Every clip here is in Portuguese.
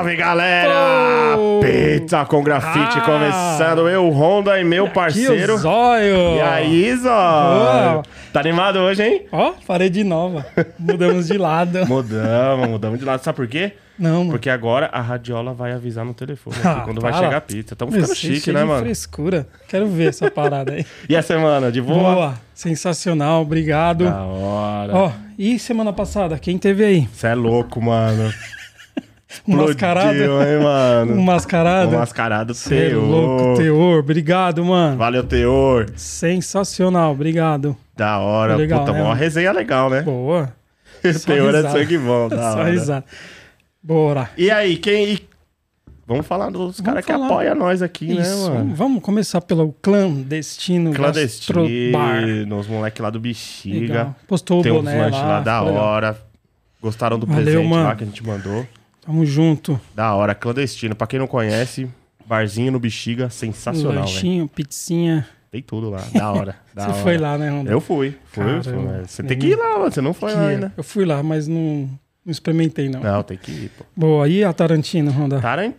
Salve galera! Oh! Pizza com grafite Ah! começando. Eu, Honda e meu parceiro. o zóio. E aí, Zó? Tá animado hoje, hein? Ó, parede nova. Mudamos de lado. Mudamos, mudamos de lado. Sabe por quê? Não, mano. Porque agora a radiola vai avisar no telefone Ah, quando vai chegar a pizza. Tamo ficando chique, né, mano? frescura. Quero ver essa parada aí. E a semana? De boa? Boa. Sensacional, obrigado. Da hora. Ó, e semana passada, quem teve aí? Você é louco, mano. Um mascarado? Hein, mano? Um mascarado? Um mascarado Cê é teor. louco, teor. Obrigado, mano. Valeu, teor. Sensacional, obrigado. Da hora. Legal, Puta, né, uma mano? resenha legal, né? Boa. Teor é risada. sangue bom, da Só hora. risada. Bora. E aí, quem. Vamos falar dos caras que apoiam nós aqui, Isso. né, mano? Vamos começar pelo clandestino. Clandestino, os moleques lá do Bexiga. Legal. Postou Tem o uns boné lanches lá, da hora. Gostaram do Valeu, presente mano. lá que a gente mandou. Tamo junto. Da hora, clandestino. Pra quem não conhece, barzinho no Bexiga, sensacional. Lanchinho, pizzinha. Tem tudo lá, da hora. da Você hora. foi lá, né, Ronda? Eu fui, fui. Caramba. fui, Você tem que ir lá, mano. Você não foi lá ainda. Eu fui lá, mas não, não experimentei, não. Não, tem que ir, pô. Boa, e a Tarantino, Ronda? Vamos aí,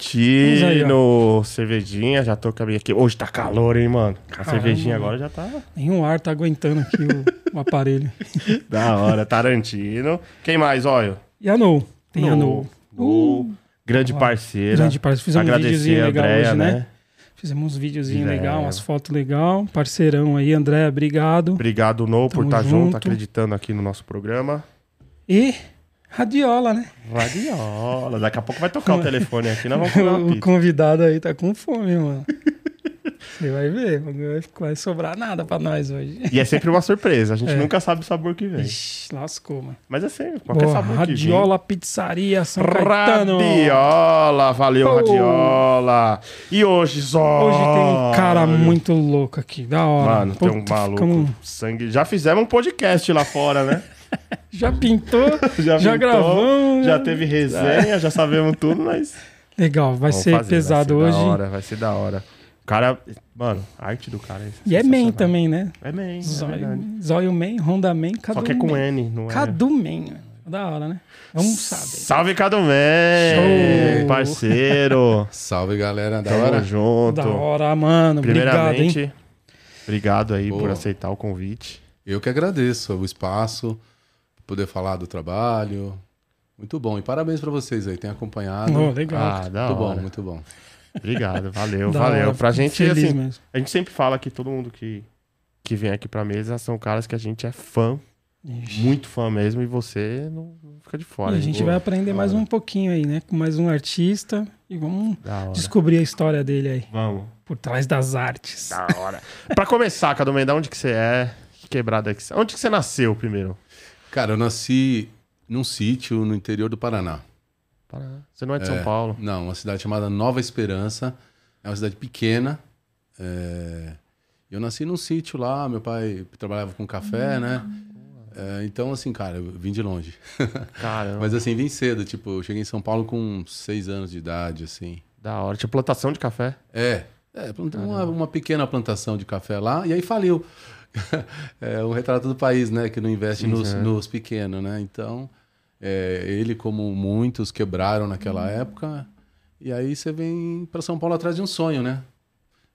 Tarantino, cervejinha, já tô com a minha aqui. Hoje tá calor, hein, mano? A Caramba. cervejinha agora já tá Nenhum ar tá aguentando aqui o, o aparelho. da hora. Tarantino. Quem mais, olha? E a No? Tem a No. No. Grande parceira. Grande parceiro. Fizemos um Agradecer videozinho a legal Andrea, hoje, né? Fizemos uns videozinhos É. legal, umas fotos legal. Parceirão aí, André, obrigado. Obrigado, No, por Tamo estar junto, junto. acreditando aqui no nosso programa. E Radiola, né? Radiola. Daqui a pouco vai tocar o telefone aqui, nós vamos comer O convidado aí tá com fome, mano. Você vai ver, não vai- sobrar nada pra nós hoje. E é sempre uma surpresa. A gente É. nunca sabe o sabor que vem. Ixi, lascou, mano. Mas é sempre, qualquer Boa, sabor Radiola Pizzaria São que vem. Caetano. Radiola, valeu, Pô. Radiola. E hoje, só. Hoje tem um cara muito louco aqui, da hora. Mano, tem um maluco. ficamos- Sangue. Já fizemos um podcast lá fora, né? Já pintou, já, pintou, gravamos. Já teve resenha, já sabemos tudo, mas. Legal, vai Vamos ser fazer, pesado vai ser hoje. Da hora, vai ser da hora. O cara. Mano, a arte do cara é E é Man também, né? É Man, é Zóio, verdade. Zóio Man, Honda Man, Cadu Só que é com Man. N, não é? Cadu Man. Da hora, né? Vamos saber. Salve, Cadu Man! Show! Parceiro! Salve galera, da Tamo hora. junto. Da hora, mano. Obrigado, hein? Primeiramente, obrigado aí Boa. por aceitar o convite. Eu que agradeço o espaço, poder falar do trabalho. Muito bom. E parabéns pra vocês aí, tem acompanhado. Oh, legal. Ah, da muito hora. bom, muito bom. Obrigado, valeu, valeu. hora, Pra gente, feliz assim, mesmo. a gente sempre fala que todo mundo que, que vem aqui pra mesa são caras que a gente é fã, Ixi. muito fã mesmo, e você não, não fica de fora. E a gente Boa. vai aprender mais um pouquinho aí, né? Com mais um artista. E vamos descobrir a história dele aí. Vamos. Por trás das artes. Da hora. pra começar, da onde que você é? Que quebrada que você... Onde que você nasceu primeiro? Cara, eu nasci num sítio no interior do Paraná. Paraná. Você não é de São Paulo? Não, uma cidade chamada Nova Esperança. É uma cidade pequena. É, Eu nasci num sítio lá, meu pai trabalhava com café, né? É, então, assim, cara, eu vim de longe. Caramba. Mas assim, vim cedo, tipo, eu cheguei em São Paulo com seis anos de idade, assim. Da hora. Tinha plantação de café? É, é uma, uma pequena plantação de café lá e aí faliu. é um retrato do país, né? Que não investe Sim, nos, é. nos pequenos, né? Então, é, ele, como muitos, quebraram naquela época. E aí você vem para São Paulo atrás de um sonho, né?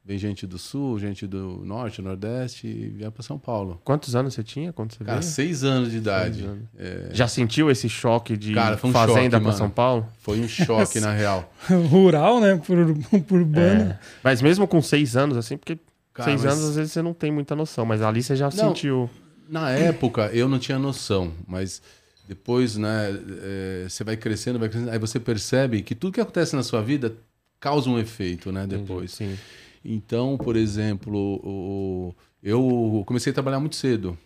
Vem gente do sul, gente do norte, nordeste e vem para São Paulo. Quantos anos você tinha quando você Cara, veio? seis anos de idade. anos. É, Já sentiu esse choque de Cara, foi um fazenda mano. São Paulo? foi um choque, na real. Rural, né? Por, por urbano. É. Mas mesmo com seis anos, assim, porque Cara, seis mas- anos às vezes você não tem muita noção, mas ali você já sentiu. Na época, eu não tinha noção, mas depois, né, é, você vai crescendo, vai crescendo, aí você percebe que tudo que acontece na sua vida causa um efeito, né, depois. Sim. Então, por exemplo, o- o- eu comecei a trabalhar muito cedo,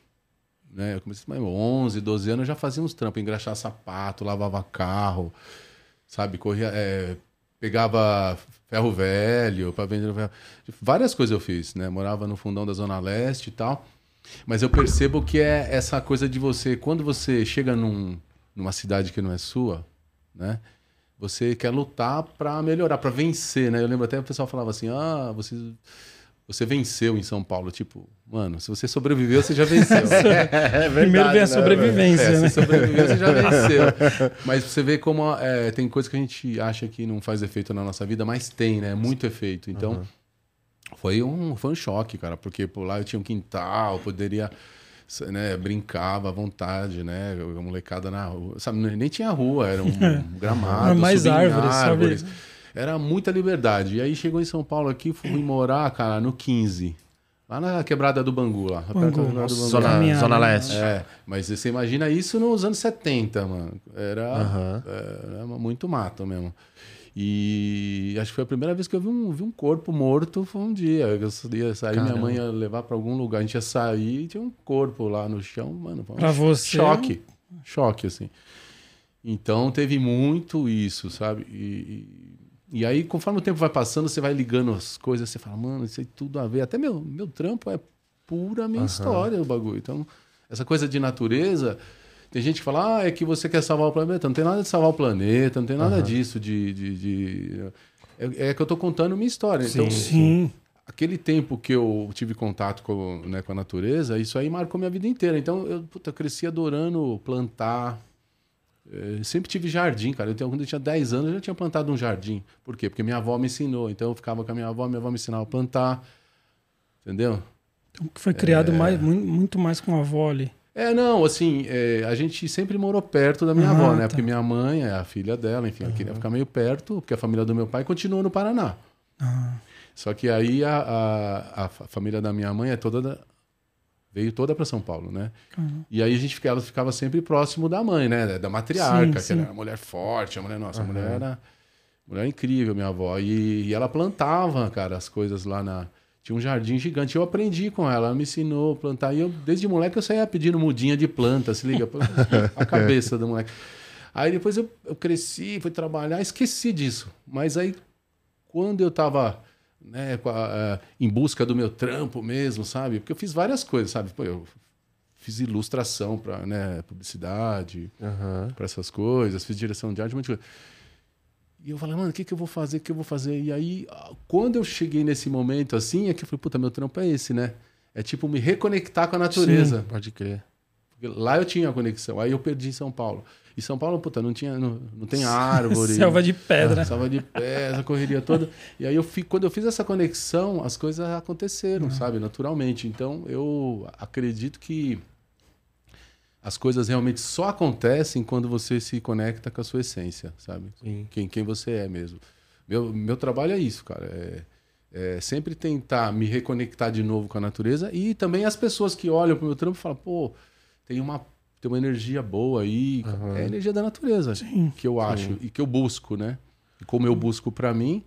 né, eu comecei com 11, 12 anos, eu já fazia uns trampos, engraxar sapato, lavava carro, sabe, corria, é, pegava ferro velho para vender ferro. Várias coisas eu fiz, né, morava no fundão da Zona Leste e tal. Mas eu percebo que é essa coisa de você, quando você chega num, numa cidade que não é sua, né? Você quer lutar para melhorar, para vencer, né? Eu lembro até o pessoal falava assim: "Ah, você você venceu em São Paulo. Tipo, mano, se você sobreviveu, você já venceu. É verdade, Primeiro vem a né, sobrevivência, É, né? você sobreviveu, você já venceu. Mas você vê como é, tem coisa que a gente acha que não faz efeito na nossa vida, mas tem, né? Muito efeito. Então, foi, um, foi um choque, cara, porque por lá eu tinha um quintal, poderia. Né, brincava à vontade, né? A molecada na rua. Sabe, nem tinha rua, era um gramado. Era mais em árvores, sabe? árvores. Era muita liberdade. E aí chegou em São Paulo aqui, fui morar, cara, no 15. Lá na quebrada do Bangu, lá. perto da Bangu. quebrada do Bangu. zona, zona né? leste. É, mas você imagina isso nos anos 70, mano. Era, era muito mato mesmo. E acho que foi a primeira vez que eu vi um, vi um corpo morto, foi um dia. Eu ia sair, minha mãe ia levar pra algum lugar. A gente ia sair e tinha um corpo lá no chão, mano. Foi um Pra você, Choque. Choque, assim. Então teve muito isso, sabe? E, e, e aí, conforme o tempo vai passando, você vai ligando as coisas, você fala, mano, isso aí tudo a ver. Até meu, meu trampo é pura minha história, o bagulho. Então, essa coisa de natureza. Tem gente que fala, ah, é que você quer salvar o planeta. Não tem nada de salvar o planeta, não tem nada disso de. de, de- É, é que eu tô contando minha história. Então, Sim. aquele tempo que eu tive contato com, né, com a natureza, isso aí marcou minha vida inteira. Então, eu, puta, eu cresci adorando plantar. Eh, sempre tive jardim, cara. Eu tenho, quando eu tinha 10 anos, eu já tinha plantado um jardim. Por quê? Porque minha avó me ensinou. Então, eu ficava com a minha avó, minha avó me ensinava a plantar. Entendeu? Então, que foi criado mais, muito, muito mais com a avó ali. É, não, assim, é, a gente sempre morou perto da minha Ah, avó, né? tá. Porque minha mãe é a filha dela, enfim, eu queria ficar meio perto, porque a família do meu pai continuou no Paraná. Ah, Só que aí a, a, a fa- família da minha mãe é toda da- veio toda para São Paulo, né? caramba. E aí a gente ficava, ficava sempre próximo da mãe, né? Da matriarca, Sim, sim. que era uma mulher forte, a mulher, nossa, a mulher era mulher incrível, minha avó. E, e ela plantava, cara, as coisas lá na. Tinha um jardim gigante. Eu aprendi com ela, ela me ensinou a plantar. E eu, desde moleque, eu saía pedindo mudinha de planta, se liga? a cabeça do moleque. Aí depois eu, eu cresci, fui trabalhar, esqueci disso. Mas aí, quando eu tava né, com a- eh, em busca do meu trampo mesmo, sabe? Porque eu fiz várias coisas, sabe? Pô, eu fiz ilustração para né, publicidade, Aham. para essas coisas, fiz direção de arte, um monte de coisa. E eu falei, mano, o que, que eu vou fazer? O que eu vou fazer? E aí, ah, quando eu cheguei nesse momento assim, é que eu falei, puta, meu trampo é esse, né? É tipo me reconectar com a natureza. Pode crer. Porque lá eu tinha a conexão, aí eu perdi em São Paulo. E São Paulo, puta, não tinha, não, não tem árvore. Selva de pedra. Selva de pé, essa correria toda. E aí eu fi, quando eu fiz essa conexão, as coisas aconteceram, sabe, naturalmente. Então eu acredito que as coisas realmente só acontecem quando você se conecta com a sua essência, sabe? Sim. Quem, quem você é mesmo. Meu, meu trabalho é isso, cara. É, é sempre tentar me reconectar de novo com a natureza e também as pessoas que olham pro meu trampo e falam, pô, tem uma, tem uma energia boa aí. Aham. É a energia da natureza que eu acho e que eu busco, né? E como eu busco pra mim,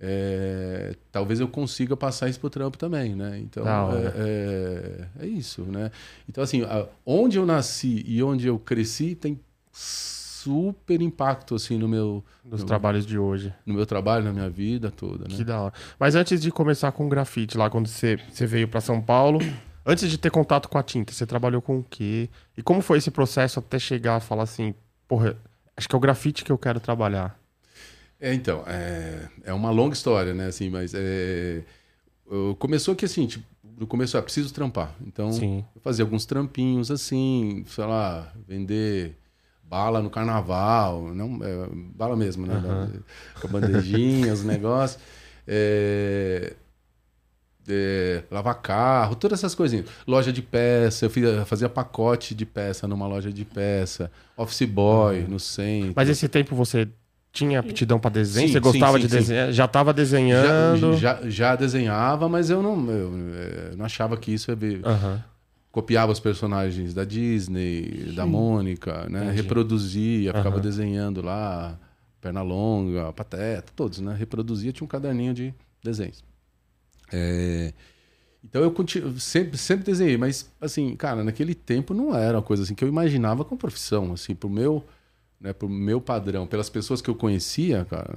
é, talvez eu consiga passar isso pro trampo também, né? Então é, é, é isso, né? Então assim, a- onde eu nasci e onde eu cresci tem super impacto assim no meu Dos no, trabalhos de hoje. no meu trabalho, na minha vida toda, né? Que da hora. Mas antes de começar com o grafite, lá quando você, você veio pra São Paulo, antes de ter contato com a tinta, você trabalhou com o quê? E como foi esse processo até chegar a falar assim, porra, acho que é o grafite que eu quero trabalhar? É, então, é, é uma longa história, né? Assim, mas é, eu- começou que assim, tipo, no começo, ah, preciso trampar. Então, Sim. eu fazia alguns trampinhos assim, sei lá, vender bala no carnaval, não, é, bala mesmo, né? Com a bandejinha, os negócios. É, é, lavar carro, todas essas coisinhas. Loja de peça, eu fiz- fazia pacote de peça numa loja de peça, office boy no centro. Mas esse tempo você tinha aptidão pra desenho? Sim, você gostava sim, de sim, sim. desenhar? Já tava desenhando? Já, já, já desenhava, mas eu não, eu, eh, não achava que isso ia ver. Aham. Copiava os personagens da Disney, da Mônica, né? Entendi. Reproduzia, ficava Aham. desenhando lá, Pernalonga, Pateta, todos, né? Reproduzia, tinha um caderninho de desenhos. É, Então eu continuo, sempre, sempre desenhei, mas assim, cara, naquele tempo não era uma coisa assim que eu imaginava como profissão, assim, pro meu, né, pro meu padrão, pelas pessoas que eu conhecia, cara,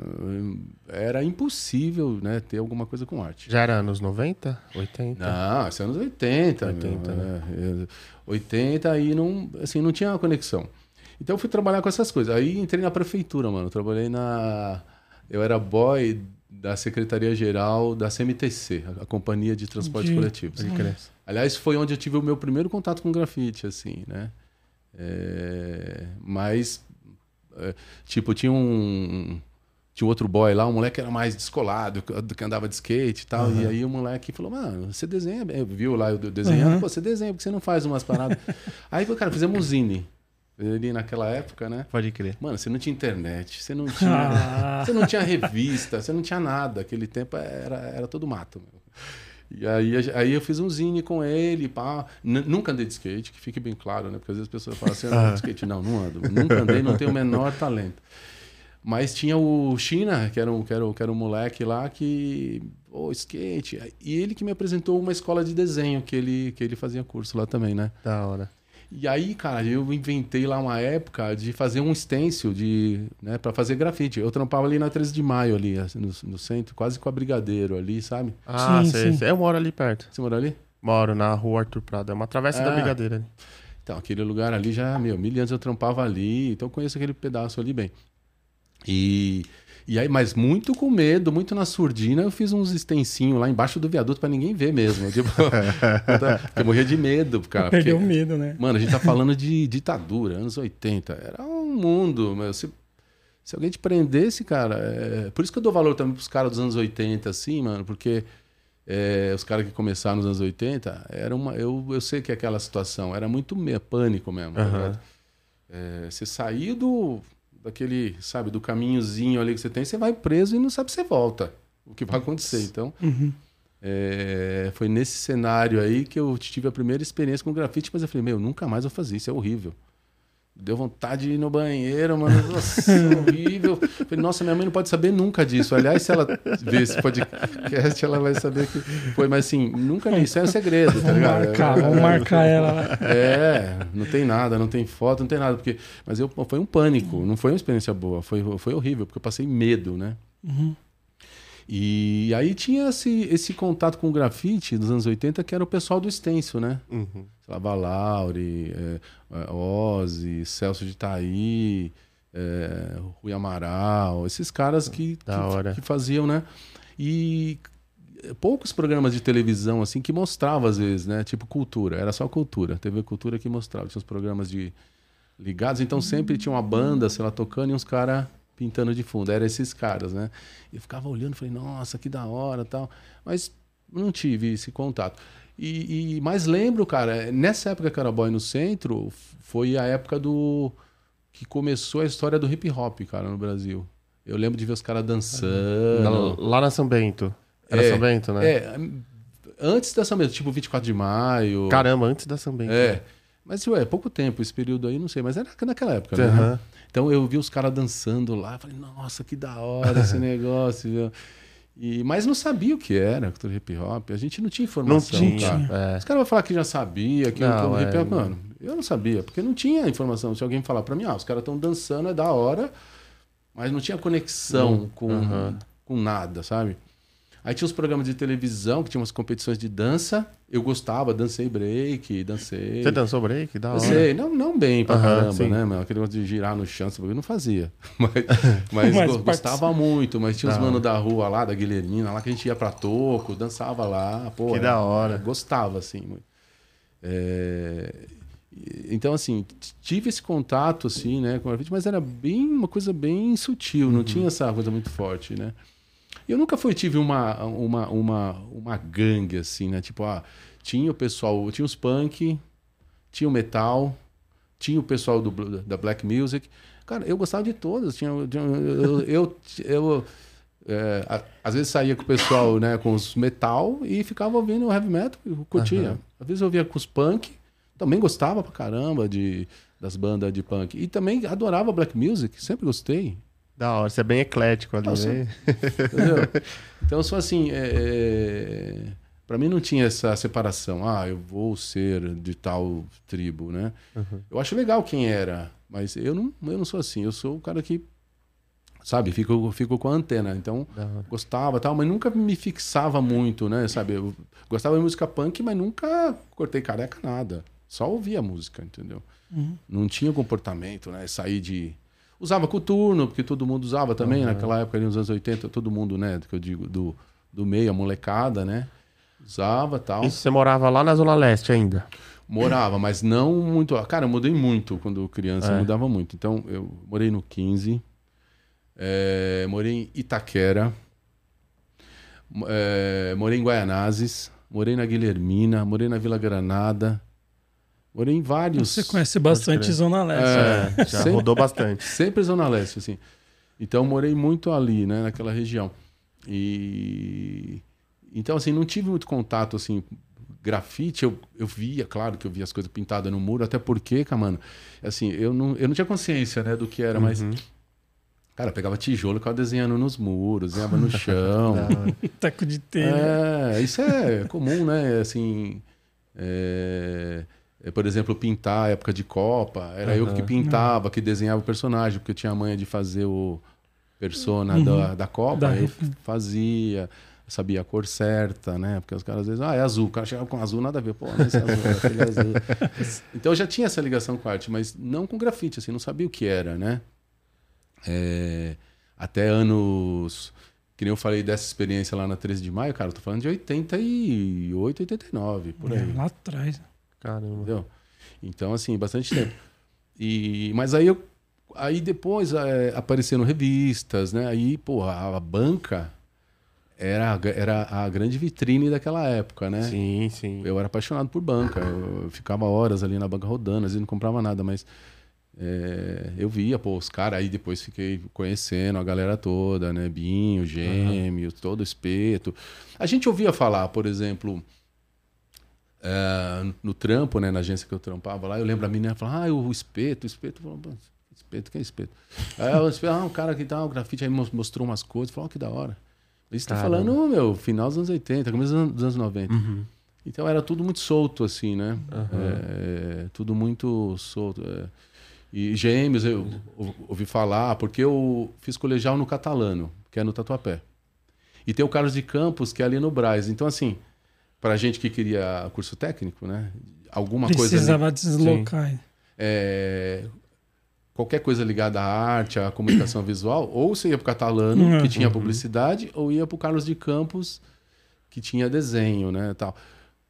era impossível, né, ter alguma coisa com arte. Já era anos 90? 80? Não, isso é anos 80. 80, meu, né? 80 aí não, assim, não tinha uma conexão. Então eu fui trabalhar com essas coisas. Aí entrei na prefeitura, mano. Trabalhei na. Eu era boy da Secretaria-Geral da CMTC, a Companhia de Transportes Entendi. Coletivos. Aliás, foi onde eu tive o meu primeiro contato com grafite, assim, né? É, mas, é, tipo, tinha um. Tinha outro boy lá, um moleque que era mais descolado, que que andava de skate e tal. E aí o moleque falou, mano, você desenha bem. Viu lá eu desenhando, Uhum. pô, você desenha, porque você não faz umas paradas. aí, cara, fizemos um zine. Ali naquela época, né? Pode crer. Mano, você não tinha internet, você não tinha. Você não tinha revista, você não tinha nada. Aquele tempo era, era todo mato. meu. E aí, aí eu fiz um zine com ele, pá. N- nunca andei de skate, que fique bem claro, né? Porque às vezes as pessoas falam assim, eu não ando de skate. Não, não ando. Nunca andei, não tenho o menor talento. Mas tinha o China, que era um, que era, um- que era um moleque lá que. Ô, skate. E ele que me apresentou uma escola de desenho, que ele, que ele fazia curso lá também, né? Da hora. E aí, cara, eu inventei lá uma época de fazer um stencil de, né, para fazer grafite. Eu trampava ali na 13 de maio, ali, assim, no, no centro, quase com a Brigadeiro ali, sabe? Ah, Sim, sei, sim. sei. Eu moro ali perto. Você mora ali? Moro na rua Arthur Prado. É uma travessa da Ah. Brigadeira. ali. Então, aquele lugar ali já, meu, mil anos eu trampava ali, então eu conheço aquele pedaço ali bem. E, e aí, mas muito com medo, muito na surdina, eu fiz uns extensinhos lá embaixo do viaduto pra ninguém ver mesmo. Tipo, eu, eu morria de medo, cara. perdeu o medo, né? Mano, a gente tá falando de ditadura, anos 80. Era um mundo, meu. Se, se alguém te prendesse, cara. é- Por isso que eu dou valor também pros caras dos anos 80, assim, mano, porque é, os caras que começaram nos anos 80, era uma. Eu, eu sei que aquela situação era muito me- pânico mesmo. tá Aham. ligado? É, você sair do. Daquele, sabe, do caminhozinho ali que você tem, você vai preso e não sabe se você volta. O que vai acontecer. Então. Uhum. É, foi nesse cenário aí que eu tive a primeira experiência com grafite, mas eu falei, meu, nunca mais vou fazer isso, é horrível. Deu vontade de ir no banheiro, mano. Nossa, horrível. Falei, nossa, minha mãe não pode saber nunca disso. Aliás, se ela ver esse podcast, ela vai saber que foi. Mas assim, nunca isso é um segredo, tá Vamos ligado? marcar, vamos marcar ela lá. É, não tem nada, não tem foto, não tem nada. Porque, mas eu, foi um pânico, não foi uma experiência boa, foi, foi horrível, porque eu passei medo, né? Uhum. E aí tinha esse, esse contato com o grafite dos anos 80, que era o pessoal do Stencil, né? Uhum. Valauri, é, é, Ozzy, Celso de Itaí, é, Rui Amaral, esses caras que, Da que, que faziam, né? E poucos programas de televisão, assim, que mostravam às vezes, né? Tipo cultura, era só cultura, TV Cultura que mostrava. Tinha os programas de ligados, então sempre tinha uma banda, sei lá, tocando e uns caras pintando de fundo. Eram esses caras, né? E eu ficava olhando, falei, nossa, que da hora tal. Mas não tive esse contato. E, e mas lembro, cara, nessa época que era boy no centro, foi a época do que começou a história do hip hop, cara, no Brasil. Eu lembro de ver os caras dançando. Lá na São Bento. Era É, São Bento, né? É, antes dessa mesmo, tipo 24 de maio. Caramba, antes da São Bento. É. Mas, ué, pouco tempo esse período aí, não sei, mas era naquela época, né? Então eu vi os caras dançando lá, falei, nossa, que da hora esse negócio, viu? E, mas não sabia o que era cultura hip hop, a gente não tinha Não informação, tinha. cara. É. Os caras vão falar que já sabia, que Não, o hip é, hop, mano, eu não sabia, porque não tinha informação. Se alguém falar pra mim, ah, os caras estão dançando, é da hora, mas não tinha conexão com, com nada, sabe? Aí tinha os programas de televisão, que tinha umas competições de dança. Eu gostava, dancei break, dancei. Você dançou break? Da hora. Dancei, não, não bem pra Aham, caramba, sim. né, mano? Aquele negócio de girar no chão, eu não fazia. Mas, mas, Mas go- gostava muito. Mas tinha os manos da rua lá, da Guilhermina, lá que a gente ia pra toco, dançava lá. Pô, Que era- da hora. Gostava, assim. muito. É, Então, assim, tive esse contato, assim, né, com o grafite, mas era bem uma coisa bem sutil, Uhum. não tinha essa coisa muito forte, né? Eu nunca fui, tive uma, uma, uma, uma gangue, assim, né? Tipo, ah, tinha o pessoal, tinha os punk, tinha o metal, tinha o pessoal do, da black music. Cara, eu gostava de todas. Tinha, eu, eu, eu, é, às vezes saía com o pessoal, né, com os metal e ficava ouvindo o heavy metal, eu curtia. Aham. Às vezes eu via com os punk, também gostava pra caramba de, das bandas de punk. E também adorava black music, sempre gostei. Da hora. Você é bem eclético ali, Nossa. né? Entendeu? Então, só assim, é, é, para mim não tinha essa separação. Ah, eu vou ser de tal tribo, né? Uhum. Eu acho legal quem era, mas eu não, eu não sou assim. Eu sou o cara que, sabe, fico, fico com a antena. Então, hora. gostava tal, mas nunca me fixava muito, né? Sabe, eu gostava de música punk, mas nunca cortei careca, nada. Só ouvia música, entendeu? Uhum. Não tinha comportamento, né? Sair de Usava coturno, porque todo mundo usava também, Uhum. naquela época, ali nos anos 80, todo mundo, né? Que eu digo, do, do meio, a molecada, né? Usava tal. Isso você morava lá na Zona Leste ainda. Morava, mas não muito. Cara, eu mudei muito quando criança, É. mudava muito. Então, eu morei no 15, é, morei em Itaquera, é, morei em Guaianazes, morei na Guilhermina, morei na Vila Granada, morei em vários. Você conhece bastante. Zona Leste. É, É, já sempre- rodou bastante. Sempre Zona Leste, assim. Então, morei muito ali, né, naquela região. E. Então, assim, não tive muito contato, assim. Grafite, eu, eu via, claro que eu via as coisas pintadas no muro, até porque, cara, mano, assim, eu não, eu não tinha consciência, né, do que era, mas, Uhum. cara, eu pegava tijolo e ficava desenhando nos muros, desenhava no chão. Teco de telha. É, isso é comum, né? Assim, é, por exemplo, pintar época de Copa, era eu que pintava, que desenhava o personagem, porque eu tinha a manha de fazer o persona da, da Copa, Da- eu fazia, sabia a cor certa, né? Porque os caras às vezes, ah, é azul, o cara chegava com azul, nada a ver, pô, não é esse azul, é aquele azul. Então eu já tinha essa ligação com a arte, mas não com grafite, assim, não sabia o que era, né? É, até anos. Que nem eu falei dessa experiência lá na 13 de maio, cara, eu tô falando de 88, 89, por aí. É, lá atrás. Caramba. Entendeu? Então, assim, bastante tempo. E, mas aí eu. Aí depois é, apareceram revistas, né? Aí, pô, a, a banca era, a- era a grande vitrine daquela época, né? Sim, sim. Eu era apaixonado por banca. Eu ficava horas ali na banca rodando, às vezes não comprava nada, mas é, eu via, pô, os caras. Aí depois fiquei conhecendo a galera toda, né? Binho, Gêmeos, todo o espeto. A gente ouvia falar, por exemplo, é, no trampo, né? Na agência que eu trampava lá, eu lembro a menina falar, ah, o espeto, o espeto. Eu falava, "Pô, espeto, que é espeto? Aí o espeto, ah, um cara que tá, o grafite aí mos- mostrou umas coisas, falou, ó, que da hora. Isso tá Caramba. falando, meu, final dos anos 80, começo dos anos- dos anos 90. Uhum. Então era tudo muito solto, assim, né? Aham. É, tudo muito solto. é. E gêmeos, eu ou- ouvi falar, porque eu fiz colegial no Catalano, que é no Tatuapé. E tem o Carlos de Campos, que é ali no Braz. Então, assim, pra gente que queria curso técnico, né? Alguma coisa. ali- Precisava deslocar. é, qualquer coisa ligada à arte, à comunicação visual, ou você ia pro Catalano, Uhum. que tinha publicidade, ou ia pro Carlos de Campos, que tinha desenho, né, tal.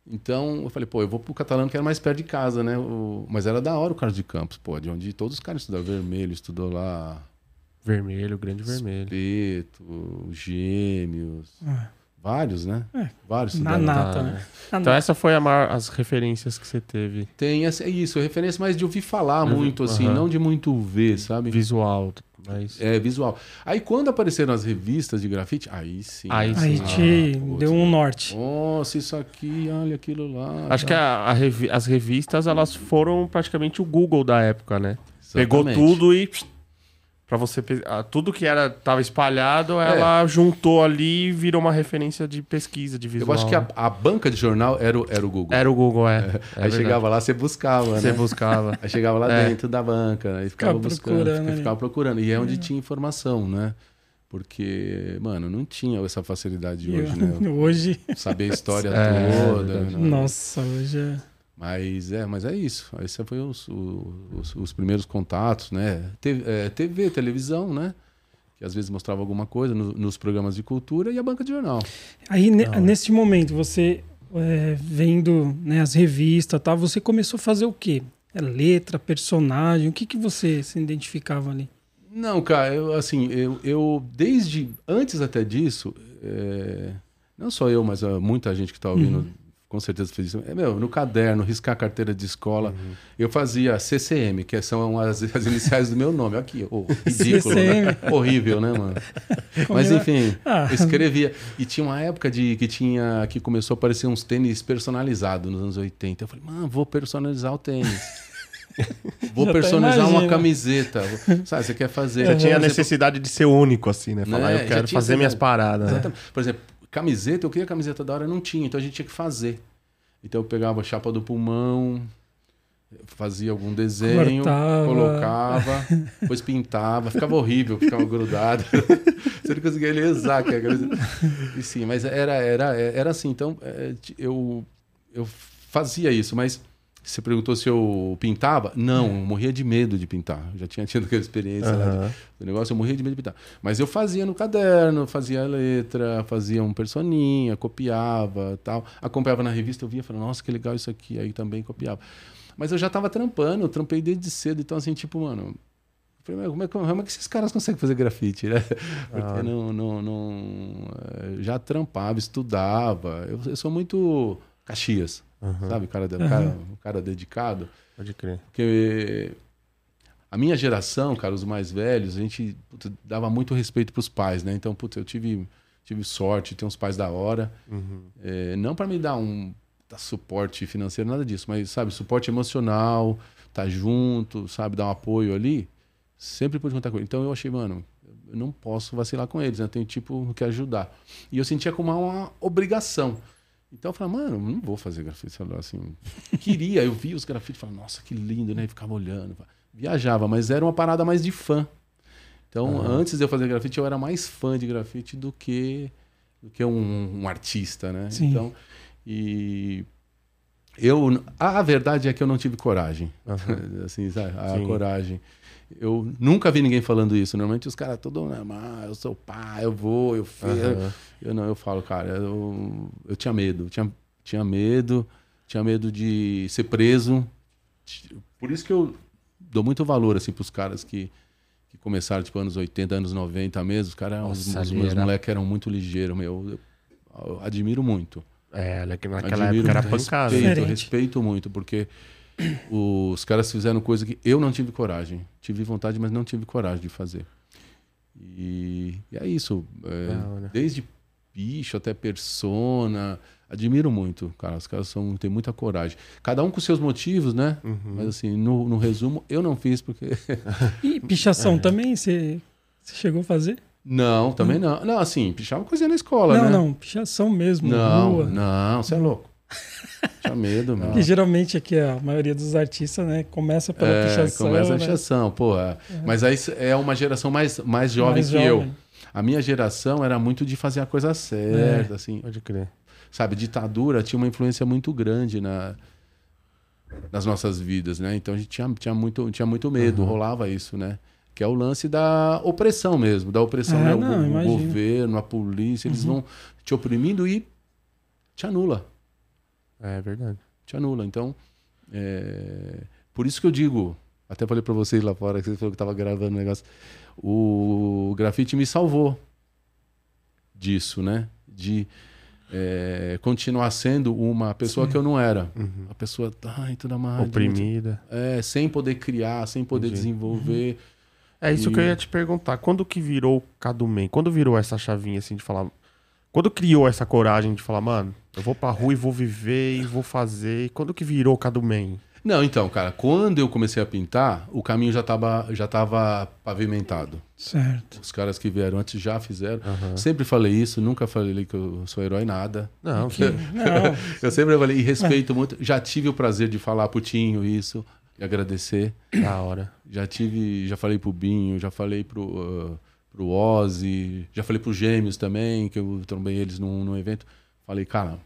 Então, eu falei, pô, eu vou pro Catalano, que era mais perto de casa, né? O- Mas era da hora o Carlos de Campos, pô, de onde todos os caras estudaram vermelho, estudou lá Vermelho, grande vermelho. Espeto, Gêmeos, Ah, vários, né? É. Vários Na nata, Ah, né? Ah, Então essa foi a maior- as referências que você teve Tem essa, é isso, referência mais de ouvir falar Uhum, muito, assim, aham. não de muito ver, sabe? visual, mas É, visual. Aí quando apareceram as revistas de grafite, aí sim. Aí Aí sim. te putz, deu um norte. Nossa, isso aqui, olha aquilo lá. acho que a- a revi- as revistas elas foram praticamente o Google da época, né? Exatamente. Pegou tudo e Pra você tudo que era tava espalhado, É. ela juntou ali e virou uma referência de pesquisa de visual. Eu acho que a, a banca de jornal era o, era o Google. era o Google, é. É aí verdade. chegava lá, você buscava, você né? buscava. Aí chegava lá É. dentro da banca, aí ficava Ficava buscando, procurando fica- ali. ficava procurando. E é onde tinha informação, né? Porque, mano, não tinha essa facilidade de E hoje, né? Hoje, Saber a história É, toda. né? nossa, hoje é. Mas é, mas é isso. Esses foram os, os, os primeiros contatos, né? TV, é, TV, televisão, né? Que às vezes mostrava alguma coisa no- nos programas de cultura e a banca de jornal. Aí, ne- Da hora. nesse momento, você é, vendo né, as revistas e tal, você começou a fazer o quê? É letra, personagem, o que, que você se identificava ali? Não, cara, eu, assim, eu, eu desde antes até disso, é, não só eu, mas ah, muita gente que está ouvindo, com certeza fez isso. É, meu, no caderno, riscar carteira de escola, eu fazia CCM, que são as, as iniciais do meu nome. Aqui, oh, ridículo, né? horrível, né, mano? Mas Como é? enfim, Ah. eu escrevia. E tinha uma época de que tinha que começou a aparecer uns tênis personalizados nos anos 80. Eu falei, mano, vou personalizar o tênis. Vou Já até personalizar uma camiseta. Sabe, você quer fazer. Você tinha a necessidade de ser único, assim, né? Falar, Né? eu quero fazer minhas paradas. né? Exatamente. Por exemplo, camiseta, eu queria camiseta da hora, não tinha, então a gente tinha que fazer. Então eu pegava a chapa do pulmão, fazia algum desenho, Cortava. colocava, depois pintava, ficava horrível, ficava grudado. Você não conseguia lesar que a camiseta. E sim, mas era, era, era assim, então é, t- eu, eu fazia isso, mas Você perguntou se eu pintava? Não, eu morria de medo de pintar. Eu já tinha tido aquela experiência lá Aham. de, do negócio, eu morria de medo de pintar. Mas eu fazia no caderno, fazia a letra, fazia um personinha, copiava tal. Acompanhava na revista, eu via e falava, nossa, que legal isso aqui. Aí também copiava. Mas eu já tava trampando, eu trampei desde cedo. Então, assim, tipo, mano, eu falei, "Mas como é, que- como é que esses caras conseguem fazer grafite, né? Porque Ah. não, não, não. eh, Já trampava, estudava. Eu, eu sou muito Caxias, Aham. sabe? Cara, Aham. cara, um cara dedicado. Pode crer. Porque a minha geração, cara, os mais velhos, a gente puta, dava muito respeito pros pais, né? Então, putz, eu tive, tive sorte de ter uns pais da hora. Uhum. É, não para me dar um dar suporte financeiro, nada disso, mas, sabe, suporte emocional, tá junto, sabe, dar um apoio ali. Sempre pude contar com ele. Então eu achei, mano, eu não posso vacilar com eles, né? Eu tenho, tipo, que ajudar. E eu sentia como uma obrigação. Então eu falei, mano, não vou fazer grafite. lá, Assim, queria, eu via os grafites e falava, nossa, que lindo, né? E ficava olhando. Viajava, mas era uma parada mais de fã. Então, antes de eu fazer grafite, eu era mais fã de grafite do que, do que um, um artista, né? Sim. Então, e eu, a verdade é que eu não tive coragem, Aham. assim, sabe? A Sim. coragem. Eu nunca vi ninguém falando isso. Normalmente os caras todos, ah, eu sou pai, eu vou, eu fiz. Aham. Eu não, eu falo, cara, eu, eu tinha medo, tinha, tinha medo, tinha medo de ser preso. Por isso que eu dou muito valor, assim, pros caras que, que começaram, tipo, anos 80, anos 90 mesmo. Os caras, os, Nossa, os meus moleques eram muito ligeiros, meu. Eu, eu admiro muito. É, naquela admiro época era pancada. Respeito, Diferente. respeito muito, porque os caras fizeram coisa que eu não tive coragem. Tive vontade, mas não tive coragem de fazer. E, e é isso. é, hora. desde bicho até persona. Admiro muito, cara. Os caras são, têm muita coragem. Cada um com seus motivos, né? Uhum. Mas assim, no, no resumo, eu não fiz porque. E pichação também? Você chegou a fazer? Não, também não. Não, assim, pichava coisinha na escola, não, né? não, pichação mesmo, Não, rua. não, você é louco. Tinha medo, meu. Porque geralmente aqui a maioria dos artistas, né, começa pela É, pichação. começa a né? pichação, pô. é. Mas aí é uma geração mais, mais jovem Mais que eu. jovem. A minha geração era muito de fazer a coisa certa, assim. Pode crer. Sabe, ditadura tinha uma influência muito grande na, nas nossas vidas, né? Então a gente tinha, tinha, muito, tinha muito medo, rolava isso, né? Que é o lance da opressão mesmo, da opressão, É, né? O, não, governo, a polícia, eles vão te oprimindo e te anula. É verdade. te anula. Então, é, por isso que eu digo, até falei pra vocês lá fora, que você falou que tava gravando o negócio, o grafite me salvou disso, né? De é, continuar sendo uma pessoa Sim. que eu não era. Uhum. Uma pessoa, ai, tudo amarradinho. Oprimida. É, sem poder criar, sem poder Entendi. desenvolver. É isso E- que eu ia te perguntar. Quando que virou o Cadumen? Quando virou essa chavinha assim de falar. Quando criou essa coragem de falar, mano, eu vou pra rua e vou viver e vou fazer. E quando que virou o Cadumen? Não, então, cara, quando eu comecei a pintar, o caminho já estava já tava pavimentado. Certo. Os caras que vieram antes já fizeram. Sempre falei isso, nunca falei que eu sou herói nada. Não, Que- não, Eu sempre falei e respeito muito. Já tive o prazer de falar pro Tinho isso e agradecer. da hora. Já tive, já falei pro Binho, já falei pro, uh, pro Ozzy, já falei pro Gêmeos também, que eu trombei eles num, num evento. Falei, cara,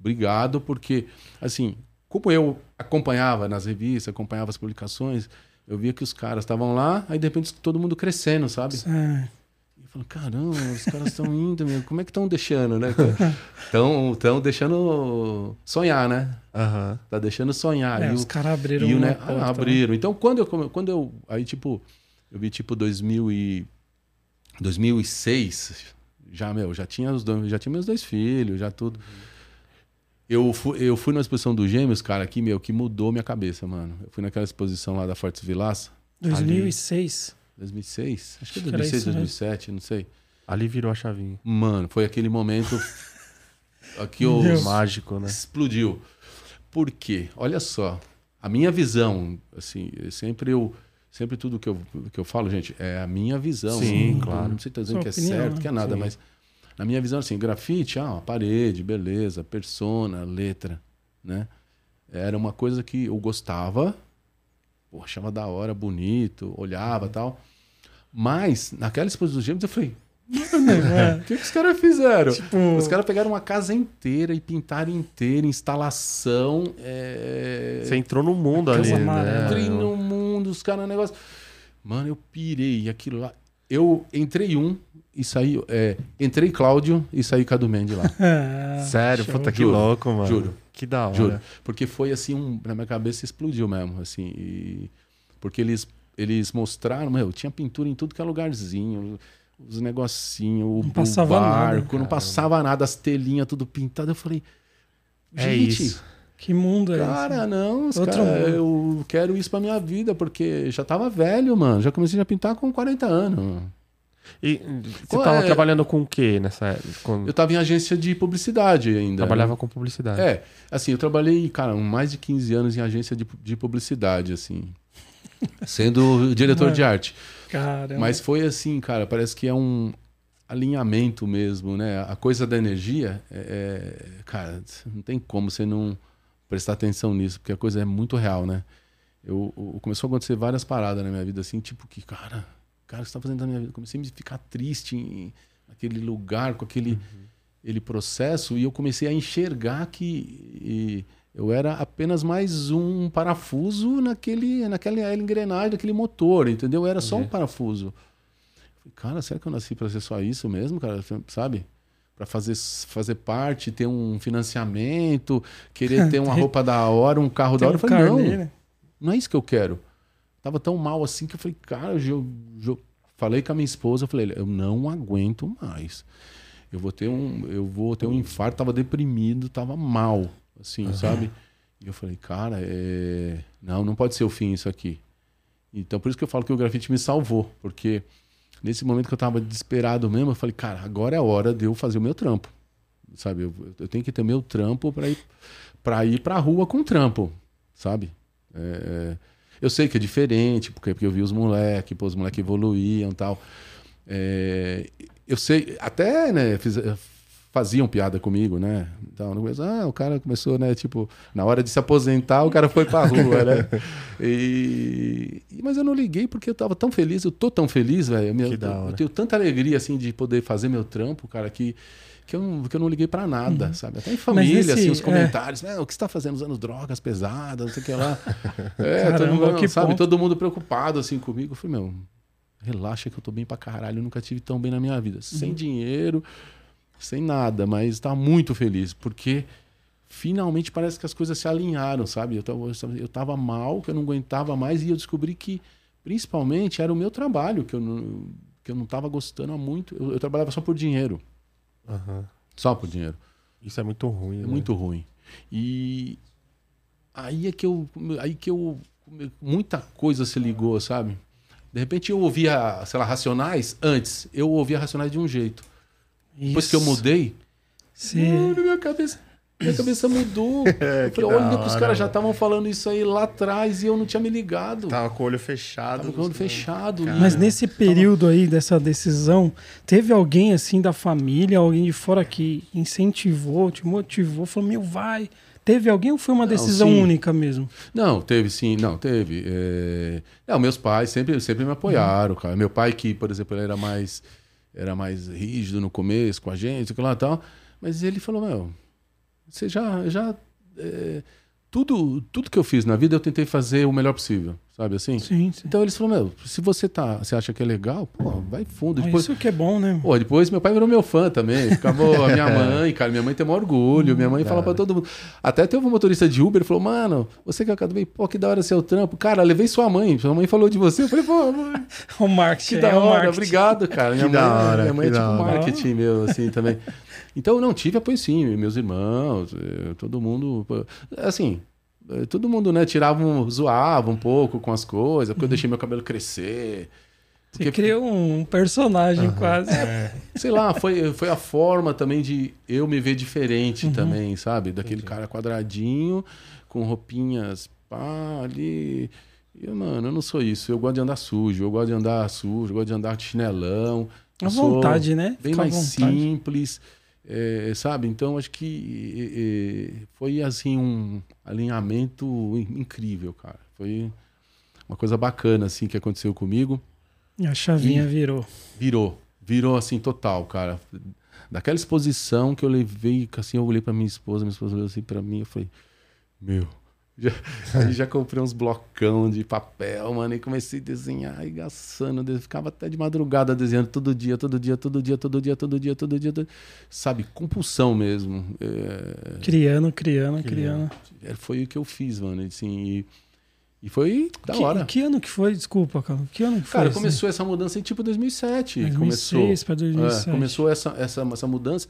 obrigado, porque, assim, como eu acompanhava nas revistas, acompanhava as publicações, eu via que os caras estavam lá, aí de repente todo mundo crescendo, sabe? certo. E eu falo, caramba, os caras estão indo, meu. Como é que estão deixando, né? Estão deixando sonhar, né? Aham. Tá deixando sonhar. É, e os caras abriram e o, né? porta, ah, né? abriram. Então, quando eu, quando eu. Aí, tipo, eu vi, tipo, 2000 e, 2006. Já, meu, já tinha, os dois, já tinha meus dois filhos, já tudo. Eu fui, eu fui numa exposição dos Gêmeos, cara, que, meu, que mudou minha cabeça, mano. Eu fui naquela exposição lá da Fortes Vilaça, 2006. 2006. Acho que é Acho que era 2006, isso mesmo. 2007, não sei. Ali virou a chavinha. Mano, foi aquele momento. Aqui Meu. Mágico, né? explodiu. Por quê? Olha só, a minha visão, assim, eu sempre eu sempre tudo que eu, que eu falo, gente, é a minha visão. Sim, não, claro. Não sei se dizendo Sua que é opinião, certo, né? que é nada, Sim. mas na minha visão, assim, grafite, ah, uma parede, beleza, persona, letra, né? Era uma coisa que eu gostava, pô, achava da hora, bonito, olhava tal. Mas, naquela exposição dos gêmeos, eu falei, É. O que, que os caras fizeram? Tipo, Os caras pegaram uma casa inteira e pintaram inteira, instalação. É... Você entrou no mundo ali, né? Entrei no mundo, os caras, negócio. Mano, eu pirei aquilo lá. Eu entrei um e saí. é, entrei Cláudio e saí Cadu Mendes lá. é, Sério, show. puta que Juro, louco, mano. juro. Que da hora. Juro. Porque foi assim, um, na minha cabeça explodiu mesmo, assim. e- porque eles, eles mostraram, meu, tinha pintura em tudo que é lugarzinho, os negocinhos, o, Não o passava nada, barco, não passava nada, as telinhas tudo pintado. Eu falei, É gente, isso. Que mundo é cara, não, os Outro cara, eu quero isso pra minha vida, porque já tava velho, mano. Já comecei a pintar com 40 anos. mano. E você Qual tava é- trabalhando com o que nessa época? Com- Eu tava em agência de publicidade ainda. Trabalhava né? com publicidade. É, assim, eu trabalhei, cara, mais de 15 anos em agência de, de publicidade, assim. Sendo diretor de arte. Caramba. Mas foi assim, cara, parece que é um alinhamento mesmo, né? A coisa da energia, é, é- cara, não tem como você não prestar atenção nisso, porque a coisa é muito real, né? Eu, eu- começou a acontecer várias paradas na minha vida, assim, tipo que, cara, cara, o que você tá fazendo na minha vida? Comecei a me ficar triste em, naquele lugar, com aquele, aquele processo, e eu comecei a enxergar que e eu era apenas mais um parafuso naquele, naquela engrenagem, daquele motor, entendeu? Eu era só um Entendi. parafuso. Falei, Cara, será que eu nasci para ser só isso mesmo, cara? Sabe? Para fazer, fazer parte, ter um financiamento, querer ter uma roupa da hora, um carro da hora. Eu falei, não, né? não é isso que eu quero. Tava tão mal assim que eu falei, cara, eu, eu falei com a minha esposa, eu falei, eu não aguento mais. Eu vou ter um, eu vou ter um infarto, tava deprimido, tava mal, assim, sabe? E eu falei, cara, é... não, não pode ser o fim isso aqui. Então por isso que eu falo que o grafite me salvou, porque nesse momento que eu tava desesperado mesmo, eu falei, cara, agora é a hora de eu fazer o meu trampo. Sabe? Eu, eu tenho que ter meu trampo para ir para ir pra rua com trampo, sabe? É, eu sei que é diferente, porque, porque eu vi os moleques, os moleques evoluíam e tal. É, eu sei, até, né, fiz- faziam piada comigo, né? Então, no começo, ah, o cara começou, né, tipo, na hora de se aposentar, o cara foi pra rua, né? E, mas eu não liguei porque eu tava tão feliz, eu tô tão feliz, velho. Eu, eu- tenho tanta alegria, assim, de poder fazer meu trampo, cara, que, que, eu, não, que eu não liguei pra nada, sabe? Até em família, nesse- assim, os é. comentários, né? O que você tá fazendo usando drogas pesadas, não sei o que lá. É, todo Caramba, mundo, que sabe? ponto. Todo mundo preocupado, assim, comigo. Eu falei, meu, relaxa que eu tô bem pra caralho. Eu nunca tive tão bem na minha vida. Sem Uhum. dinheiro, sem nada, mas tava muito feliz, porque finalmente parece que as coisas se alinharam, sabe? Eu tava, eu tava mal, que eu não aguentava mais, e eu descobri que, principalmente, era o meu trabalho, que eu não, que eu não tava gostando há muito. Eu, eu trabalhava só por dinheiro. Aham. Só por dinheiro. Isso é muito ruim. É né? muito ruim. E aí é que eu. Aí que eu. Muita coisa se ligou, sabe? De repente eu ouvia, sei lá, Racionais antes. Eu ouvia Racionais de um jeito. Depois que eu mudei, Sim. mano, minha cabeça. Minha cabeça mudou. É, eu falei, olha que os caras já estavam falando isso aí lá atrás e eu não tinha me ligado. Tava com o olho fechado. Tava com o olho fechado. Cara. Mas nesse período aí dessa decisão, teve alguém assim da família, alguém de fora que incentivou, te motivou, falou: meu, vai. Teve alguém ou foi uma Não, decisão sim. única mesmo? Não, teve sim, não, teve. É... Não, meus pais sempre, sempre me apoiaram, cara. Meu pai, que, por exemplo, ele era mais, era mais rígido no começo com a gente, aquilo lá tal, mas ele falou, meu, você já. já é, Tudo, tudo que eu fiz na vida eu tentei fazer o melhor possível, sabe assim? Sim, sim. Então eles falaram, meu, se você tá, você acha que é legal, pô, vai fundo. Ah, Depois, Isso que é bom, né? Pô, depois meu pai virou meu fã também. Ficava a minha mãe, cara. Minha mãe tem maior orgulho. Minha mãe fala pra todo mundo. Até teve um motorista de Uber, ele falou, mano, você que é academia, pô, que da hora seu trampo. Cara, levei sua mãe. Sua mãe falou de você. Eu falei, pô, mãe, O marketing. que da é o hora, obrigado, cara. Minha Que mãe, da hora, minha mãe é que tipo da hora. marketing meu, assim, também. Então, não, tive apoio sim, meus irmãos, eh, todo mundo. Assim, eh, todo mundo, né, tirava, um, zoava um pouco com as coisas, porque eu deixei meu cabelo crescer. Você criou um personagem quase. Sei lá, foi, foi a forma também de eu me ver diferente também, sabe? Daquele cara quadradinho, com roupinhas pá, ali. E, mano, eu não sou isso. Eu gosto de andar sujo, eu gosto de andar sujo, eu gosto de andar de chinelão. À Eu vontade, né? Bem Fica mais vontade. simples, é, sabe? Então, acho que é, é, foi, assim, um alinhamento in- incrível, cara. Foi uma coisa bacana, assim, que aconteceu comigo. E a chavinha virou. Virou, Virou assim total, cara. Daquela exposição que eu levei, que assim, eu olhei pra minha esposa, minha esposa olhou assim pra mim, eu falei, meu. Já, aí já comprei uns blocão de papel, mano, e comecei a desenhar, arregaçando, ficava até de madrugada desenhando todo dia, todo dia, todo dia, todo dia, todo dia, todo dia, todo... sabe, compulsão mesmo. É... Criando, criando, criando. É, Foi o que eu fiz, mano, assim, e, e foi da que, hora. Que ano que foi? Desculpa, cara. Que ano que Cara, foi? começou essa mudança em tipo 2007. 2006 começou, pra 2007. É, começou essa, essa, essa mudança.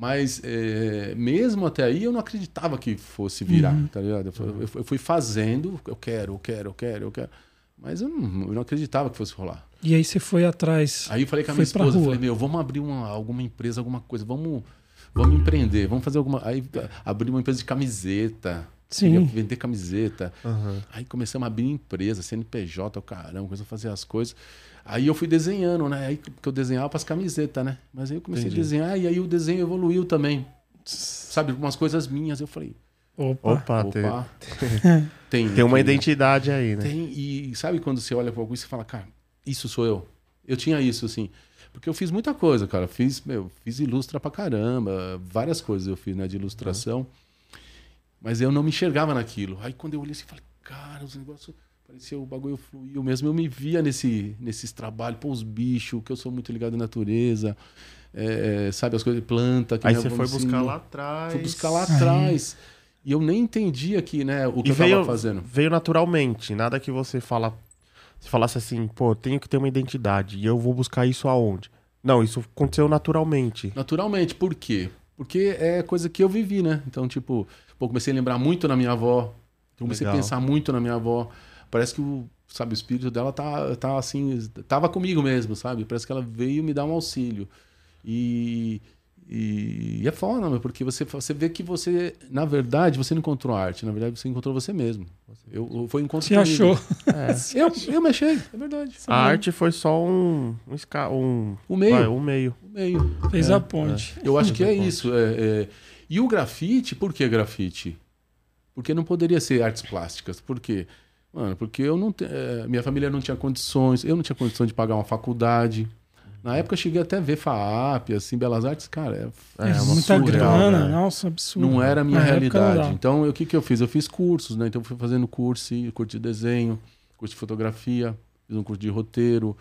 Mas é, mesmo até aí eu não acreditava que fosse virar, Uhum. tá ligado? Eu fui, eu eu fui fazendo, eu quero, eu quero, eu quero, eu quero. Mas eu não, eu não acreditava que fosse rolar. E aí você foi atrás. Aí eu falei com a minha esposa, falei, meu, vamos abrir uma, alguma empresa, alguma coisa, vamos, vamos empreender, vamos fazer alguma. Aí abrir uma empresa de camiseta. Sim. Vender camiseta. Aham. Aí começamos a abrir empresa, CNPJ, o caramba, começamos a fazer as coisas. Aí eu fui desenhando, né? Aí que eu desenhava para as camisetas, né? Mas aí eu comecei Entendi. a desenhar e aí o desenho evoluiu também. Sabe, umas coisas minhas. Eu falei, Opa. Opa, tem, opa, tem, tem uma identidade aí, né? Tem, e sabe quando você olha para algo e você fala, cara, isso sou eu. Eu tinha isso, assim. Porque eu fiz muita coisa, cara. Fiz, meu, fiz ilustra pra caramba. Várias coisas eu fiz, né, de ilustração. Mas eu não me enxergava naquilo. Aí quando eu olhei assim, falei, cara, os negócios. Parecia o bagulho fluiu mesmo. Eu me via nesse, nesses trabalhos, pô, os bichos, que eu sou muito ligado à natureza. é, sabe, as coisas de planta. Que Aí você foi buscar lá atrás. Fui buscar lá atrás. E eu nem entendia que, né, o que E eu veio, tava fazendo. veio naturalmente. Nada que você fala. Você falasse assim, pô, tenho que ter uma identidade. E eu vou buscar isso aonde? Não, isso aconteceu naturalmente. Naturalmente, por quê? Porque é coisa que eu vivi, né? Então, tipo, pô, comecei a lembrar muito na minha avó. Comecei Legal. a pensar muito na minha avó. Parece que o, sabe, o espírito dela tá, tá assim, tava comigo mesmo, sabe? Parece que ela veio me dar um auxílio. E, e, é foda, meu, porque você, você vê que você, na verdade, você não encontrou a arte, na verdade, você encontrou você mesmo. Eu, eu foi um encontro Se comigo. achou. Eu, eu me achei, é verdade. A arte foi só um. Um, esca... um, O meio. vai, um meio. O meio. Fez a ponte. Eu acho que é isso. é- é. E o grafite, por que grafite? Porque não poderia ser artes plásticas. Por quê? Mano, porque eu não te- eh, minha família não tinha condições, eu não tinha condição de pagar uma faculdade. Na época eu cheguei até a ver FAAP, assim, Belas Artes, cara, é, É, É, uma muita surreal, grana. né? Nossa, absurdo. não era a minha Na realidade. Então, o que, que eu fiz? Eu fiz cursos, né? Então, eu fui fazendo curso, curso de desenho, curso de fotografia, fiz um curso de roteiro.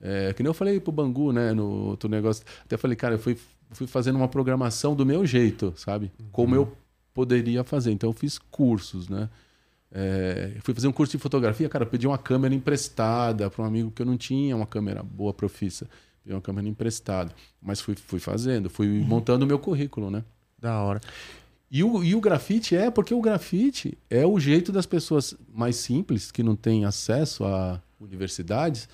É, que nem eu falei pro Bangu, né? No outro negócio. Até falei, cara, eu fui, fui fazendo uma programação do meu jeito, sabe? Como eu poderia fazer. Então, eu fiz cursos, né? É, fui fazer um curso de fotografia, cara, pedi uma câmera emprestada para um amigo que eu não tinha uma câmera boa profissa. Pedi uma câmera emprestada. Mas fui, fui fazendo, fui montando o meu currículo, né? Da hora. E o, e o grafite é porque o grafite é o jeito das pessoas mais simples, que não têm acesso a universidades,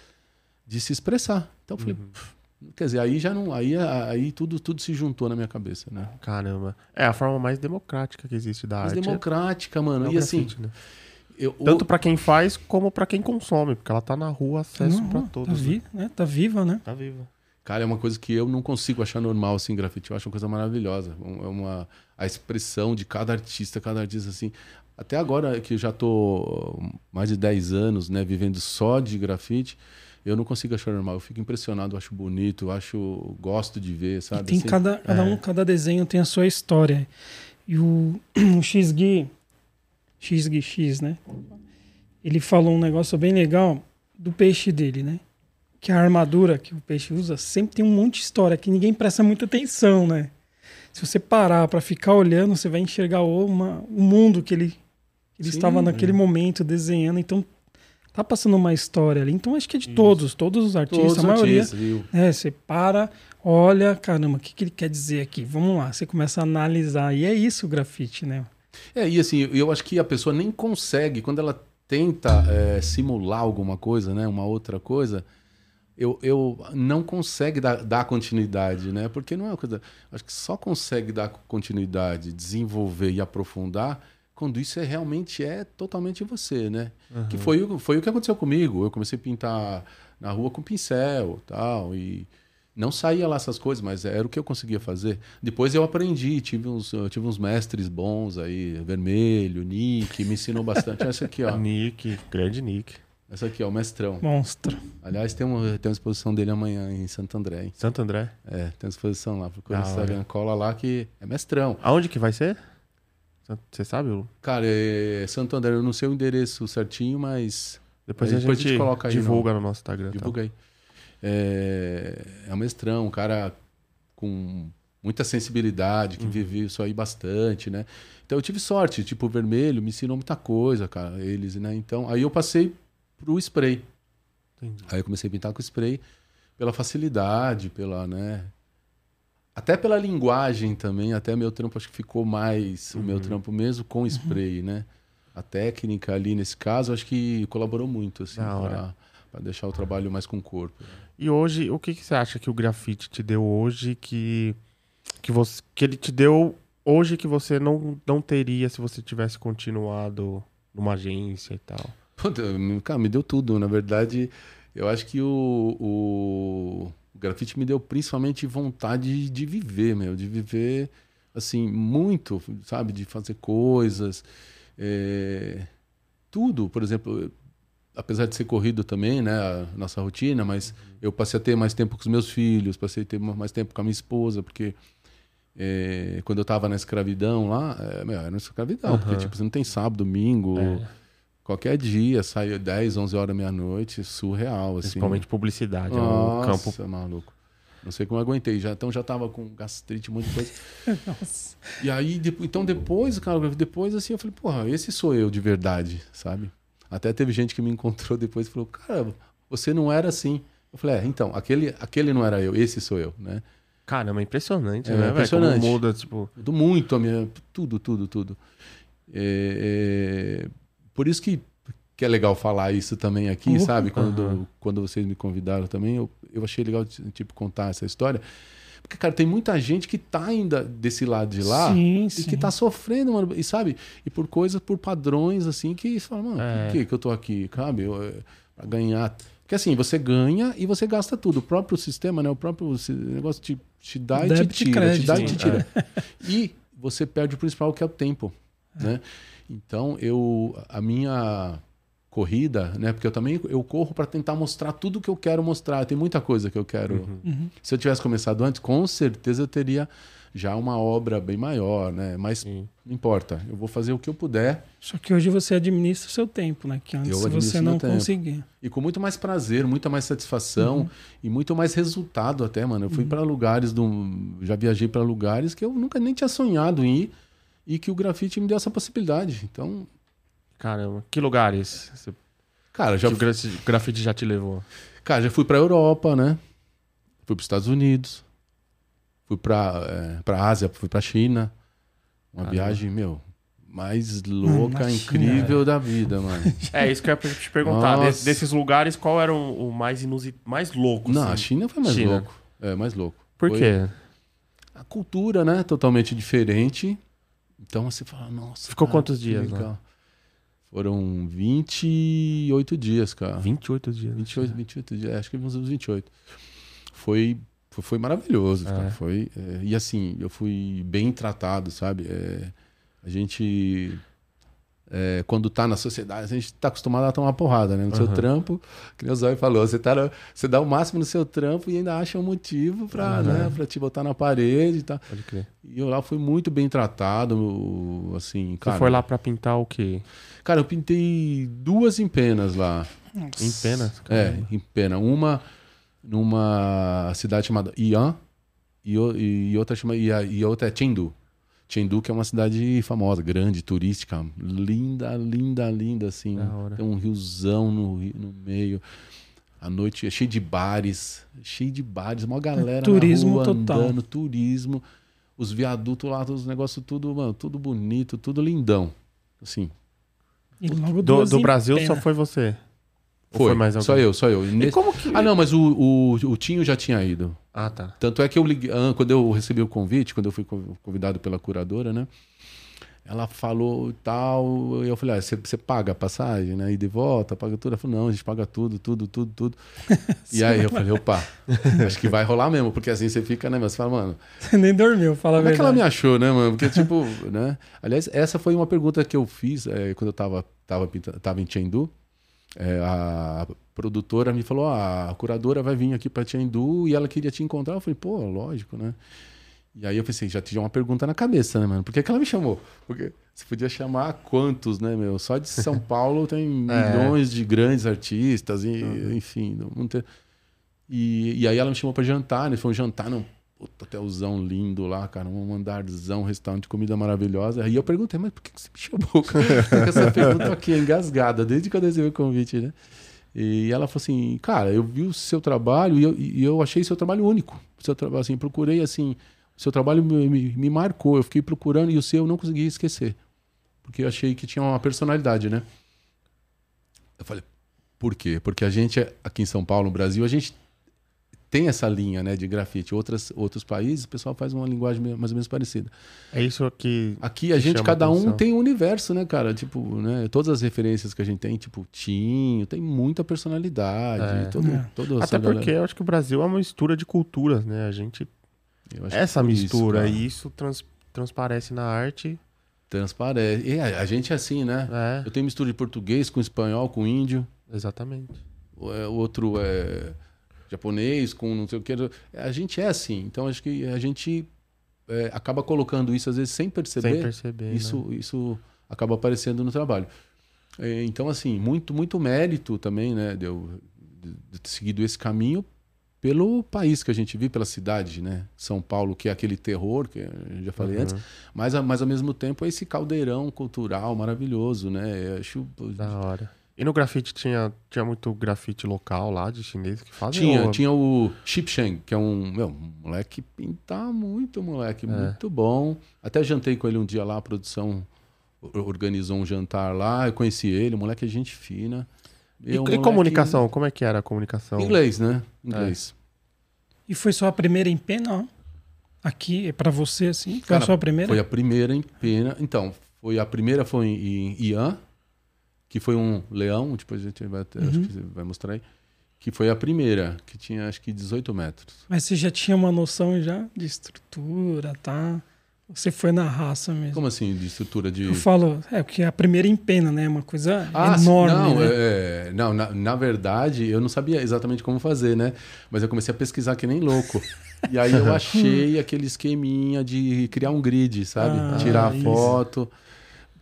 de se expressar. Então eu falei, "Pff", quer dizer, aí já não. Aí, aí tudo, tudo se juntou na minha cabeça, né? Caramba. É a forma mais democrática que existe da Mas arte. democrática, mano. é e assim, né? eu, o- Tanto pra quem faz como pra quem consome, porque ela tá na rua, acesso Não, pra tá, todos. né? vi, né? tá viva, né? Tá viva. Cara, é uma coisa que eu não consigo achar normal, assim, grafite. Eu acho uma coisa maravilhosa. Um- É uma... A expressão de cada artista, cada artista, assim... Até agora, que eu já tô mais de 10 anos, né, vivendo só de grafite, eu não consigo achar normal. Eu fico impressionado, eu acho bonito, eu acho... Gosto de ver, E sabe? tem assim? cada, cada um, cada desenho tem a sua história. E o, o XGui, XGui X, né? Ele falou um negócio bem legal do peixe dele, né? Que a armadura que o peixe usa sempre tem um monte de história que ninguém presta muita atenção, né? Se você parar para ficar olhando, você vai enxergar o, uma, o mundo que ele, ele Sim, estava naquele é. momento desenhando. Então, tá passando uma história ali. Então, acho que é de todos, todos os artistas, Todos a maioria. artistas? É, você para, olha, caramba, o que, que ele quer dizer aqui? Vamos lá, você começa a analisar. E é isso o grafite, né? É, e assim, eu acho que a pessoa nem consegue, quando ela tenta é, simular alguma coisa, né, uma outra coisa, eu, eu não consegue dar, dar continuidade, né? Porque não é uma coisa. Acho que só consegue dar continuidade, desenvolver e aprofundar quando isso é realmente é totalmente você, né? Que foi, o- foi o que aconteceu comigo. Eu comecei a pintar na rua com pincel tal, e não saía lá essas coisas, mas era o que eu conseguia fazer. Depois eu aprendi, tive uns, eu tive uns mestres bons aí, Vermelho, Nick, me ensinou bastante. Essa aqui, ó. Nick, grande Nick. Essa aqui, ó, o Mestrão. Monstro. Aliás, tem uma, tem uma exposição dele amanhã em Santo André. Hein? Santo André. É, tem uma exposição lá. Procura no Instagram, cola lá que é Mestrão. Aonde que vai ser? Você sabe, Lu? Cara, é Santo André, eu não sei o endereço certinho, mas Depois, a, depois a gente gente coloca aí divulga no, nosso Instagram. tá? divulga aí. É, é um mestrão, um cara com muita sensibilidade, que Uhum. viveu isso aí bastante, né? Então eu tive sorte, tipo, o vermelho me ensinou muita coisa, cara, eles, né? Então, aí eu passei pro spray. Entendi. Aí eu comecei a pintar com spray pela facilidade, pela, né? Até pela linguagem também, até meu trampo acho que ficou mais o meu Uhum. trampo mesmo com spray, né? A técnica ali nesse caso acho que colaborou muito assim para para deixar o trabalho mais com o corpo. E hoje, o que, que você acha que o grafite te deu hoje que, que, você, que ele te deu hoje que você não, não teria se você tivesse continuado numa agência e tal? Puta, cara, me deu tudo. Na verdade, eu acho que o, o, o grafite me deu principalmente vontade de viver, meu, de viver assim muito, sabe, de fazer coisas, é, tudo. Por exemplo, apesar de ser corrido também, né, a nossa rotina, mas eu passei a ter mais tempo com os meus filhos, passei a ter mais tempo com a minha esposa, porque é, quando eu estava na escravidão lá, é, meu, era uma escravidão, porque Aham. tipo, você não tem sábado, domingo, É, Qualquer dia, sai 10, 11 horas, meia-noite, surreal, assim. principalmente publicidade, é um Nossa, campo. maluco. Não sei como eu aguentei. Já, então já tava com gastrite, um monte de coisa. Nossa. E aí, de- então depois, cara, depois assim, eu falei, porra, esse sou eu de verdade, sabe? Até teve gente que me encontrou depois e falou, cara, você não era assim. Eu falei, é, então, aquele, aquele não era eu, esse sou eu, né? Caramba, é impressionante, É, né, velho? impressionante. Como muda, tipo... Tudo muito a minha. Tudo, tudo, tudo. É, é, por isso que, que é legal falar isso também aqui, Uhum. sabe? Quando, Aham. quando vocês me convidaram também, eu, eu achei legal tipo, contar essa história. Porque, cara, tem muita gente que tá ainda desse lado de lá sim, e sim. que tá sofrendo, mano. E sabe? E por coisas, por padrões, assim, que fala, mano, É. por que, que eu tô aqui? Sabe? Eu, é, pra ganhar. Porque assim, você ganha e você gasta tudo. O próprio sistema, né? O próprio negócio te, te dá e te e tira. crédito, te dá e né? te tira. E você perde o principal, que é o tempo. Né? Então, eu. A minha corrida, né? Porque eu também eu corro para tentar mostrar tudo que eu quero mostrar. Tem muita coisa que eu quero. Uhum. Se eu tivesse começado antes, com certeza eu teria já uma obra bem maior, né? Mas Sim. não importa. Eu vou fazer o que eu puder Só que hoje você administra o seu tempo, né? Que antes você não conseguia. e com muito mais prazer, muita mais satisfação Uhum. e muito mais resultado até, mano. Eu fui para lugares do já viajei para lugares que eu nunca nem tinha sonhado em ir e que o grafite me deu essa possibilidade. Então, Caramba, que lugares você, cara, já que o gra- o grafite já te levou? Cara, já fui pra Europa, né? Fui pros Estados Unidos. Fui pra, é, pra Ásia, fui pra China. Uma Caramba. viagem, meu, mais louca, na incrível da vida, mano. É, isso que eu ia te perguntar. Des- desses lugares, qual era o, o mais inusit... mais louco? Não, a assim? China foi mais China. louco. É, mais louco. Por Foi- quê? A cultura, né? Totalmente diferente. Então você fala, nossa. Ficou cara, quantos dias legal. Foram 28 dias, cara. 28 dias. 28, 28 dias, é, acho que uns 28. Foi, foi, foi maravilhoso, É. cara. Foi, é, e assim, eu fui bem tratado, sabe? É, a gente, é, quando tá na sociedade, a gente tá acostumado a tomar porrada, né? No seu Aham. trampo, que nem o Zóio falou, você, tá, você dá o máximo no seu trampo e ainda acha um motivo pra, Aham. né, pra te botar na parede e tal. Pode crer. E eu lá fui muito bem tratado, assim, Você cara. foi lá pra pintar o quê? Cara, eu pintei duas empenas lá. Nossa. Em pena? É, em pena. Uma numa cidade chamada Ian e, e outra chama e, a- e outra é Chengdu. Chengdu que é uma cidade famosa, grande, turística, linda, linda, linda assim. Tem um riozão no, no meio. A noite é cheio de bares, cheio de bares, uma galera turismo na rua total. andando, turismo. Os viadutos lá, os negócios tudo, mano, tudo bonito, tudo lindão. Assim, E logo Do, do Brasil pena. só foi você? Ou foi, mais alguém? só eu, só eu. E Nesse- como que... Ah, não, mas o, o, o Tinho já tinha ido. Ah, tá. Tanto é que eu liguei, ah, quando eu recebi o convite, quando eu fui conv- convidado pela curadora, né? Ela falou tal, e eu falei, ah, você, você paga a passagem, né? E de volta, paga tudo. Ela falou, não, a gente paga tudo, tudo, tudo, tudo. e aí eu falei, opa, acho que vai rolar mesmo, porque assim você fica, né? Mas você fala, mano, Você nem dormiu, fala a como é que ela me achou, né, mano? Porque, tipo, né? Aliás, essa foi uma pergunta que eu fiz é, quando eu tava, tava, tava em Chengdu. É, a produtora me falou: ah, a curadora vai vir aqui para Tiandu e ela queria te encontrar. Eu falei: pô, lógico, né? E aí eu pensei, já tinha uma pergunta na cabeça, né, mano? Por que, que ela me chamou? Porque você podia chamar quantos, né, meu? Só de São Paulo tem É. milhões de grandes artistas, e, enfim. Não, não tem- E, e aí ela me chamou pra jantar, né? Foi um jantar num puta hotelzão lindo lá, cara, um andarzão, restaurante de comida maravilhosa. Aí eu perguntei, mas por que você me chamou? Essa pergunta aqui é engasgada, desde que eu recebi o convite, né? E ela falou assim, cara, eu vi o seu trabalho e eu, e eu achei seu trabalho único. O seu trabalho, assim, procurei, assim, o seu trabalho me, me, me marcou. Eu fiquei procurando e o seu eu não consegui esquecer. Porque eu achei que tinha uma personalidade, né? Eu falei, por quê? Porque a gente, aqui em São Paulo, no Brasil, a gente tem essa linha, né, de grafite. Outras, outros países, o pessoal faz uma linguagem mais ou menos parecida. É isso que. Aqui a gente, cada um tem um universo, né, cara? Tipo, né? Todas as referências que a gente tem, tipo, Tinho, tem muita personalidade. É. Todo, É. todo essa Até porque galera. eu acho que o Brasil é uma mistura de culturas, né? A gente. Eu acho Essa que por mistura cara, e isso trans- transparece na arte. Transparece. E a, a gente é assim, né? É, Eu tenho mistura de português com espanhol, com índio. exatamente. O é- o outro é japonês, com não sei o que. A gente é assim. Então acho que a gente é, acaba colocando isso, às vezes, sem perceber. Sem perceber. né? isso, isso acaba aparecendo no trabalho. É, Então, assim, muito, muito mérito também, né, de eu de ter seguido esse caminho pelo país que a gente vive, pela cidade, né? São Paulo, que é aquele terror, que eu já falei Uhum. antes, mas, mas ao mesmo tempo é esse caldeirão cultural maravilhoso, né? Eu acho. Da hora. E no grafite tinha, tinha muito grafite local lá de chinês que fazem? Tinha, ou- tinha o Chip Sheng, que é um, meu, um moleque pinta muito, moleque, É. muito bom. Até jantei com ele um dia lá, a produção organizou um jantar lá, eu conheci ele, o moleque é gente fina. E, É um e moleque- comunicação? Como é que era a comunicação? Inglês, né? Inglês. E foi só a primeira em pena, ó. Aqui, é pra você, assim? Foi Cara, só a primeira? Foi a primeira em pena. Então, foi a primeira foi em Ian, que foi um leão, depois a gente vai, até- Uhum. vai mostrar aí. Que foi a primeira, que tinha acho que 18 metros. Mas você já tinha uma noção já de estrutura, tá? Você foi na raça mesmo. Como assim, de estrutura de. Eu falo, é porque a primeira em pena, né? É uma coisa Ah, enorme, não, né? é, não na, na verdade, eu não sabia exatamente como fazer, né? Mas eu comecei a pesquisar que nem louco. E aí eu achei aquele esqueminha de criar um grid, sabe? Ah, Tirar a isso.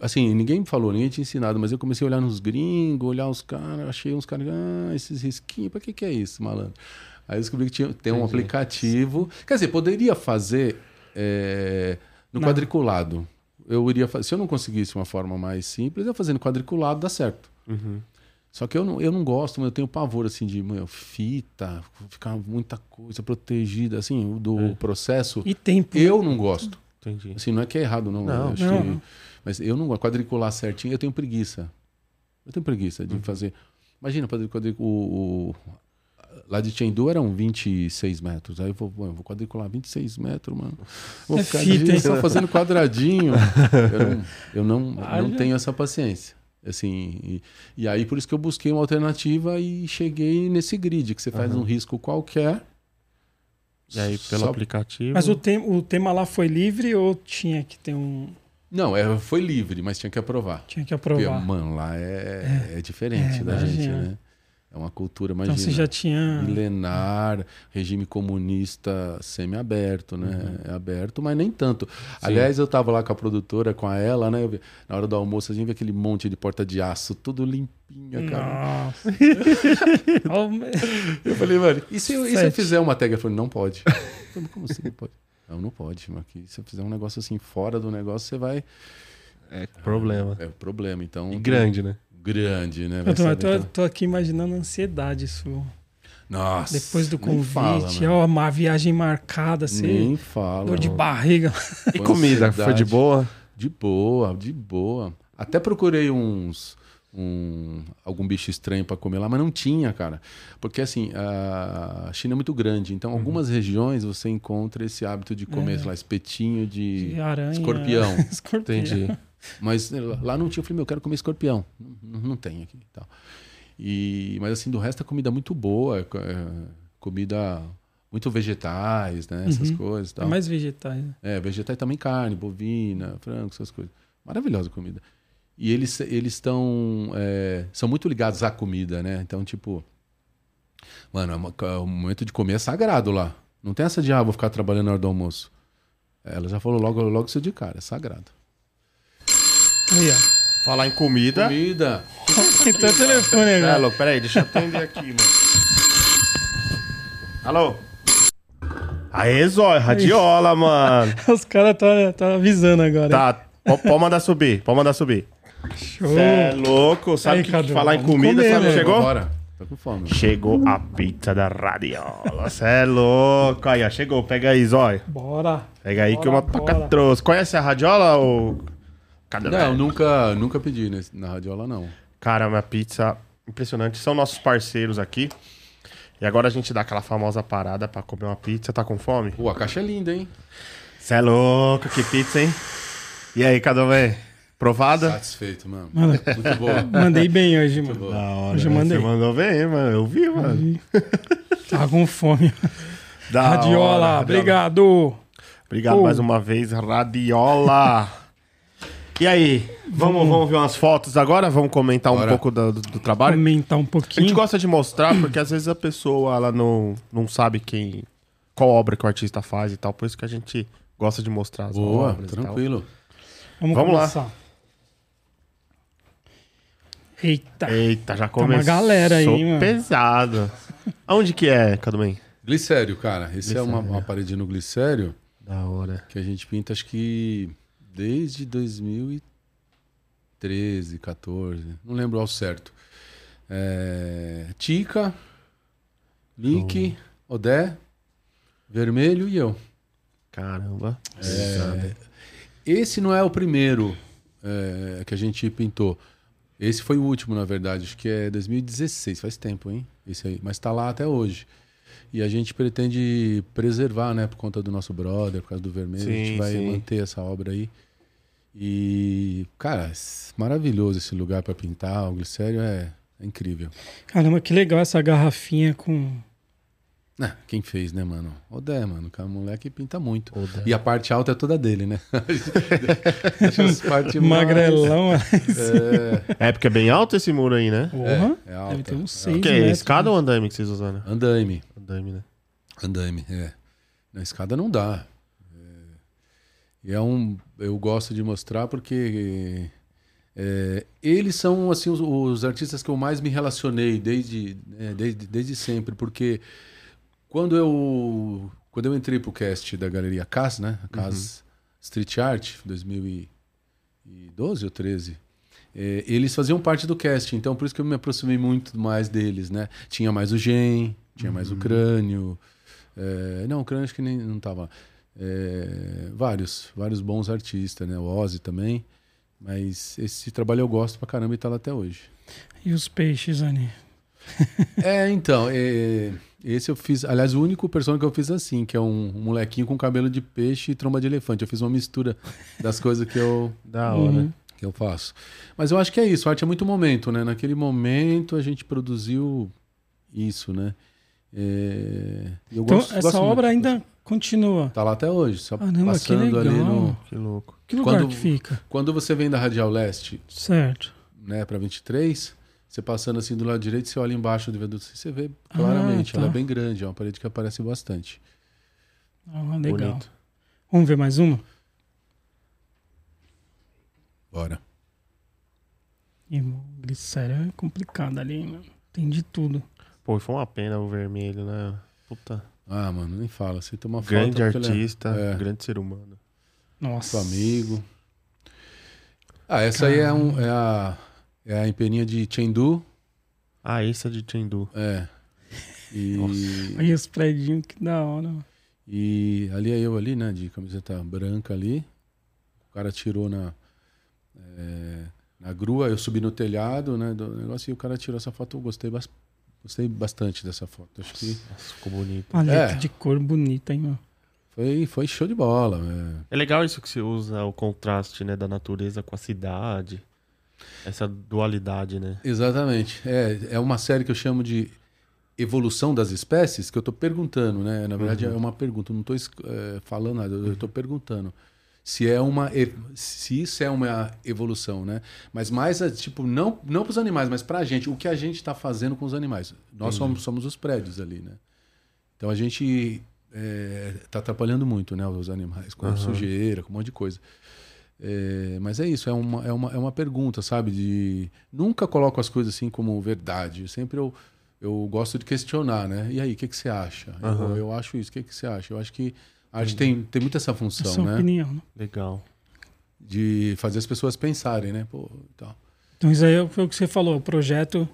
Assim, ninguém me falou, ninguém tinha ensinado, mas eu comecei a olhar nos gringos, olhar os caras, achei uns caras, ah, esses risquinhos, pra que que é isso, malandro? Aí eu descobri que tinha, tem um Entendi. aplicativo. Quer dizer, poderia fazer é, no Não. quadriculado. Eu iria fazer, se eu não conseguisse uma forma mais simples, eu no quadriculado, dá certo. Uhum. Só que eu não, eu não gosto, mas eu tenho pavor assim de meu, fita, ficar muita coisa protegida, assim, do É. processo. E tempo. Eu não gosto. Entendi. Assim, não é que é errado, não. Não, não, que- não. Mas eu não gosto. Quadricular certinho, eu tenho preguiça. Eu tenho preguiça Uhum. de fazer. Imagina, fazer quadric- o, o- Lá de Chengdu eram 26 metros. Aí eu vou, bom, eu vou quadricular 26 metros, mano. Vou É ficar fita, de- hein? só fazendo quadradinho. eu não, eu não, Ah, não já. tenho essa paciência. Assim, e, e aí por isso que eu busquei uma alternativa e cheguei nesse grid, que você faz Aham. um risco qualquer. E aí, pelo só- aplicativo. Mas o, tem, o tema lá foi livre ou tinha que ter um. Não, é, foi livre, mas tinha que aprovar. Tinha que Porque, aprovar? mano, lá é, é diferente É, da gente, imagina. né? É uma cultura, então imagina. você já tinha. milenar, regime comunista semi-aberto, né? Uhum. É aberto, mas nem tanto. Aliás, eu tava lá com a produtora, com a ela, né? Eu vi- na hora do almoço, a gente vê aquele monte de porta de aço, tudo limpinho, cara. Nossa. Eu falei, mano, e se, eu, e se eu fizer uma tag? Ele falou, não pode. Eu falei, como assim não pode? Não, não pode, mas que se eu fizer um negócio assim fora do negócio, você vai. É problema. É problema, então. E grande, né? Grande, né? Vai eu tô, saber, tô- tô aqui imaginando a ansiedade sua. Nossa. Depois do convite, fala, ó, uma viagem marcada, assim, Nem fala. dor de mano. barriga. E Com comida? Foi de boa? De boa, de boa. Até procurei uns. Um, algum bicho estranho para comer lá, mas não tinha, cara. Porque assim, a China é muito grande, então algumas regiões você encontra esse hábito de comer, É. lá, espetinho de. De aranha. escorpião. escorpião. Entendi. Mas eh, lá não tinha, eu falei, meu, eu quero comer escorpião. Não, não tem aqui tal. E, mas assim, do resto a comida é muito boa, é é comida muito vegetais, né? Essas Uhum. coisas É tal. mais vegetais. né? É, vegetais também carne, bovina, frango, essas coisas. Maravilhosa comida. E eles eles estão é, são muito ligados à comida, né? Então, tipo, mano, é uma- o momento de comer é sagrado lá. Não tem essa de ah, vou ficar trabalhando na hora do almoço. Ela já falou logo logo isso de cara, é sagrado. Aí, ó. Falar em comida. Comida. Tem até telefone É, agora. louco, peraí, deixa eu atender aqui, mano. Alô? Aê, Zóio, radiola, mano. Os caras tá, tá avisando agora. Tá, po- pode mandar subir, pode mandar subir. Show. Cê é louco, sabe Aí, que Cadu, falar em comida, comer, sabe? né? Chegou? Bora. Tô com fome. Chegou a pizza da radiola. Cê é louco. Aí, ó, chegou. Pega aí, Zóio. Bora. Pega aí que Bora, uma toca bora. trouxe. Conhece a radiola ou... Cadê? Não, nunca, nunca pedi nesse- na radiola, não. Cara, uma pizza impressionante. São nossos parceiros aqui. E agora a gente dá aquela famosa parada pra comer uma pizza. Tá com fome? Pô, a caixa é linda, hein? Cê é louco, que pizza, hein? E aí, Cadu, velho? Provada? Satisfeito, mano. Manda. Muito boa. Mandei bem hoje, Muito mano. boa. Da hora. Hoje eu né? mandei. Você mandou bem, mano. Eu vi, mano. Tava com fome. Da Radiola, hora, obrigado. Obrigado mais uma vez, Radiola. E aí, vamos, vamos ver umas fotos agora? Vamos comentar um Bora. pouco do, do- do trabalho? Comentar um A gente pouquinho. gosta de mostrar porque às vezes a pessoa ela não, não sabe quem qual obra que o artista faz e tal. Por isso que a gente gosta de mostrar as Boa, obras e tal. tranquilo. Vamos, Vamos lá. Eita. Eita, já Tá uma começou galera aí, mano. pesado. Aonde que é, Cadumen? Glicério, cara. Esse é uma, Glicério. uma parede no glicério Da hora. que a gente pinta, acho que desde 2013, 14. Não lembro ao certo. É, Tica, Link, Odé, Vermelho e eu. Caramba. É, esse não é o primeiro é, que a gente pintou. Esse foi o último, na verdade. Acho que é 2016, faz tempo, hein? Esse aí. Mas tá lá até hoje. E a gente pretende preservar, né? Por conta do nosso brother, por causa do vermelho. a Sim, gente vai sim. manter essa obra aí. E, cara, s- maravilhoso esse lugar para pintar. O glicério é, é incrível. Caramba, que legal essa garrafinha com. Ah, quem fez, né, mano? Odé, mano. O moleque pinta muito. Odé. E a parte alta é toda dele, né? Deixa as partes mais- Magrelão. É, É porque é bem alto esse muro aí, né? Porra. é alta. Deve ter uns É seis Que é escada ou andaime que vocês usaram? Andaime. Andaime, né? Andaime, é. Na escada não dá. É, E é um. Eu gosto de mostrar porque. é, eles são assim os, os artistas que eu mais me relacionei desde, é, desde, desde sempre, porque quando eu quando eu entrei pro cast da galeria CAS, né, a CAS Street Art 2012 ou 13, é, eles faziam parte do cast, então por isso que eu me aproximei muito mais deles, né? Tinha mais o Gen, tinha mais o Crânio, é, não, o Crânio acho que nem não tava. lá. É, vários, vários bons artistas, né? O Ozzy também. Mas esse trabalho eu gosto pra caramba e tá lá até hoje. E os peixes, Ani? É, então, é, esse eu fiz. Aliás, o único personagem que eu fiz assim, que é um, um molequinho com cabelo de peixe e tromba de elefante. Eu fiz uma mistura das coisas que eu, Da hora. Uhum. que eu faço. Mas eu acho que é isso, arte é muito momento, né? Naquele momento a gente produziu isso, né? É, eu Então, gosto- essa gosto muito. obra ainda continua. Tá lá até hoje, só Caramba, passando ali legal. no. Que louco. Que lugar Quando- que fica? Quando você vem da Radial Leste, Certo. né, para 23, você passando assim do lado direito, você olha embaixo do viaduto, você vê claramente, tá. ela é bem grande, é uma parede que aparece bastante. Ah, legal. Bonito. Vamos ver mais uma? Bora. Glicério é complicado ali, mano. Tem de tudo. Pô, foi uma pena o vermelho, né? Puta. Ah, mano, nem fala. Você toma foto. Grande é artista, é. grande ser humano. Nossa. Seu amigo. Ah, essa aí é, um, é, a, é a empeninha de Chengdu. Ah, esse é de Chengdu. É. E, Olha os predinhos, que da hora. e ali é eu ali, né? De camiseta branca ali. O cara tirou na, é, na grua, eu subi no telhado, né? Do negócio, e o cara tirou essa foto. Eu gostei, bas- gostei bastante dessa foto. Acho que Nossa, ficou bonito. Paleta É. de cor bonita, hein, mano. foi, foi show de bola. É. É legal isso que você usa, o contraste, né, da natureza com a cidade. Essa dualidade, né? Exatamente. É, é uma série que eu chamo de Evolução das Espécies, que eu estou perguntando, né? Na verdade, Uhum. é uma pergunta, não estou falando nada, eu estou perguntando. se é uma se isso é uma evolução, né? Mas mais é, tipo não não para os animais, mas para a gente, o que a gente está fazendo com os animais. Nós somos, somos os prédios ali, né? Então a gente está atrapalhando muito, né, os animais com Aham. sujeira, com um monte de coisa. É, mas é isso, é uma, é, uma, é uma pergunta, sabe? De nunca coloco as coisas assim como verdade. Sempre eu, eu gosto de questionar, né? E aí, o que, que você acha? Eu, Aham. eu acho isso, o que, que você acha? Eu acho que a arte tem, tem muito essa A função, sua né? opinião, né? Legal. De fazer as pessoas pensarem, né? Pô, tal. Então isso aí foi o que você falou, o projeto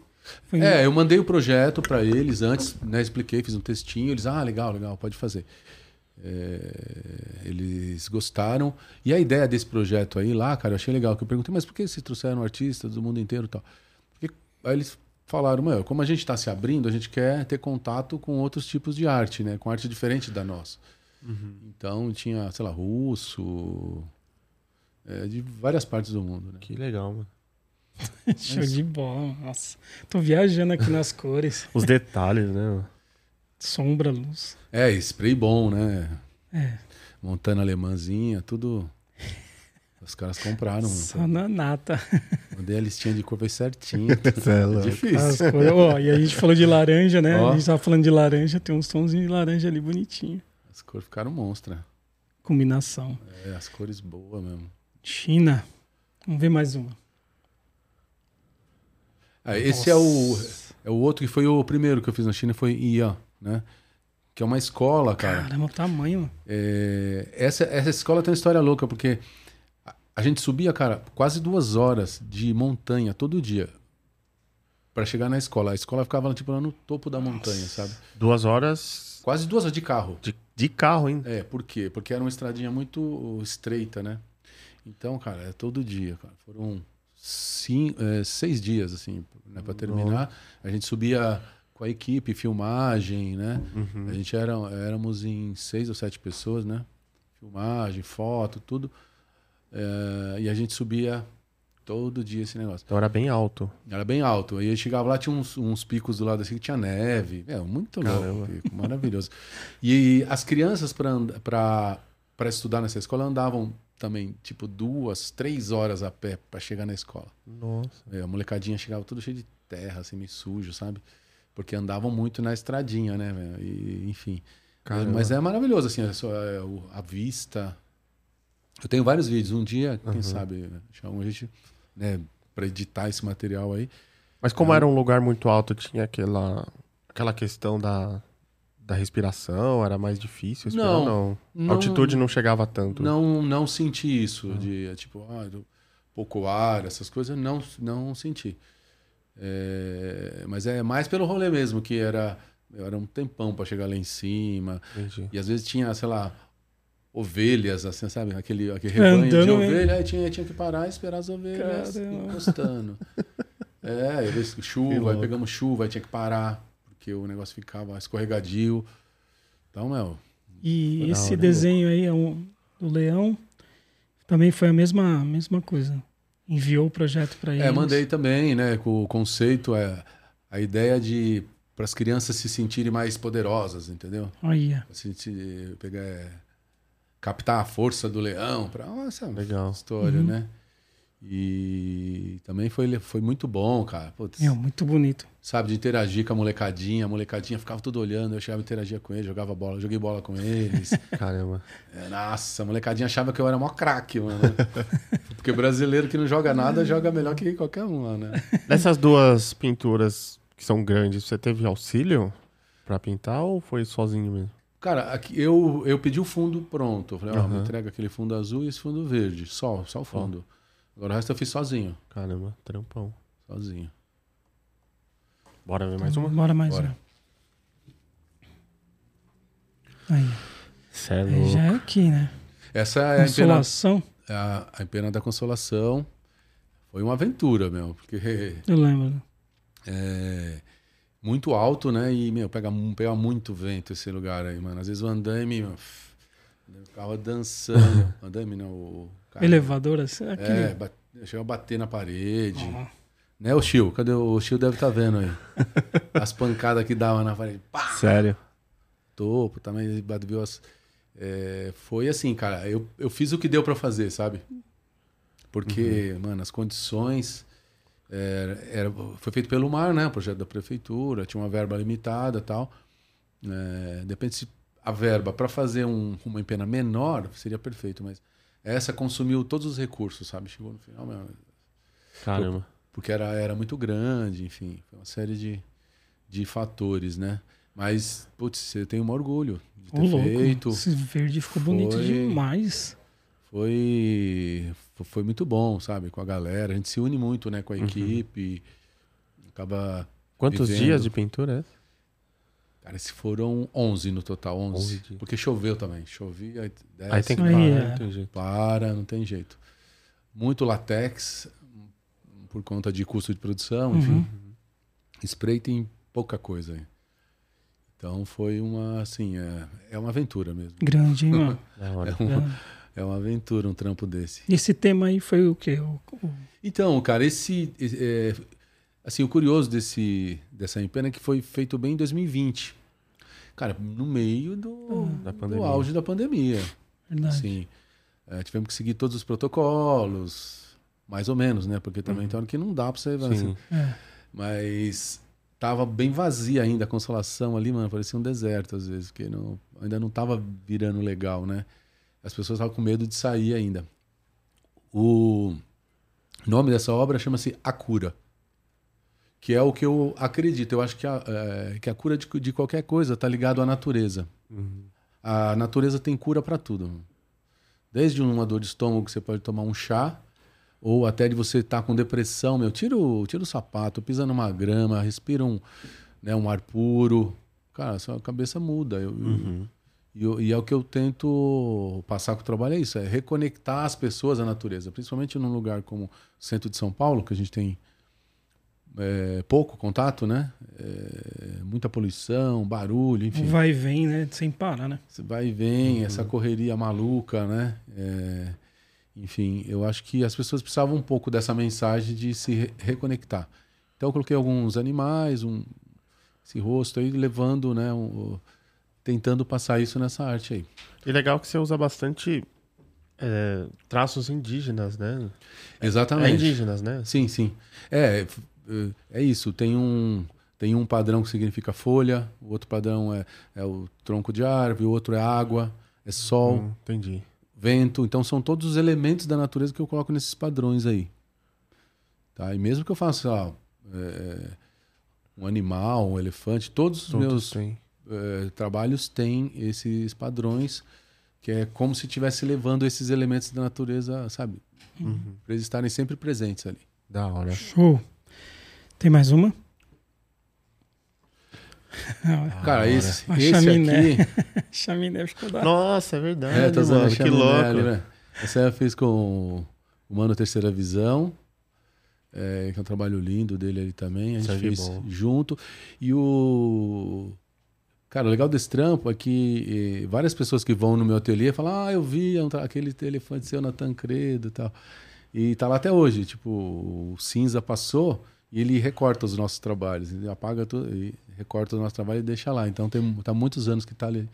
foi É, eu mandei o projeto para eles antes, né? Expliquei, fiz um textinho. Eles, ah, legal, legal, pode fazer. É, eles gostaram. E a ideia desse projeto aí lá, cara, eu achei legal. Que eu perguntei, mas por que vocês trouxeram artistas do mundo inteiro e tal? Porque aí eles falaram, meu, como a gente está se abrindo, a gente quer ter contato com outros tipos de arte, né? Com arte diferente da nossa. Então tinha, sei lá, russo, é, de várias partes do mundo, né? Que legal, mano. show de bola. Nossa, tô viajando aqui nas cores, Os detalhes, né? Sombra, luz. É, spray bom, né? É, Montana alemãzinha, tudo. Os caras compraram. só na nata. Mandei a listinha de cor foi certinho. É. Difícil. As cores. Ó, e a gente falou de laranja, né? Ó. A gente tava falando de laranja, tem uns tons de laranja ali bonitinho. As cores ficaram monstra. Combinação. É, as cores boas mesmo. China. Vamos ver mais uma. Ah, esse é o, é o outro que foi o primeiro que eu fiz na China, foi Ian, né? Que é uma escola, cara. Caramba, o tamanho. É, essa, essa escola tem uma história louca, porque a, a gente subia, cara, quase duas horas de montanha todo dia para chegar na escola. A escola ficava tipo, lá no topo da montanha, sabe? Duas horas Quase duas horas de carro. de, de carro ainda. É, por quê? Porque era uma estradinha muito estreita, né? Então, cara, é todo dia, cara. Foram cin- é, seis dias, assim, né, para terminar. A gente subia com a equipe, filmagem, né? Uhum. A gente era, éramos em seis ou sete pessoas, né? Filmagem, foto, tudo. É, e a gente subia todo dia esse negócio. Então era bem alto. Era bem alto. Aí eu chegava lá, tinha uns, uns picos do lado assim que tinha neve. É, muito louco, Caramba. maravilhoso. E as crianças para estudar nessa escola andavam também, tipo, duas, três horas a pé para chegar na escola. Nossa. É, a molecadinha chegava tudo cheio de terra, assim, meio sujo, sabe? Porque andavam muito na estradinha, né, velho? E, enfim. Caramba. Mas é maravilhoso, assim, a, é, o- a vista. Eu tenho vários vídeos. Um dia, quem Uhum. sabe, chama a gente, né, pra editar esse material aí. Mas como era um lugar muito alto, tinha aquela, aquela questão da, da respiração, era mais difícil respirar, Não, não. não- A altitude não chegava tanto. Não, não senti isso, de tipo, ah, pouco ar, essas coisas, não, não senti. É, mas é mais pelo rolê mesmo, que era, era um tempão para chegar lá em cima. Entendi. E às vezes tinha, sei lá, ovelhas, assim, sabe? Aquele, aquele rebanho de Andando, né? ovelha, aí tinha, tinha que parar e esperar as ovelhas Caramba. encostando. é, às vezes chuva, aí pegamos chuva, aí tinha que parar, porque o negócio ficava escorregadio. Então, meu, E esse hora, desenho aí é um, do leão também foi a mesma, mesma coisa. Enviou o projeto para eles. É, mandei também, né? Com o conceito, é a ideia de para as crianças se sentirem mais poderosas, entendeu? Olha. Sentir, pegar, é, captar a força do leão, para essa Legal. história, Uhum. né? E também foi, foi muito bom, cara. Putz, Meu, muito bonito. sabe, de interagir com a molecadinha. A molecadinha ficava tudo olhando, eu chegava e interagia com eles, jogava bola, joguei bola com eles. Caramba. É, nossa, a molecadinha achava que eu era mó craque, mano. Porque brasileiro que não joga nada joga melhor que qualquer um lá, né? Dessas duas pinturas que são grandes, você teve auxílio pra pintar ou foi sozinho mesmo? Cara, aqui, eu, eu pedi o fundo pronto. Eu falei, ó, me Aham. entrega aquele fundo azul e esse fundo verde. Só, só o fundo. Agora o resto eu fiz sozinho. Caramba, trampão. Sozinho. Bora ver mais uma? Bora mais Bora. uma. Aí. Cê é Aí louco. já é aqui, né? Essa é a empena, Consolação. a, a empena da consolação. Foi uma aventura, meu. Porque Eu lembro. é muito alto, né? E, meu, pega, pega muito vento esse lugar aí, mano. Às vezes o andaime, meu, o carro dançando. O andaime não, o carro. Elevador, assim, É, aquele. bate, chega a bater na parede. Ó, Né, o Chiu? Cadê o, o Chiu? Deve estar vendo aí. As pancadas que dava na parede. Pá! Sério. Topo também. Bate- viu as, é, foi assim, cara, eu, eu fiz o que deu para fazer, sabe? Porque, uhum. mano, as condições. Era, era, foi feito pelo mar, né? O projeto da prefeitura, tinha uma verba limitada tal. É, depende se a verba para fazer um, uma empena menor seria perfeito, mas essa consumiu todos os recursos, sabe? Chegou no final, meu, Caramba. Porque era, era muito grande, enfim, foi uma série de, de fatores, né? Mas, putz, você tem um orgulho de ter louco. feito. Esse verde ficou foi, bonito demais. Foi, foi muito bom, sabe? Com a galera. A gente se une muito, né? Com a uhum. equipe. Acaba. Quantos vivendo. dias de pintura é? Cara, se foram 11 no total, 11. 11 porque choveu também. Chovia, desce, aí tem que parar, é. não tem jeito. Para, não tem jeito. Muito latex, por conta de custo de produção, enfim. Uhum. Spray tem pouca coisa aí. Então foi uma, assim, é, é uma aventura mesmo. Grande, hein, mano? é, uma, é uma aventura um trampo desse. E esse tema aí foi o quê? O, o... Então, cara, esse... É, assim, o curioso desse, dessa empena é que foi feito bem em 2020. Cara, no meio do, ah, do auge da pandemia. Verdade. Assim, é, tivemos que seguir todos os protocolos, mais ou menos, né? Porque também uhum. tem hora que não dá pra você. Assim. É. Mas tava bem vazia ainda a consolação ali, mano. Parecia um deserto às vezes, porque não, ainda não tava virando legal, né? As pessoas estavam com medo de sair ainda. O nome dessa obra chama-se A Cura. Que é o que eu acredito. Eu acho que a, é, que a cura de, de qualquer coisa está ligado à natureza. Uhum. A natureza tem cura para tudo. Desde uma dor de estômago que você pode tomar um chá, ou até de você estar tá com depressão, meu, tira o, tira o sapato, pisa numa grama, respira um, né, um ar puro. Cara, sua cabeça muda. Eu, uhum. eu, e é o que eu tento passar com o trabalho, é isso, é reconectar as pessoas à natureza. Principalmente num lugar como o centro de São Paulo, que a gente tem é, pouco contato, né? É, muita poluição, barulho, enfim. Vai e vem, né? Sem parar, né? Vai e vem, uhum. essa correria maluca, né? É, enfim, eu acho que as pessoas precisavam um pouco dessa mensagem de se re reconectar. Então eu coloquei alguns animais, um, esse rosto aí, levando, né, um, tentando passar isso nessa arte aí. E legal que você usa bastante é, traços indígenas, né? Exatamente. É indígenas, né? Sim, sim. É, é, é isso. Tem um, tem um padrão que significa folha, o outro padrão é, é o tronco de árvore, o outro é água, é sol. Hum, entendi vento. Então são todos os elementos da natureza que eu coloco nesses padrões aí. Tá? E mesmo que eu faça lá, é, um animal, um elefante, todos os todos meus é, trabalhos têm esses padrões que é como se estivesse levando esses elementos da natureza, sabe? Uhum. Para eles estarem sempre presentes ali. Da hora. Show. Tem mais uma? Cara, esse, esse chaminé. aqui. chaminé ficou da Nossa, é verdade. É, tô mano, que louco. Ali, né? Essa eu fiz com o Mano Terceira Visão. É, que é um trabalho lindo dele ali também. A gente Sangue fez bom. junto. E o. Cara, o legal desse trampo é que várias pessoas que vão no meu ateliê falam: Ah, eu vi aquele elefante seu na Tancredo e tal. E tá lá até hoje. Tipo, o cinza passou e ele recorta os nossos trabalhos. Ele apaga tudo e recorta o nosso trabalho e deixa lá. Então tem tá muitos anos que tá ali,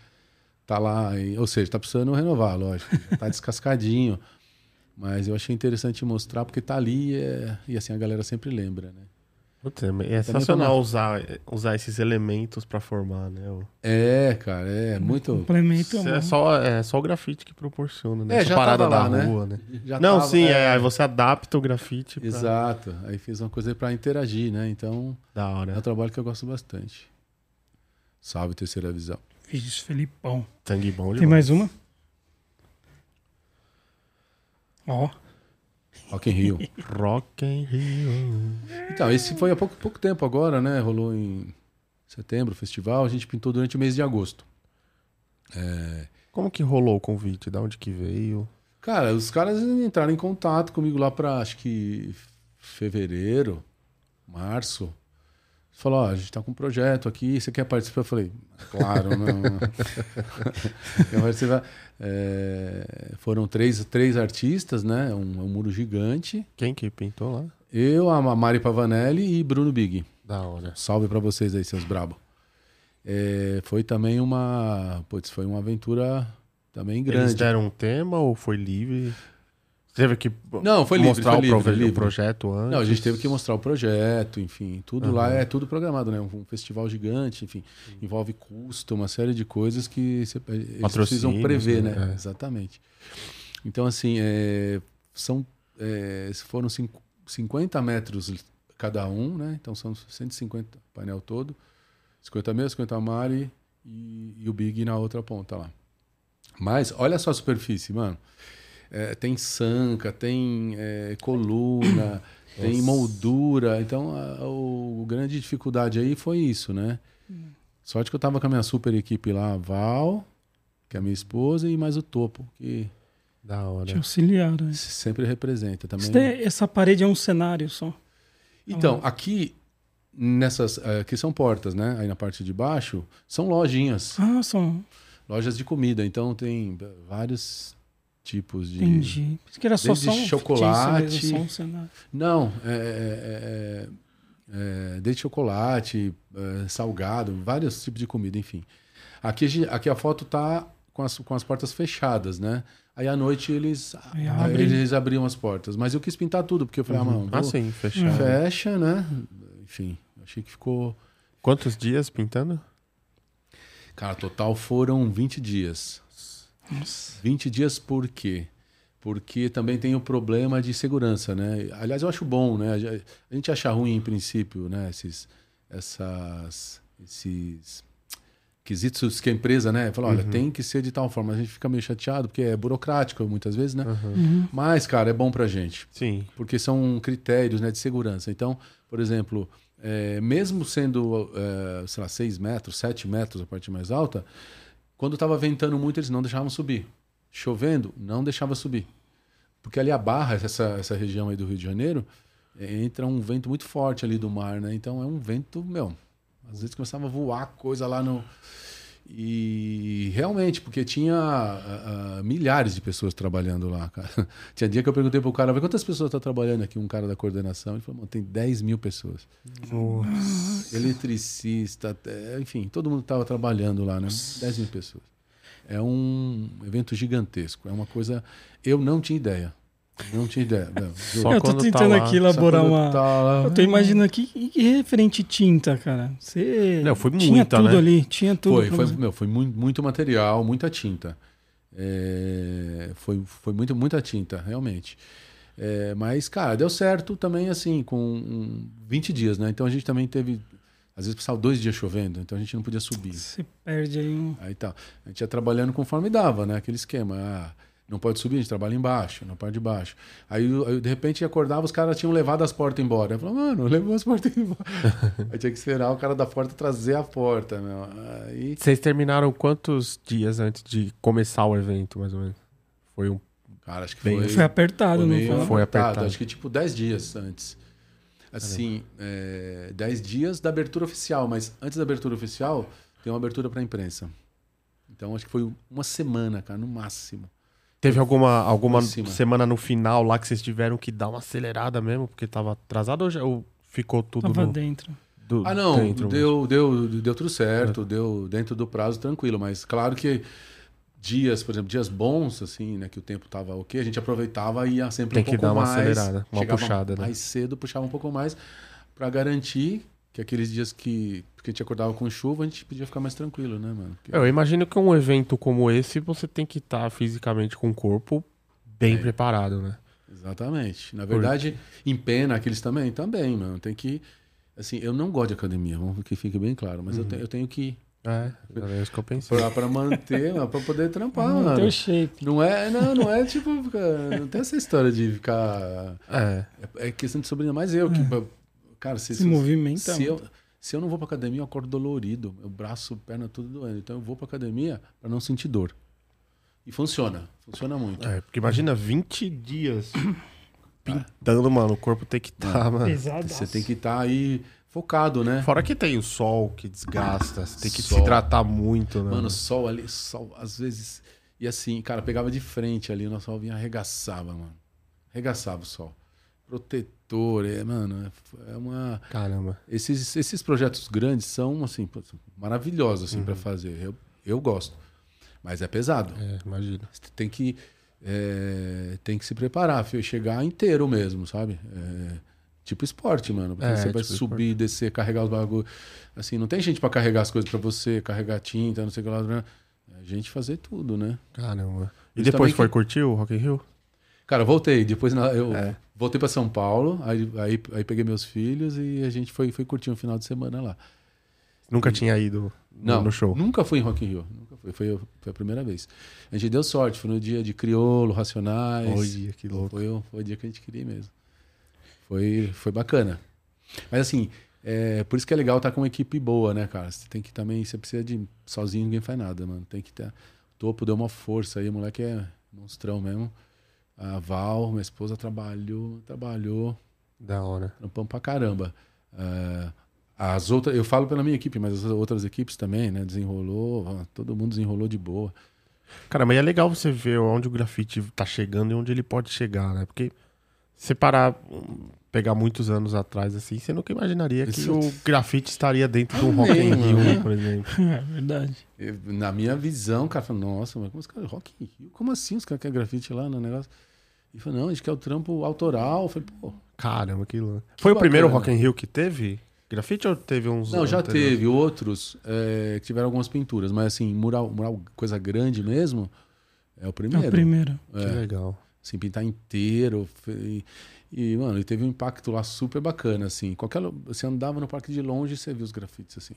tá lá, ou seja, tá precisando renovar, lógico. tá descascadinho. Mas eu achei interessante mostrar porque tá ali e, é, e assim a galera sempre lembra, né? Putz, é, é sensacional usar, usar esses elementos para formar, né? O... É, cara, é muito. Complemento. É só, é só o grafite que proporciona, né? É, Essa já parada lá, da rua, né? né? Já Não, tava, sim, é... aí você adapta o grafite. Pra... Exato. Aí fiz uma coisa para interagir, né? Então. Da hora. É um trabalho que eu gosto bastante. Salve, terceira visão. Fiz Felipão. Sangue bom Tem mais uma? Ó. Oh. Rock in Rio. Rock in Rio. Então, esse foi há pouco, pouco tempo agora, né? Rolou em setembro o festival. A gente pintou durante o mês de agosto. É... Como que rolou o convite? Da onde que veio? Cara, os caras entraram em contato comigo lá para acho que fevereiro, março. Falou, ó, a gente tá com um projeto aqui, você quer participar? Eu falei, claro, não. quer participar? É, foram três, três artistas, né? Um, um, muro gigante. Quem que pintou lá? Eu, a Mari Pavanelli e Bruno Big. Da hora. Salve para vocês aí, seus brabo. É, foi também uma, putz, foi uma aventura também Eles grande. deram um tema ou foi livre? Teve que Não, foi livre, mostrar foi o, livre, foi livre. o projeto antes? Não, a gente teve que mostrar o projeto, enfim, tudo lá é tudo programado, né? Um festival gigante, enfim, envolve custo, uma série de coisas que cê- eles precisam prever, né? né? É. Exatamente. Então, assim, é, são, é, foram cinco- 50 metros cada um, né? Então são 150 painel todo, 50 meus, 50 Mari e, e o Big na outra ponta lá. Mas olha só a superfície, mano. É, tem sanca, tem é, coluna, tem moldura. Então, a, o, a grande dificuldade aí foi isso, né? Sorte que eu tava com a minha super equipe lá, a Val, que é a minha esposa, e mais o Topo, que Da hora. Te auxiliaram. né? sempre representa também. Daí- essa parede é um cenário só. Então, aqui, nessas. eh, Aqui são portas, né? Aí na parte de baixo, são lojinhas. Ah, são. Lojas de comida. Então tem vários tipos de. Entendi. Isso que era só, Desde só chocolate. mesmo, só um cenário. Não, é, é, é, é, desde chocolate, é, salgado, vários tipos de comida, enfim. Aqui, a gente- aqui a foto tá com as, com as portas fechadas, né? Aí à noite eles, abre. eles abriam as portas. Mas eu quis pintar tudo, porque eu falei, ah, mano, Ah, vou- sim, fechado. fecha, né? Enfim, achei que ficou. Quantos dias pintando? Cara, total foram 20 dias. Nossa. 20 dias por quê? Porque também tem o problema de segurança, né? Aliás, eu acho bom, né? A gente acha ruim em princípio, né? Esses, essas, esses quesitos que a empresa, né? Fala, olha, tem que ser de tal forma. A gente fica meio chateado porque é burocrático muitas vezes, né? Uhum. Mas, cara, é bom pra gente Sim. porque são critérios né, de segurança. Então, por exemplo, é, mesmo sendo, é, sei lá, 6 metros, 7 metros a parte mais alta, quando estava ventando muito, eles não deixavam subir. Chovendo, não deixava subir. Porque ali a Barra, essa, essa região aí do Rio de Janeiro, é, entra um vento muito forte ali do mar, né? Então é um vento, meu, às vezes começava a voar coisa lá no. E realmente, porque tinha ah, milhares de pessoas trabalhando lá, cara. Tinha dia que eu perguntei pro cara, "Vê quantas pessoas estão trabalhando aqui? Um cara da coordenação. Ele falou, mano, tem 10 mil pessoas. Eletricista, até- enfim, todo mundo estava trabalhando lá, né? 10 mil pessoas. É um evento gigantesco. É uma coisa. Eu não tinha ideia. Não tinha ideia. Não. Só eu tô tá tentando lá. aqui elaborar uma. tá Eu tô imaginando aqui e e referente tinta, cara. Você Não, foi tinha muita, tudo né? ali, tinha tudo. Foi, foi, meu, foi muito, muito material, muita tinta. É, foi, foi muito, muita tinta, realmente. É, mas, cara, deu certo também, assim, com um, 20 dias, né? Então a gente também teve. Às vezes passava dois dias chovendo, então a gente não podia subir. Você perde aí um. Aí tá. A gente ia trabalhando conforme dava, né? Aquele esquema. Ah, não pode subir, a gente trabalha embaixo, na parte de baixo. Aí, aí, de repente, acordava, os caras tinham levado as portas embora. Eu falava, mano, levou as portas embora. aí tinha que esperar o cara da porta trazer a porta, meu. Aí Vocês terminaram quantos dias antes de começar o evento, mais ou menos? Foi um. Cara, acho que Bem, foi. Foi apertado, foi não meio foi? Foi apertado. Acho que tipo 10 dias antes. Assim, é, 10 dias da abertura oficial, mas antes da abertura oficial, tem uma abertura para imprensa. Então acho que foi uma semana, cara, no máximo. Teve alguma, alguma semana no final lá que vocês tiveram que dar uma acelerada mesmo, porque tava atrasado ou, já, ou ficou tudo Tava no, dentro. do- Ah, não, dentro? deu, deu, deu tudo certo, deu dentro do prazo tranquilo, mas claro que dias, por exemplo, dias bons, assim, né, que o tempo tava ok, a gente aproveitava e ia sempre Tem um que pouco dar uma mais, acelerada, uma puxada, né? mais cedo, puxava um pouco mais para garantir que aqueles dias que, que a gente acordava com chuva, a gente podia ficar mais tranquilo, né, mano? Porque- Eu imagino que um evento como esse, você tem que estar fisicamente com o corpo bem É. preparado, né? Exatamente. Na verdade, em pena, aqueles também, também, mano. Tem que. Assim, eu não gosto de academia, vamos que fique bem claro, mas eu, Uhum. te- eu tenho que ir É, é isso que eu pensei. pra, pra manter, pra poder trampar, Não mano. tem o shape. Não é, não, não é tipo, não tem essa história de ficar. É, É, é questão de sobrinha, mas eu que. Cara, se, Se movimenta. se eu, se eu não vou pra academia, eu acordo dolorido. Meu braço, perna, tudo doendo. Então eu vou pra academia pra não sentir dor. E funciona. Funciona muito. é, porque imagina 20 dias pintando, mano. O corpo tem que estar, mano. Pesado. Você tem que estar aí focado, né? Fora que tem o sol que desgasta, você tem que Sol. se hidratar muito, né? Mano, sol ali, sol, às vezes. E assim, cara, pegava de frente ali, o nosso sol vinha arregaçava, mano. Arregaçava o sol. Protetor, é, mano, é, é uma. Caramba. Esses, esses projetos grandes são, assim, maravilhosos, assim, pra fazer. Eu, eu gosto. Mas é pesado. É, imagina. Você tem que, é, tem que se preparar, filho, chegar inteiro mesmo, sabe? É, tipo esporte, mano. Porque É, você vai tipo subir, descer, carregar os bagulhos. Assim, não tem gente pra carregar as coisas pra você, carregar tinta, não sei o que lá. né? É gente fazer tudo, né? Caramba. E depois foi que- curtir o Rock in Rio? Cara, eu voltei. Depois eu É. voltei pra São Paulo, aí, aí, aí peguei meus filhos e a gente foi, foi curtir um final de semana lá. Nunca tinha ido no, Não, no show. nunca fui em Rock in Rio. Nunca fui. Foi, foi a primeira vez. A gente deu sorte. Foi no dia de Criolo, Racionais. Olha, que louco. Foi, o- foi o dia que a gente queria mesmo. Foi, foi bacana. Mas assim, é, por isso que é legal estar com uma equipe boa, né, cara? Você tem que também, você precisa de. Sozinho ninguém faz nada, mano. Tem que ter. O topo deu uma força aí, o moleque é monstrão mesmo. A Val, minha esposa, trabalhou, trabalhou, Da hora. trampamos pra caramba. É, as outras, eu falo pela minha equipe, mas as outras equipes também, né? Desenrolou, todo mundo desenrolou de boa. Cara, mas é legal você ver onde o grafite tá chegando e onde ele pode chegar, né? Porque se parar, pegar muitos anos atrás, assim, você nunca imaginaria que Isso- o grafite estaria dentro do Ah, Rock in Rio, por exemplo. É verdade. Eu- na minha visão, o cara nossa, mas como os caras, Rock in Rio? Como assim os caras querem grafite lá no negócio? E falou, não, a gente quer o trampo autoral. Eu falei, pô, Caramba, que louco. Foi o bacana. primeiro Rock in Rio que teve grafite ou teve uns Não, já anteriores? teve outros é, que tiveram algumas pinturas, mas assim, mural, mural coisa grande mesmo, é o É primeiro. o primeiro. Que É, legal. assim, pintar inteiro. E, e, mano, ele teve um impacto lá super bacana, assim. Qualquer, você andava no parque de longe e você via os grafites, assim.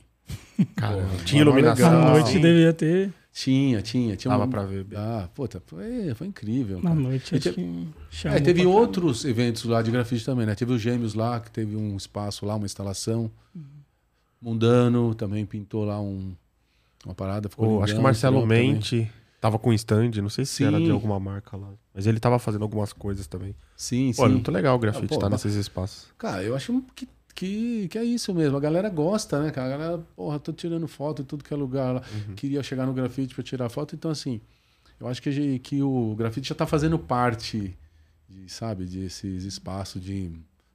Porra, tinha iluminação. À noite Sim. devia ter. Tinha, tinha. tinha Dava um- pra ver. Ah, puta, foi, foi incrível. Na cara. noite E te- É, teve caramba. outros eventos lá de grafite também, né? Teve os Gêmeos lá, que teve um espaço lá, uma instalação. Mundano também pintou lá um, uma parada. Ficou O- lindão, acho que o Marcelo tirou também. Mente tava com stand, não sei se Sim. era de alguma marca lá. Mas ele tava fazendo algumas coisas também. Sim, Pô, é sim. muito legal o grafite Ah, pô, estar ba- nesses espaços. Cara, eu acho que, que, que é isso mesmo. A galera gosta, né, cara? A galera, porra, tô tirando foto em tudo que é lugar lá. Uhum. Queria chegar no grafite pra tirar foto. Então, assim, eu acho que, que o grafite já tá fazendo parte, de, sabe, desses espaços de,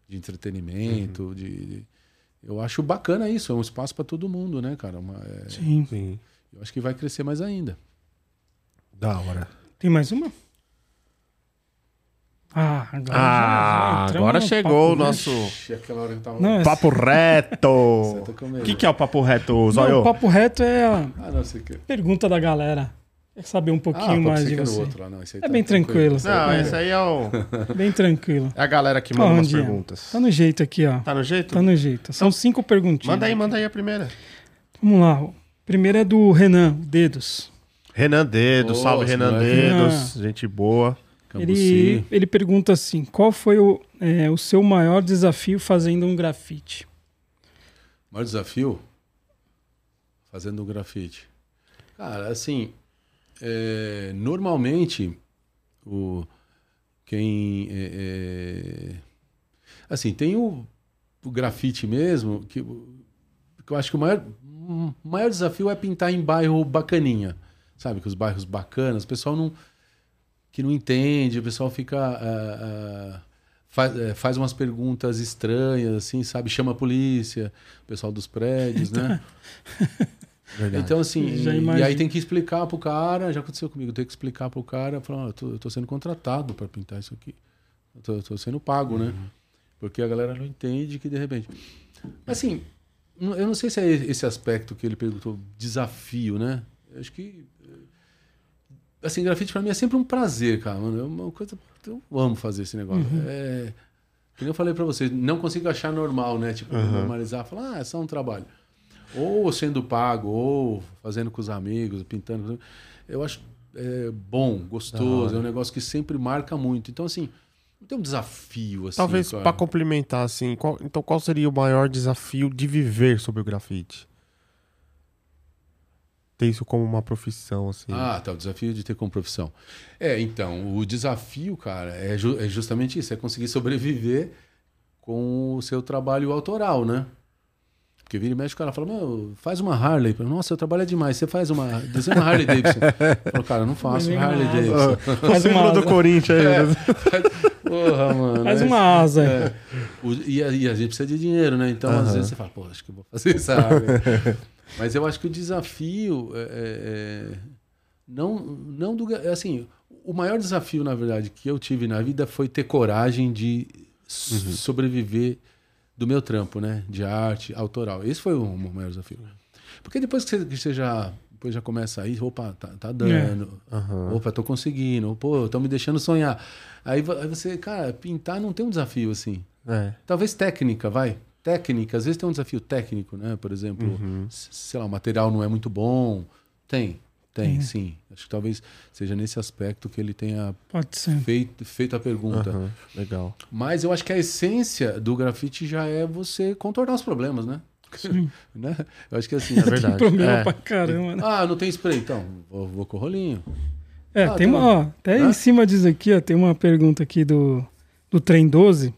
de entretenimento, Uhum. de, de- Eu acho bacana isso. É um espaço pra todo mundo, né, cara? Uma- é- Sim. Sim. eu acho que vai crescer mais ainda. Da hora. Tem mais uma? Ah, agora, já- já Ah, entramos agora no chegou o papo, nosso Ixi, aquela hora que tava... Não, é- papo reto. Comigo. O que, que é o papo reto, Não, Zóio? o papo reto é a Ah, não, que... pergunta da galera. Quer saber um pouquinho ah, mais de você. outro lá. Não, esse aí É tá bem tranquilo. Não, É. esse aí é, o... Bem tranquilo. é a galera que manda umas é? perguntas. Tá no jeito aqui, ó. Tá no jeito? Tá no jeito. São cinco perguntinhas. Manda aí, manda aí a primeira. Vamos lá. Primeiro é do Renan, Dedos. Renan Dedos, Ô, salve Renan. Dedos, gente boa. Ele, ele pergunta assim: qual foi o, é, o seu maior desafio fazendo um grafite? O maior desafio? Fazendo um grafite. Cara, assim, é, normalmente, o, quem. é, assim, tem o, o grafite mesmo, que, que eu acho que o maior, o maior desafio é pintar em bairro bacaninha. Sabe, que os bairros bacanas, o pessoal não. Que não entende, o pessoal fica. ah, ah, faz, eh, faz umas perguntas estranhas, assim, sabe? Chama a polícia, o pessoal dos prédios, né? Verdade. Então, assim, e, imagino. aí tem que explicar pro cara, já aconteceu comigo, tem que explicar pro cara, falar, eu, tô, eu tô sendo contratado para pintar isso aqui. Eu tô, eu tô sendo pago, né? Porque a galera não entende que de repente. Assim, eu não sei se é esse aspecto que ele perguntou, desafio, né? Eu acho que. Assim, grafite pra mim é sempre um prazer, cara. Mano. É uma coisa. Eu amo fazer esse negócio. É. Que nem eu falei pra vocês, não consigo achar normal, né? Tipo, normalizar, falar, ah, é só um trabalho. Ou sendo pago, ou fazendo com os amigos, pintando. Eu acho é, bom, gostoso, é um negócio que sempre marca muito. Então, assim, não tem um desafio, assim. Talvez pra complementar, assim, qual- então qual seria o maior desafio de viver sobre o grafite? Ter isso como uma profissão, assim. Ah, tá. O desafio de ter como profissão. É, então, o desafio, cara, é, ju- é justamente isso: é conseguir sobreviver com o seu trabalho autoral, né? Porque vira e mexe, o cara fala, meu, faz uma Harley. Nossa, seu trabalho é demais. Você faz uma. Desenha uma Harley Davidson. Eu falo, cara, eu não faço Harley Davidson. o Faz uma do. Corinthians aí. né? Porra, mano. Faz é- uma asa. é. O- e, a, e a gente precisa de dinheiro, né? Então, às Aham. vezes você fala, pô, acho que eu vou fazer essa Harley. Mas eu acho que o desafio é, é- é- Não, não do. Assim, o maior desafio, na verdade, que eu tive na vida foi ter coragem de uhum. sobreviver do meu trampo, né? De arte autoral. Esse foi o maior desafio. Porque depois que você, que você já, depois já começa a ir, opa, tá, tá dando. É. Uhum. Opa, tô conseguindo. Pô, estão me deixando sonhar. Aí, aí, você, cara, pintar não tem um desafio assim. É. Talvez técnica, vai. Técnica, às vezes tem um desafio técnico, né? Por exemplo, uhum. sei lá, o material não é muito bom. Tem. Tem, uhum. sim. Acho que talvez seja nesse aspecto que ele tenha feito, feito a pergunta. Uhum. Legal. Mas eu acho que a essência do grafite já é você contornar os problemas, né? Sim. né? Eu acho que assim. É verdade. Tem problema é. pra caramba, né? Ah, não tem spray, então. Vou, vou com o rolinho. É, ah, tem uma. Ó, até em cima disso aqui, ó, tem uma pergunta aqui do, do Trem 12.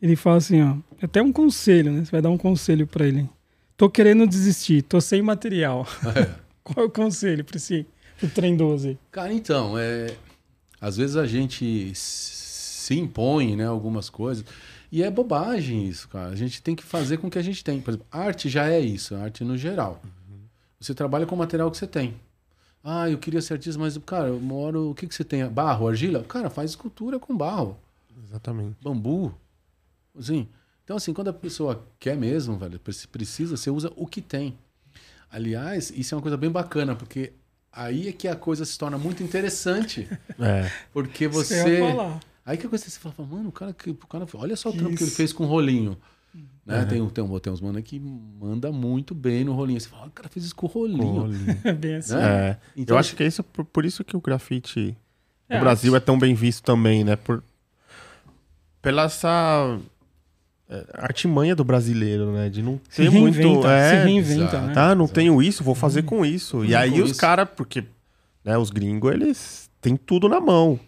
Ele fala assim, ó. Até um conselho, né? Você vai dar um conselho para ele. Tô querendo desistir, tô sem material. É. Qual é o conselho para esse o trem 12? Cara, então, é, às vezes a gente se impõe, né, algumas coisas. E é bobagem isso, cara. A gente tem que fazer com o que a gente tem. Por exemplo, arte já é isso, arte no geral. Uhum. Você trabalha com o material que você tem. Ah, eu queria ser artista, mas, cara, eu moro. O que, que você tem? Barro, argila? Cara, faz escultura com barro. Exatamente. Bambu. Assim. Então, assim, quando a pessoa quer mesmo, velho, precisa, você usa o que tem. Aliás, isso é uma coisa bem bacana, porque aí é que a coisa se torna muito interessante. É. Porque você. Aí que a coisa você fala, mano, o cara, o cara olha só o trampo que ele fez com o rolinho. Né? Uhum. Tem, tem, tem uns mano que manda muito bem no rolinho. Você fala, o cara fez isso com o rolinho. rolinho. bem assim. Né? É. Então, Eu acho que é isso, por, por isso que o grafite no é, Brasil é tão bem visto também, né? Por, pela essa é, artimanha do brasileiro, né? De não ter muito. É, se reinventa, né? Tá, não exato. tenho isso, vou fazer com isso. E aí os caras, porque né, os gringos, eles têm tudo na mão.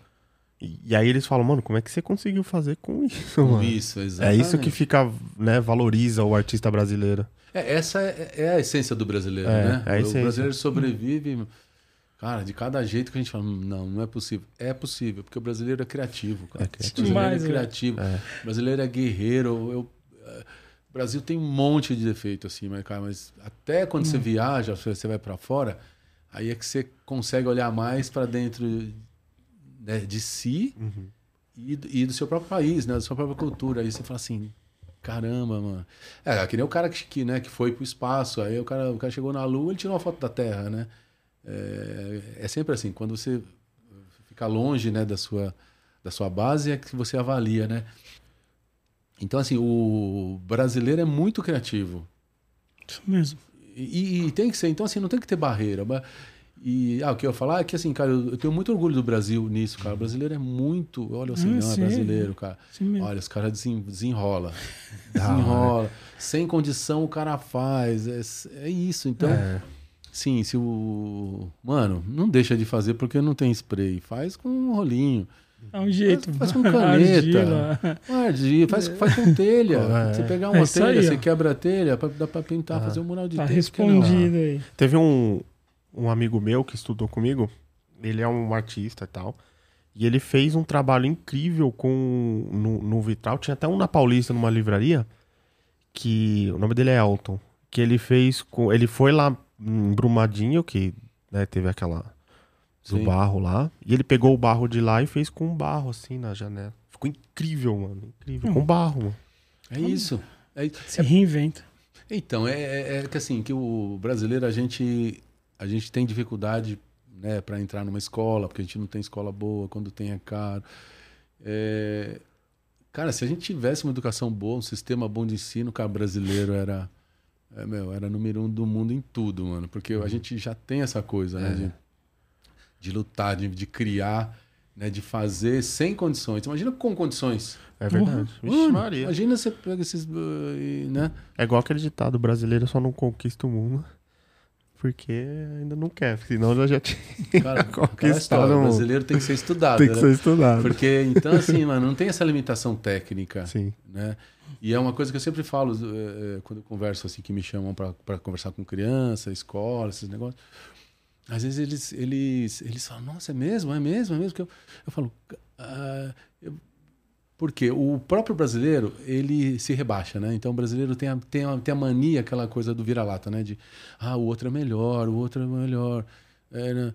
E, e, aí eles falam, mano, como é que você conseguiu fazer com isso, com mano? isso, exatamente. É isso que fica, né, valoriza o artista brasileiro. É, essa é, é a essência do brasileiro, é, né? É o brasileiro sobrevive. Cara, de cada jeito que a gente fala, não, não é possível. É possível, porque o brasileiro é criativo, cara. É criativo. O brasileiro é criativo. É. O brasileiro é guerreiro. Eu, é, o Brasil tem um monte de defeito, assim, mas, cara, mas até quando hum. você viaja, você vai para fora, aí é que você consegue olhar mais para dentro né, de si uhum. e, e, do seu próprio país, né? Da sua própria cultura. Aí você fala assim, caramba, mano. É, que nem o cara que, que, né, que foi pro espaço, aí o cara, o cara chegou na Lua, ele tirou uma foto da Terra, né? É, é sempre assim, quando você fica longe né, da, sua, da sua base, é que você avalia, né? Então, assim, o brasileiro é muito criativo. Isso mesmo. E, e, tem que ser, então, assim, não tem que ter barreira. E ah, o que eu ia falar é que, assim, cara, eu, eu tenho muito orgulho do Brasil nisso, cara. O brasileiro é muito. Olha o assim, ah, brasileiro, cara. Olha, os caras desen, desenrola. Desenrola. Sem condição o cara faz. É, é isso. Então. É. Sim, se o. Mano, não deixa de fazer porque não tem spray. Faz com um rolinho. Dá um jeito. Faz, faz com caneta. Argila. Argila, faz, faz com telha. É. Você pegar uma é telha, aí, você quebra a telha, pra, dá pra pintar, ah. fazer um mural de tá telha. respondido aí. Teve um, um amigo meu que estudou comigo. Ele é um artista e tal. E ele fez um trabalho incrível com no, no vitral. Tinha até um na Paulista, numa livraria. Que o nome dele é Elton. Que ele fez com. Ele foi lá em Brumadinho, que né, teve aquela do Sim. barro lá. E ele pegou o barro de lá e fez com barro, assim, na janela. Ficou incrível, mano. Incrível. Hum. Com barro, mano. É isso. É, Se reinventa. Então, é, é, é, que assim, que o brasileiro, a gente, a gente tem dificuldade né, para entrar numa escola, porque a gente não tem escola boa, quando tem é caro. É... Cara, se a gente tivesse uma educação boa, um sistema bom de ensino, cara, brasileiro era é, meu, era número um do mundo em tudo, mano. Porque uhum. a gente já tem essa coisa, né? é. né? De, de lutar, de, de, criar, né? De fazer sem condições. Imagina com condições. É verdade. Uhum. Vixe, Maria. Imagina você pega esses. Uh, né? É igual aquele ditado: brasileiro só não conquista o mundo porque ainda não quer, senão já tinha Cara, conquistado. O brasileiro tem que ser estudado. tem que né? ser estudado. Porque, então, assim, mano, não tem essa limitação técnica. Sim. Né? E é uma coisa que eu sempre falo é, quando eu converso, assim, que me chamam para conversar com criança, escola, esses negócios. Às vezes eles, eles, eles falam, nossa, é mesmo? É mesmo? É mesmo? Eu, eu falo, ah, porque o próprio brasileiro, ele se rebaixa, né? Então o brasileiro tem a, tem a, tem a mania, aquela coisa do vira-lata, né? De, ah, o outro é melhor, o outro é melhor. É, né?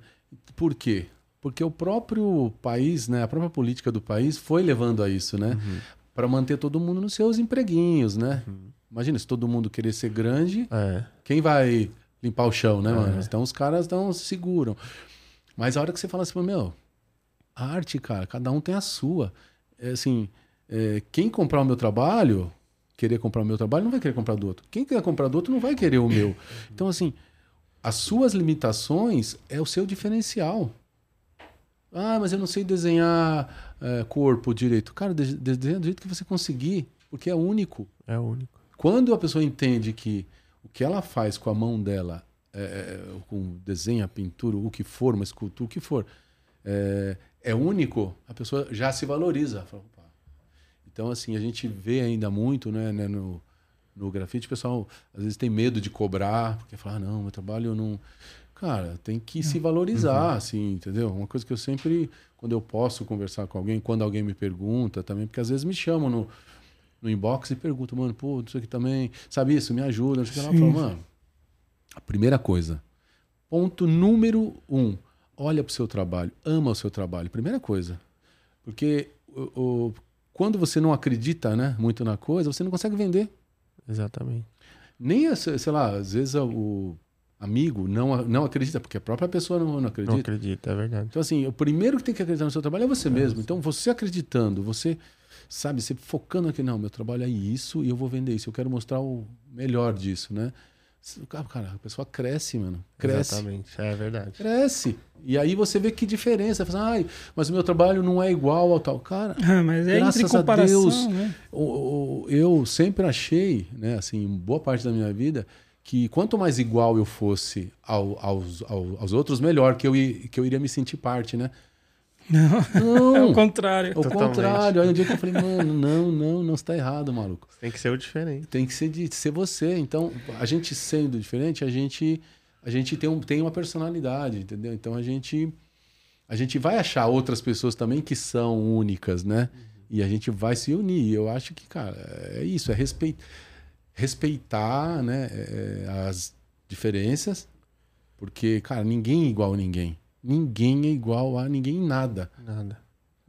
Por quê? Porque o próprio país, né, a própria política do país foi levando a isso, né? Uhum. Para manter todo mundo nos seus empreguinhos, né? Uhum. Imagina, se todo mundo querer ser grande, É. quem vai limpar o chão, né, É. mano? Então os caras não se seguram. Mas a hora que você fala assim, meu, arte, cara, cada um tem a sua. É assim, é, quem comprar o meu trabalho, querer comprar o meu trabalho, não vai querer comprar do outro. Quem quer comprar do outro não vai querer o meu. Então, assim, as suas limitações é o seu diferencial. Ah, mas eu não sei desenhar é, corpo direito. Cara, de- desenha do jeito que você conseguir, porque é único. É único. Quando a pessoa entende que o que ela faz com a mão dela, é, é, com desenho, a pintura, o que for, uma escultura, o que for, é, é único, a pessoa já se valoriza. Então, assim, a gente vê ainda muito né, né, no, no grafite, o pessoal às vezes tem medo de cobrar, porque fala, ah, não, meu trabalho não. Cara, tem que se valorizar, assim, entendeu? Uma coisa que eu sempre, quando eu posso conversar com alguém, quando alguém me pergunta também, porque às vezes me chamam no, no inbox e perguntam, mano, pô, isso aqui também, sabe isso, me ajuda. Não sei o que lá. Eu falo, mano, a primeira coisa, ponto número um, olha pro seu trabalho, ama o seu trabalho, primeira coisa. Porque o, o- quando você não acredita né, muito na coisa, você não consegue vender. Exatamente. Nem, a- sei lá, às vezes o amigo não, não acredita, porque a própria pessoa não, não Não acredita. é verdade. Então, assim, o primeiro que tem que acreditar no seu trabalho é você mesmo. Então, você acreditando, você, sabe, você focando aqui, não, meu trabalho é isso e eu vou vender isso, eu quero mostrar o melhor disso, né? Cara, cara, a pessoa cresce, mano. Cresce. Exatamente, é verdade. Cresce. E aí você vê que diferença. Você fala, Ai, mas o meu trabalho não é igual ao tal. Cara, Ah, mas é Graças entre a comparação, Deus. né? eu sempre achei, né, assim, boa parte da minha vida, que quanto mais igual eu fosse ao- aos, ao- aos outros, melhor que eu, i- que eu iria me sentir parte, né? Não, é Não, o contrário. ao Totalmente. contrário. Aí um dia que eu falei, mano, não, não, não está errado, maluco. Tem que ser o diferente. Tem que ser de ser você. Então, a gente sendo diferente, a gente a gente tem, um, tem uma personalidade, entendeu? Então a gente a gente vai achar outras pessoas também que são únicas, né? E a gente vai se unir. E Eu acho que, cara, é isso, é respeit, respeitar, né, é, as diferenças, porque, cara, ninguém é igual a ninguém. Ninguém é igual a ninguém em nada Nada.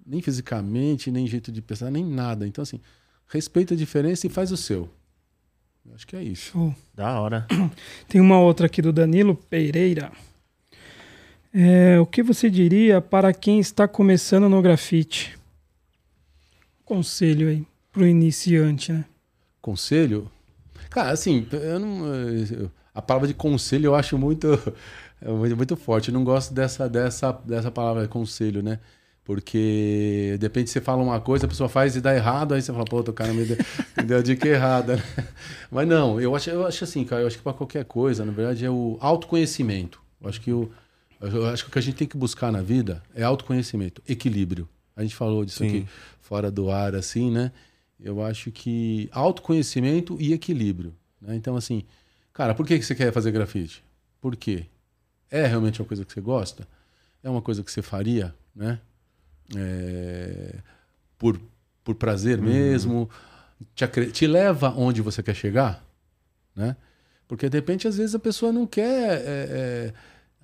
nem fisicamente, nem jeito de pensar, nem nada. Então, assim, respeita a diferença e faz o seu. Eu acho que é isso. Show. Da hora. Tem uma outra aqui do Danilo Pereira. É, o que você diria para quem está começando no grafite? Conselho aí pro iniciante, né? Conselho? Cara, assim, eu não, eu- a palavra de conselho eu acho muito, é muito, forte. Eu não gosto dessa, dessa, dessa palavra conselho, né? Porque de repente você fala uma coisa, a pessoa faz e dá errado, aí você fala, pô, o cara me deu, me deu a dica errada. né? Mas não, eu acho, eu acho assim, cara, eu acho que para qualquer coisa, na verdade, é o autoconhecimento. Eu acho que o, eu acho que o que a gente tem que buscar na vida é autoconhecimento, equilíbrio. A gente falou disso Sim. aqui fora do ar, assim, né? Eu acho que autoconhecimento e equilíbrio. Né? Então, assim, cara, por que você quer fazer grafite? Por quê? É realmente uma coisa que você gosta? É uma coisa que você faria, né? É, por, por prazer mesmo? Te, te leva onde você quer chegar? Né? Porque, de repente, às vezes a pessoa não quer... é, é,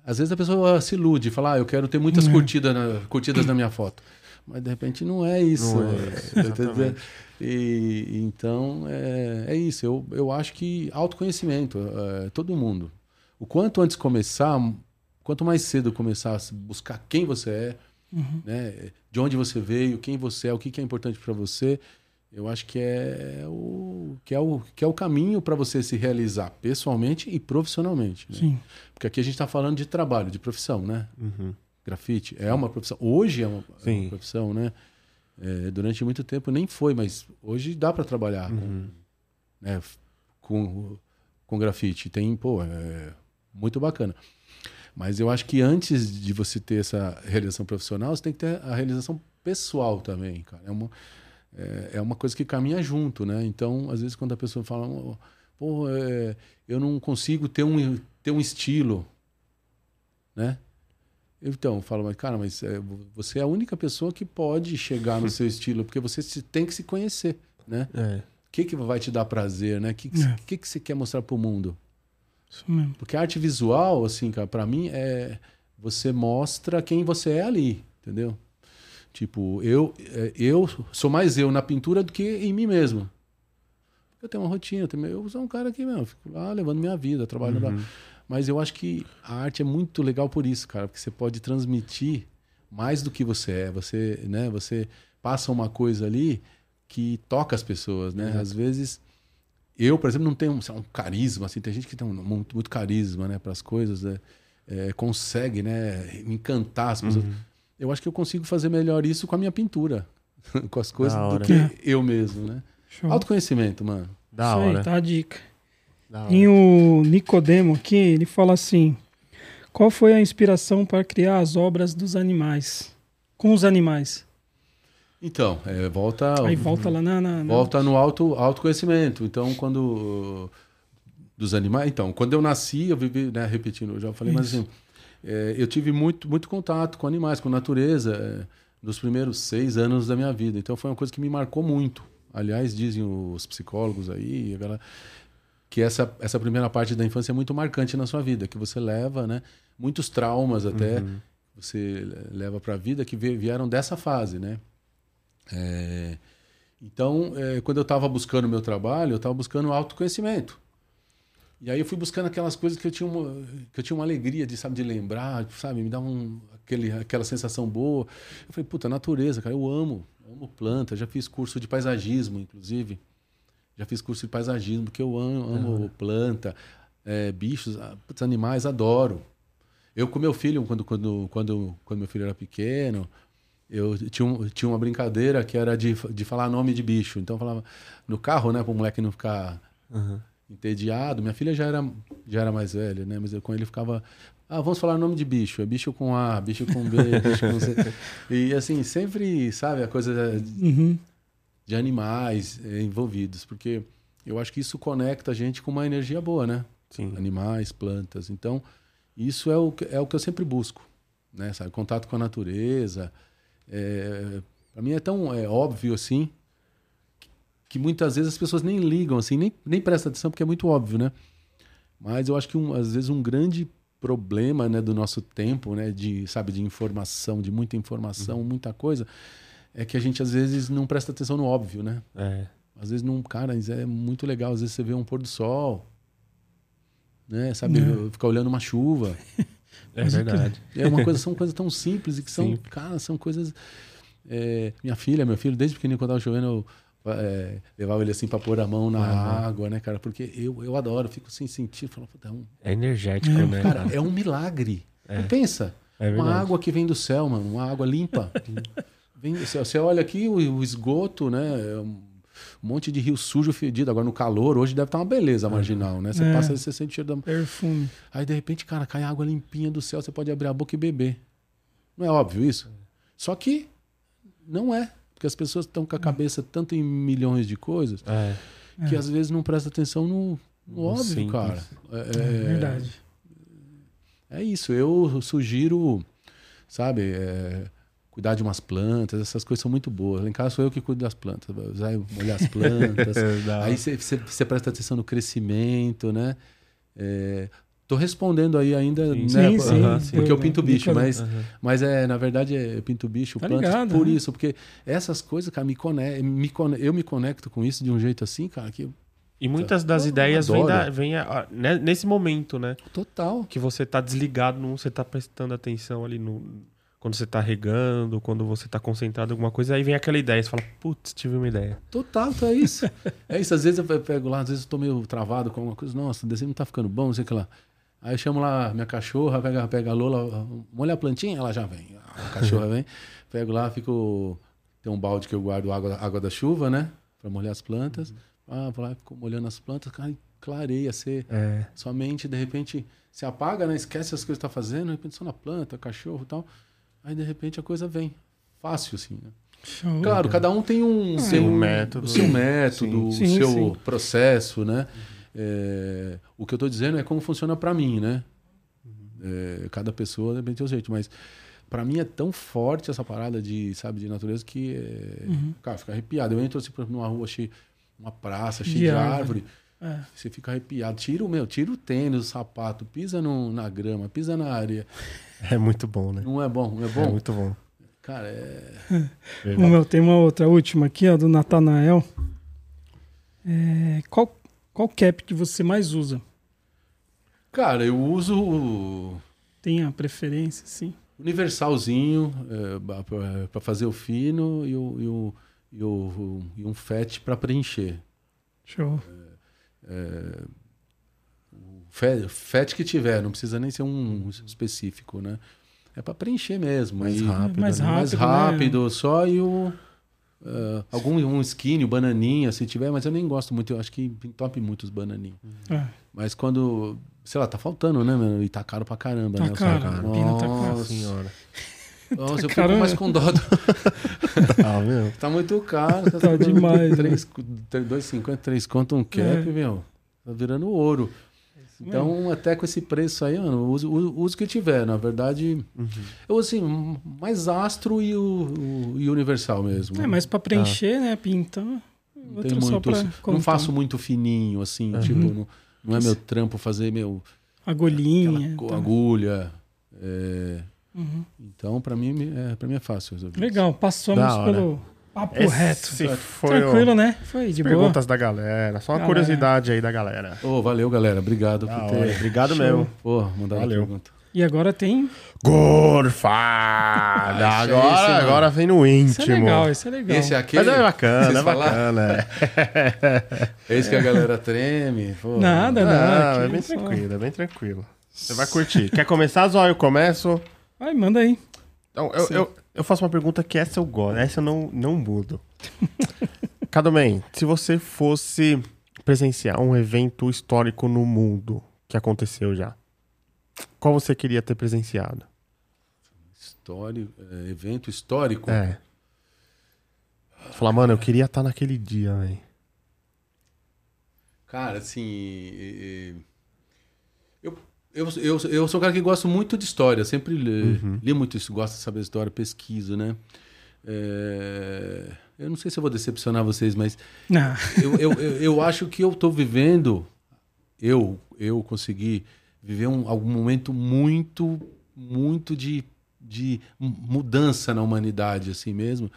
às vezes a pessoa se ilude, fala, ah, eu quero ter muitas É. curtidas, na, curtidas na minha foto. Mas, de repente, não é isso. Não é Entendeu? exatamente. E, então, é, é isso. Eu, eu acho que autoconhecimento, é, todo mundo. O quanto antes começar, quanto mais cedo começar a buscar quem você é, né, de onde você veio, quem você é, o que, que é importante para você, eu acho que é o que é o, que é o caminho para você se realizar pessoalmente e profissionalmente. né? Sim. Porque aqui a gente está falando de trabalho, de profissão, né? Uhum. Grafite é uma profissão. Hoje é uma, é uma profissão, né? É, durante muito tempo nem foi, mas hoje dá para trabalhar Uhum. com, né, com, com grafite. Tem, pô, é muito bacana. Mas eu acho que antes de você ter essa realização profissional, você tem que ter a realização pessoal também, cara. É uma, é, é uma coisa que caminha junto, né? Então, às vezes, quando a pessoa fala, "Oh, pô, é, eu não consigo ter um, ter um estilo, né? Então, eu falo, mas cara, mas é, você é a única pessoa que pode chegar no seu estilo, porque você tem que se conhecer, né? É. O que, que vai te dar prazer, né? O que, que, É. que, que você quer mostrar pro mundo? Isso mesmo. Porque a arte visual, assim, cara, pra mim é, você mostra quem você é ali, entendeu? Tipo, eu, é, eu sou mais eu na pintura do que em mim mesmo. Eu tenho uma rotina, eu, tenho, eu sou um cara que, meu, fico lá levando minha vida, trabalhando uhum. lá. Mas eu acho que a arte é muito legal por isso, cara, porque você pode transmitir mais do que você é. Você, né, você passa uma coisa ali que toca as pessoas, né? Uhum. Às vezes eu, por exemplo, não tenho um carisma assim, tem gente que tem um, muito, muito carisma, né, para as coisas, né? é, consegue, né, encantar as pessoas. Uhum. Eu acho que eu consigo fazer melhor isso com a minha pintura, com as coisas do que é. eu mesmo, né? Show. Autoconhecimento, mano. Da Isso hora. Aí, tá a dica. Tem o Nicodemo aqui, ele fala assim: Qual foi a inspiração para criar as obras dos animais? Com os animais? Então, é, volta. Aí volta lá na. na volta no auto, autoconhecimento. Então, quando. Dos animais. Então, quando eu nasci, eu vivi, né, repetindo, eu já falei, Isso. mas assim. É, eu tive muito, muito contato com animais, com natureza, é, nos primeiros seis anos da minha vida. Então, foi uma coisa que me marcou muito. Aliás, dizem os psicólogos aí, que essa, essa primeira parte da infância é muito marcante na sua vida, que você leva, né? Muitos traumas até uhum. você leva para a vida que vieram dessa fase, né? É, então, é, quando eu estava buscando meu trabalho, eu estava buscando autoconhecimento. E aí eu fui buscando aquelas coisas que eu tinha uma, que eu tinha uma alegria de, sabe, de lembrar, sabe, me dá um, aquele, aquela sensação boa. Eu falei, puta, natureza, cara, eu amo, eu amo planta, já fiz curso de paisagismo, inclusive. Já fiz curso de paisagismo, porque eu amo, amo planta, é, bichos, ah, animais, adoro. Eu com meu filho, quando, quando, quando, quando meu filho era pequeno, eu tinha, um, tinha uma brincadeira que era de, de falar nome de bicho. Então eu falava no carro, né, para o moleque não ficar uhum. entediado. Minha filha já era, já era mais velha, né, mas eu com ele ficava. Ah, vamos falar nome de bicho. É bicho com A, bicho com B, bicho com C. E assim, sempre, sabe, a coisa uhum. de animais eh, envolvidos. Porque eu acho que isso conecta a gente com uma energia boa, né? Sim. Animais, plantas. Então, isso é o, é o que eu sempre busco. Né, sabe? Contato com a natureza, é, para mim é tão é, óbvio assim que muitas vezes as pessoas nem ligam assim, nem, nem prestam atenção porque é muito óbvio, né? Mas eu acho que um, às vezes um grande problema, né, do nosso tempo, né, de sabe, de informação, de muita informação, uhum. muita coisa, é que a gente às vezes não presta atenção no óbvio, né? É. Às vezes não, cara, é muito legal, às vezes você vê um pôr do sol, né, sabe, é. ficar olhando uma chuva. É verdade. É uma coisa, são coisas tão simples e que são, cara, são coisas. É, minha filha, meu filho, desde pequenininho, quando tava chovendo, eu é, levava ele assim para pôr a mão na uhum. água, né, cara? Porque eu, eu adoro, fico sem sentir. Falo, é, um... é energético, é, né? Cara, é um milagre. É. Pensa, é uma água que vem do céu, mano, uma água limpa. vem, você, você olha aqui o, o esgoto, né? É um monte de rio sujo, fedido. Agora no calor, hoje deve estar uma beleza marginal, né? Você é. passa e você sente cheiro da. Perfume. Aí de repente, cara, cai água limpinha do céu, você pode abrir a boca e beber. Não é óbvio isso? Só que não é. Porque as pessoas estão com a cabeça tanto em milhões de coisas é. que é. às vezes não presta atenção no, no óbvio, simples. cara. É, é, verdade. É isso. Eu sugiro, sabe, é, cuidar de umas plantas, essas coisas são muito boas. Lá em casa sou eu que cuido das plantas, vai molhar as plantas. aí você presta atenção no crescimento, né? É, tô respondendo aí ainda, sim, né? Sim, sim, sim, porque eu pinto bicho, mas, uhum. mas é, na verdade, é, eu pinto bicho, tá plantas ligado, por né? isso, porque essas coisas, cara, me conectam, me conecto, eu me conecto com isso de um jeito assim, cara, que e muitas das ideias vêm vem né, nesse momento, né? Total. Que você tá desligado, não você tá prestando atenção ali no, quando você tá regando, quando você tá concentrado em alguma coisa, aí vem aquela ideia, você fala, putz, tive uma ideia. Total, tá isso. é isso, às vezes eu pego lá, às vezes eu tô meio travado com alguma coisa, nossa, o desenho não tá ficando bom, não sei o que lá. Aí eu chamo lá minha cachorra, pega, pega a Lola, molha a plantinha, ela já vem. A cachorra vem, pego lá, fico. Tem um balde que eu guardo água, água da chuva, né? Pra molhar as plantas. Ah, vou lá, fico molhando as plantas, cara, clareia, você. É. Sua mente, de repente, se apaga, né? Esquece as coisas que tá fazendo, de repente só na planta, cachorro e tal. Aí de repente a coisa vem. Fácil, assim, né? Show. Claro, cada um tem um, ah, seu método, o seu método, sim. o seu sim. processo, né? É, o que eu estou dizendo é como funciona para mim, né? É, cada pessoa depende do seu jeito, mas para mim é tão forte essa parada de, sabe, de natureza que, é, uhum. cara, fica arrepiado. Eu entro assim, por exemplo, numa rua cheia, uma praça cheia de, de árvore. árvore É. Você fica arrepiado. Tira o meu, tira o tênis, o sapato, pisa no, na grama, pisa na areia. É muito bom, né? Não é bom, não é É bom? muito bom. Cara, é. O meu, tem uma outra, última aqui, ó, do Natanael. É, qual, qual cap que você mais usa? Cara, eu uso o Tem a preferência, sim? universalzinho é, para fazer o fino e, o, e, o, e, o, e um fat para preencher. Show. Fe- Fat que tiver, não precisa nem ser um específico, né? É para preencher mesmo. Mais E- rápido. mais né? rápido. mais né? rápido, só e o. eh, algum um skinny, bananinha, se tiver, mas eu nem gosto muito, eu acho que entope muito os bananinhos. É. Mas quando, sei lá, tá faltando, né, mano? E tá caro pra caramba, Tá né? o caro, saco. a pina tá caro. Nossa, Nossa senhora. Nossa, eu fico mais com dó. do- Ah, meu. Tá muito caro. Tá demais, né? 2,50, 3 conto um cap, É. meu. Tá virando ouro. Então, até com esse preço aí, mano, uso, o que tiver. Na verdade, eu assim, mais astro e o, o- e universal mesmo. É, mas pra preencher, né, pintar, Não tem muito. Não faço muito fininho, assim, tipo, não, não é meu trampo fazer meu agulhinha. aquela tá. agulha. é, Uhum. então, pra mim, é, pra mim é fácil resolver. Legal, passamos hora. pelo papo Esse reto. foi Tranquilo, o... né? Foi de boa. Perguntas da galera. Só uma Galera. curiosidade aí da galera. Ô, valeu, galera. Obrigado Da por hora. ter. Obrigado Show. mesmo. Pô, mandar Valeu. pergunta. E agora tem. Gorfada! Ah, esse é agora, esse, agora vem no Isso é íntimo. legal, isso é legal. Esse é aquele. Mas é bacana, é bacana. É. Esse que a galera treme. Pô. Nada, Não, nada. é aqui bem só- tranquilo, é bem tranquilo. Você vai curtir. Quer começar, Zóio? Eu começo. Vai, manda aí. Então, eu, eu, eu faço uma pergunta que essa eu gosto, essa eu não, não mudo. Cadoman, se você fosse presenciar um evento histórico no mundo que aconteceu já, qual você queria ter presenciado? Histórico, é, evento histórico. É. Falar, mano, eu queria estar naquele dia, velho. Cara, assim. e- e- Eu, eu, eu, sou um cara que gosto muito de história. Sempre li, li muito isso, gosto de saber história, pesquiso, né? É, eu não sei se eu vou decepcionar vocês, mas eu, eu, eu, eu acho que eu tô vivendo, eu, eu consegui viver um, algum momento muito, muito de, de mudança na humanidade, assim mesmo,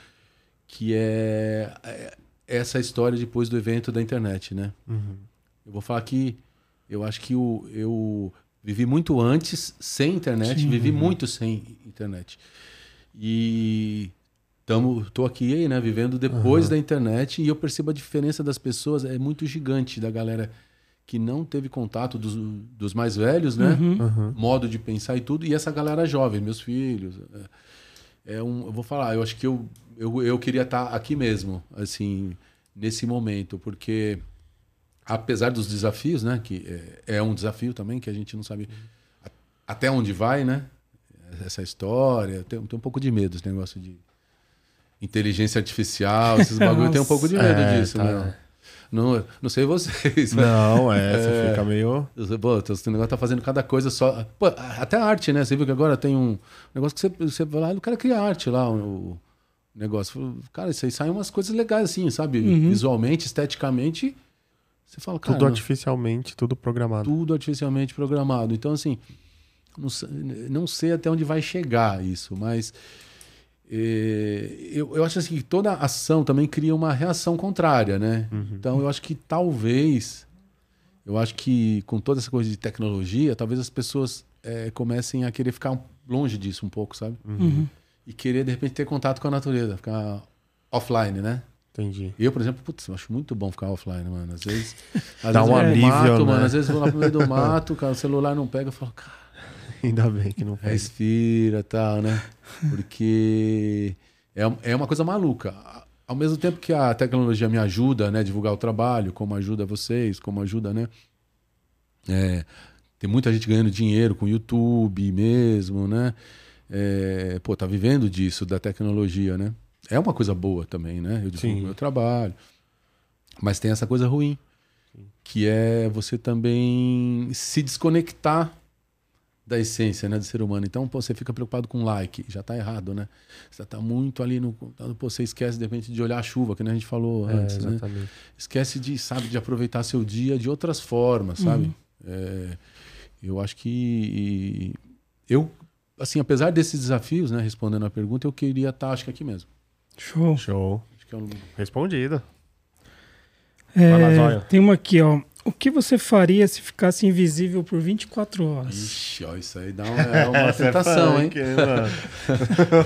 que é, é essa história depois do evento da internet, né? Eu vou falar que eu acho que o, eu vivi muito antes sem internet, vivi muito sem internet. E tamo, tô aqui aí, né, vivendo depois da internet e eu percebo a diferença das pessoas é muito gigante da galera que não teve contato dos, dos mais velhos, né? Uhum. Modo de pensar e tudo, e essa galera jovem, meus filhos. É, é um, eu vou falar, eu acho que eu, eu, eu queria estar aqui mesmo, assim, nesse momento, porque apesar dos desafios, né, que é, é um desafio também, que a gente não sabe a- até onde vai, né? Essa história, tem, tem um pouco de medo esse negócio de inteligência artificial, esses bagulho, tenho um pouco de medo É, disso, tá. meu. Não, não sei vocês, Não, é, você fica meio. Pô, esse negócio tá fazendo cada coisa só. Pô, até a arte, né? Você viu que agora tem um negócio que você, você vai lá e o cara cria arte lá, o, o negócio. Cara, isso aí saem umas coisas legais assim, sabe? Visualmente, esteticamente. Você fala, cara, Tudo artificialmente, tudo programado. tudo artificialmente programado. Então, assim, não, sei- não sei até onde vai chegar isso, mas eh, eu, eu acho assim que toda ação também cria uma reação contrária, né? Então, eu acho que talvez, eu acho que com toda essa coisa de tecnologia, talvez as pessoas eh, comecem a querer ficar longe disso um pouco, sabe? Uhum. E querer, de repente, ter contato com a natureza, ficar offline, né? Entendi. Eu, por exemplo, putz, eu acho muito bom ficar offline, mano. Às vezes. Às Dá vezes um alívio, mato, né? mano. Às vezes eu vou lá pro meio do mato, cara, o celular não pega, eu falo, cara, Ainda bem que não faz. respira e tal, né? Porque é, é uma coisa maluca. Ao mesmo tempo que a tecnologia me ajuda, né, a divulgar o trabalho, como ajuda vocês, como ajuda, né? É, tem muita gente ganhando dinheiro com o YouTube mesmo, né? É, pô, tá vivendo disso, da tecnologia, né? É uma coisa boa também, né? Eu divulgo Sim. meu trabalho. Mas tem essa coisa ruim, que é você também se desconectar da essência, né, do ser humano. Então, pô, você fica preocupado com like, já tá errado, né? Você tá muito ali no, pô, você esquece de repente de olhar a chuva, que nem a gente falou É, antes, né? exatamente. Esquece de, sabe, de aproveitar seu dia de outras formas, sabe? É, eu acho que eu, assim, apesar desses desafios, né, respondendo a pergunta, eu queria estar, acho que aqui mesmo. Show. Show. Acho que é um... Respondido. É, lá, tem uma aqui, ó. O que você faria se ficasse invisível por 24 horas? Ixi, ó, isso aí dá uma, é uma tentação, hein?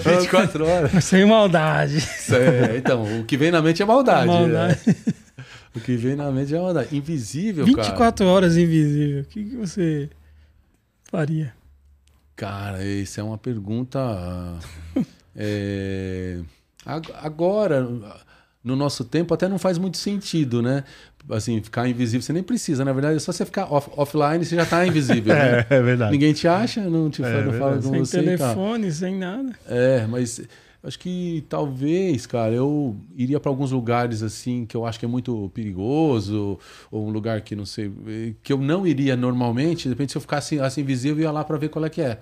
24 horas. Sem maldade. Isso é, então, o que vem na mente é maldade. Maldade. é. O que vem na mente é maldade. Invisível, cara. 24 horas invisível. O que, que você faria? Cara, isso é uma pergunta. é, ag- agora, no nosso tempo, até não faz muito sentido, né? Assim, ficar invisível, você nem precisa. Na verdade, é só você ficar off- offline, você já tá invisível. né? É, é verdade. Ninguém te acha, não, te É não fala com Sem você. tal. telefone, sem nada. É, mas acho que talvez, cara, eu iria para alguns lugares assim que eu acho que é muito perigoso, ou um lugar que não sei, que eu não iria normalmente. De repente, se eu ficasse assim invisível, eu ia lá para ver qual é que é.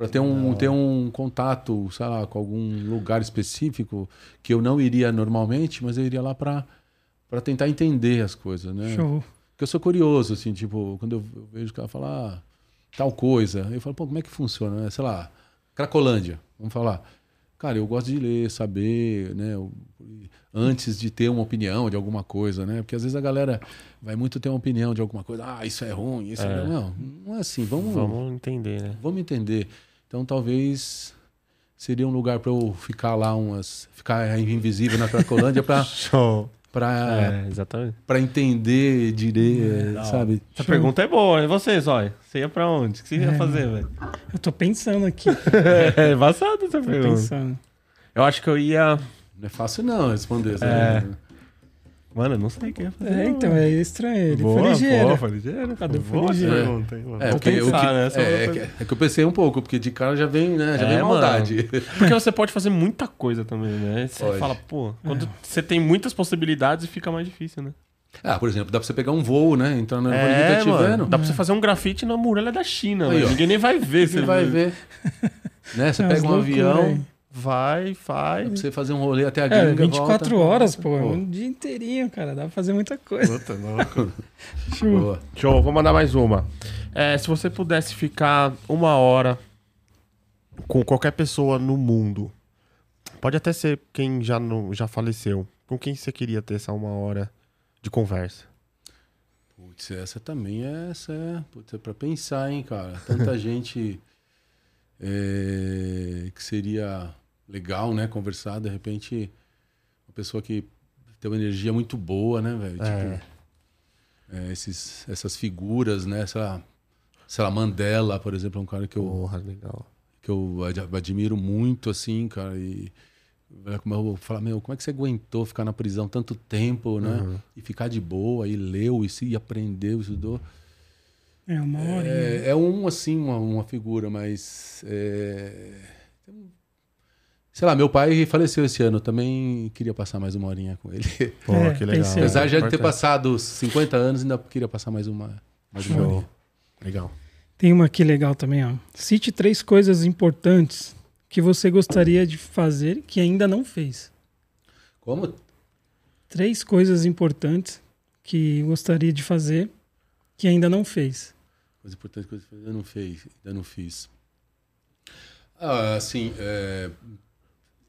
Para ter um, ter um contato, sei lá, com algum lugar específico que eu não iria normalmente, mas eu iria lá para tentar entender as coisas, né? Show. Porque eu sou curioso, assim, tipo, quando eu vejo o cara falar ah, tal coisa, eu falo, pô, como é que funciona? né? Sei lá, Cracolândia, vamos falar. Cara, eu gosto de ler, saber, né? antes de ter uma opinião de alguma coisa, né? Porque às vezes a galera vai muito ter uma opinião de alguma coisa. Ah, isso é ruim, isso é... É. Não, não é assim. Vamos, Vamos entender, né? vamos entender. Então talvez seria um lugar para eu ficar lá umas... Ficar invisível na Cracolândia para para É, exatamente. para entender direito, da hora. sabe? Essa pergunta é boa. E você, Zóia? Você ia pra onde? O que você ia É. fazer, velho? Eu tô pensando aqui. É embaçado essa Tô pergunta. pensando. Eu acho que eu ia... Não é fácil não responder. É. pergunta. Mano, eu não sei o que ia fazer. É, então, é estranho. Ele Boa, foi ligeiro. boa, foi ligeiro. Cadê o ligeiro? pergunta, mano? É, porque pensar, que, né? É, é que- é que eu pensei um pouco, porque de cara já vem, né? Já É, vem mano. maldade. Porque você pode fazer muita coisa também, né? Você Pode. fala, pô, quando você tem muitas possibilidades, fica mais difícil, né? Ah, por exemplo, dá pra você pegar um voo, né? Entrar no aeroporto É, tá mano, vendo. dá pra você fazer um grafite na muralha da China, Aí. Ninguém nem vai ver. Você vai ver. né? Você É, pega um loucuras avião, aí. Vai, dá faz. pra você fazer um rolê até a É, gringa, 24 volta. horas, pô. é Pô. Um dia inteirinho, cara. Dá pra fazer muita coisa. Puta, louco. Show. Boa. Show, vou mandar mais uma. É, se você pudesse ficar uma hora com qualquer pessoa no mundo, pode até ser quem já, não, já faleceu, com quem você queria ter essa uma hora de conversa? Putz, essa também é, essa é, putz, é pra pensar, hein, cara. Tanta gente é, que seria legal, né, conversar, de repente, uma pessoa que tem uma energia muito boa, né, velho? É. Tipo, é, esses, essas figuras, né, sei lá, sei lá, Mandela, por exemplo, é um cara que eu, Porra, legal. que eu ad- admiro muito, assim, cara, e como eu vou falar, meu, como é que você aguentou ficar na prisão tanto tempo, né? Uhum. E ficar de boa, e leu, e, se, e aprendeu, estudou. É uma hora. É, é um, assim, uma, uma figura, mas... é, Sei lá, meu pai faleceu esse ano, eu também queria passar mais uma horinha com ele. Pô, É, que legal. Apesar de já ter passado 50 anos, ainda queria passar mais uma, mais uma horinha. Legal. Tem uma aqui legal também, ó. Cite três coisas importantes que você gostaria de fazer que ainda não fez. Como? Três coisas importantes que gostaria de fazer que ainda não fez. Coisa importante que eu ainda não fiz. Ainda não fiz. Ah, assim, é,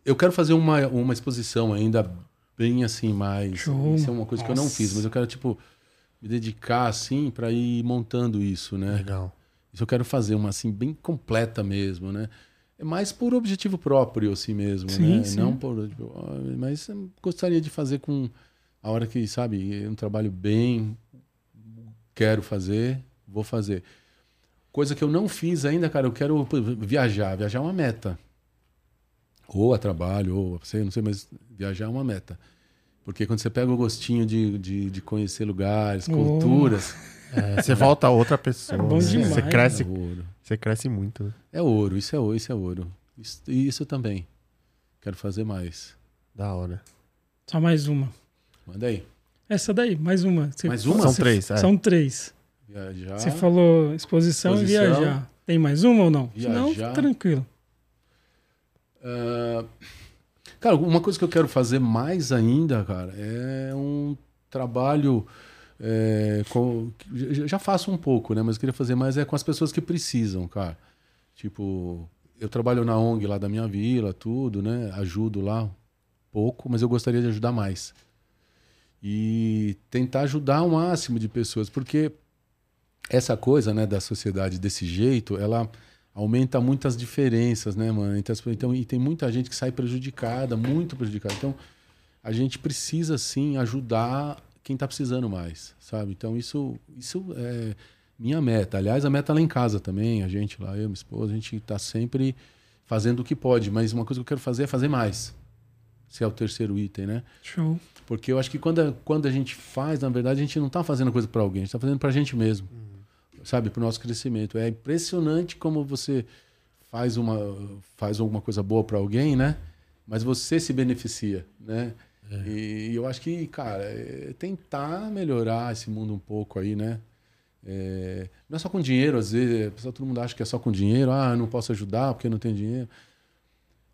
eu quero fazer uma, uma exposição ainda bem assim, mais. Show. Isso é uma coisa que eu não Nossa. fiz, mas eu quero, tipo, me dedicar assim para ir montando isso, né? Legal. Isso eu quero fazer uma assim, bem completa mesmo, né? É mais por objetivo próprio, assim mesmo, Sim, né? sim. Não por. tipo, ah, Mas eu gostaria de fazer com a hora que, sabe, é um trabalho bem. Quero fazer, vou fazer. Coisa que eu não fiz ainda, cara, eu quero viajar. Viajar é uma meta. Ou a trabalho, ou sei, não sei, mas viajar é uma meta. Porque quando você pega o gostinho de, de, de conhecer lugares, Oh. culturas, É, você volta a outra pessoa. É bom né? demais, Você cresce, é ouro. você cresce muito. né? É ouro, isso é ouro, isso é ouro. Isso, isso também. Quero fazer mais. Da hora. Só mais uma. Manda aí. Essa daí, mais uma. Você- Mais uma? São você- três, é. São três. Viajar. Você falou exposição, e Exposição. viajar. Tem mais uma ou não? Viajar. Senão, tranquilo. Ah, cara, uma coisa que eu quero fazer mais ainda, cara, é um trabalho. é, com- já- faço um pouco, né? Mas eu queria fazer mais é com as pessoas que precisam, cara. Tipo, eu trabalho na ONG lá da minha vila, tudo, né? Ajudo lá pouco, mas eu gostaria de ajudar mais. E tentar ajudar o máximo de pessoas, porque essa coisa, né, da sociedade desse jeito, ela aumenta muitas diferenças, né, mano? Então, e tem muita gente que sai prejudicada, muito prejudicada. Então, a gente precisa sim ajudar quem tá precisando mais, sabe? Então, isso, isso é minha meta. Aliás, a meta lá em casa também, a gente lá, eu, minha esposa, a gente tá sempre fazendo o que pode, mas uma coisa que eu quero fazer é fazer mais. Esse é o terceiro item, né? Show. Porque eu acho que quando a, quando a gente faz, na verdade, a gente não está fazendo coisa para alguém, a gente está fazendo para a gente mesmo. Sabe? Para o nosso crescimento. É impressionante como você faz, uma, faz alguma coisa boa para alguém, né? Mas você se beneficia, né? E eu acho que, cara, é tentar melhorar esse mundo um pouco aí, né? É, não é só com dinheiro, às vezes, a pessoa, todo mundo acha que é só com dinheiro, ah, eu não posso ajudar porque não tem dinheiro.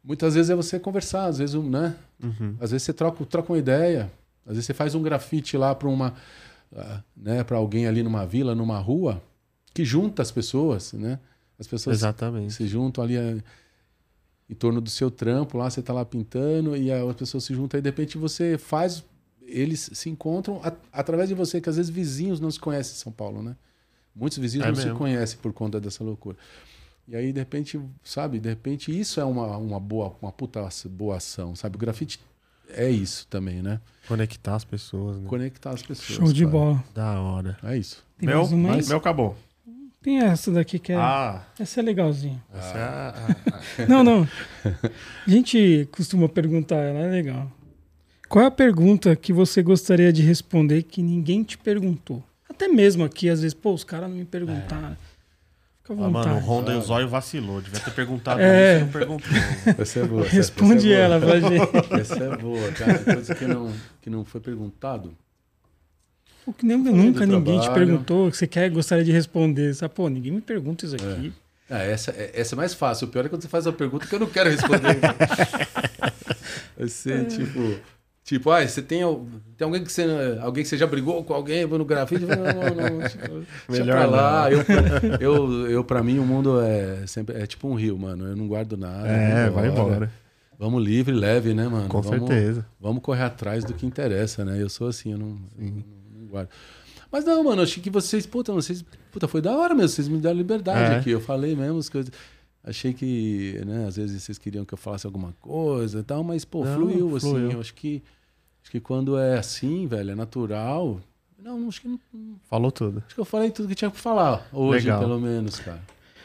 Muitas vezes é você conversar, às vezes, né? Às vezes você troca, troca uma ideia, às vezes você faz um grafite lá para uma, ah, né, para alguém ali numa vila, numa rua, que junta as pessoas, né? As pessoas Exatamente. se juntam ali eh, em torno do seu trampo, lá você tá lá pintando e as pessoas se juntam e de repente você faz, eles se encontram a- através de você, que às vezes vizinhos não se conhecem em São Paulo, né? Muitos vizinhos É não se mesmo. conhecem por conta dessa loucura. E aí, de repente, sabe, de repente isso é uma, uma boa, uma puta boa ação, sabe? O grafite é isso também, né? Conectar as pessoas, né? Conectar as pessoas. Show de cara. bola. Da hora. É isso. Tem meu, mais uma aí? mas- meu acabou. Tem essa daqui que é. Ah, Essa é legalzinha. essa é a- Não, não. A gente costuma perguntar, ela é legal. Qual é a pergunta que você gostaria de responder que ninguém te perguntou? Até mesmo aqui, às vezes, pô, os caras não me perguntaram. Fica à Ah, mano, o Honda e o Zóio vacilou. Devia ter perguntado É. isso e não perguntou. Essa é boa. essa- Responde essa é ela boa. pra gente. Essa é boa, cara. Coisa que não, que não foi perguntado. Pô, que nem- nunca ninguém te trabalho. perguntou, que você quer, gostaria de responder. Sabe, pô, ninguém me pergunta isso aqui. Ah, essa, é- essa é mais fácil. O pior é quando você faz uma pergunta que eu não quero responder. Vai ser tipo. Tipo, ah, você tem, tem alguém que você. Alguém que você já brigou com alguém no grafite? Não, não, não. Tipo, Melhor pra lá. não. Eu, eu, eu, pra mim, o mundo é sempre. É tipo um rio, mano. Eu não guardo nada. É, vai embora. Vamos livre, leve, né, mano? Com Vamos- certeza. Vamos correr atrás do que interessa, né? Eu sou assim, eu não, guardo. Mas não, mano, achei que vocês, puta, vocês, puta, foi da hora mesmo, vocês me deram liberdade É. aqui. Eu falei mesmo as coisas. Achei que, né, às vezes vocês queriam que eu falasse alguma coisa e tal, mas, pô, Não, fluiu, assim. fluiu. Eu acho que, acho que quando é assim, velho, é natural. Não, acho que, não- Falou tudo. acho que eu falei tudo que tinha pra falar hoje, Legal. pelo menos, cara.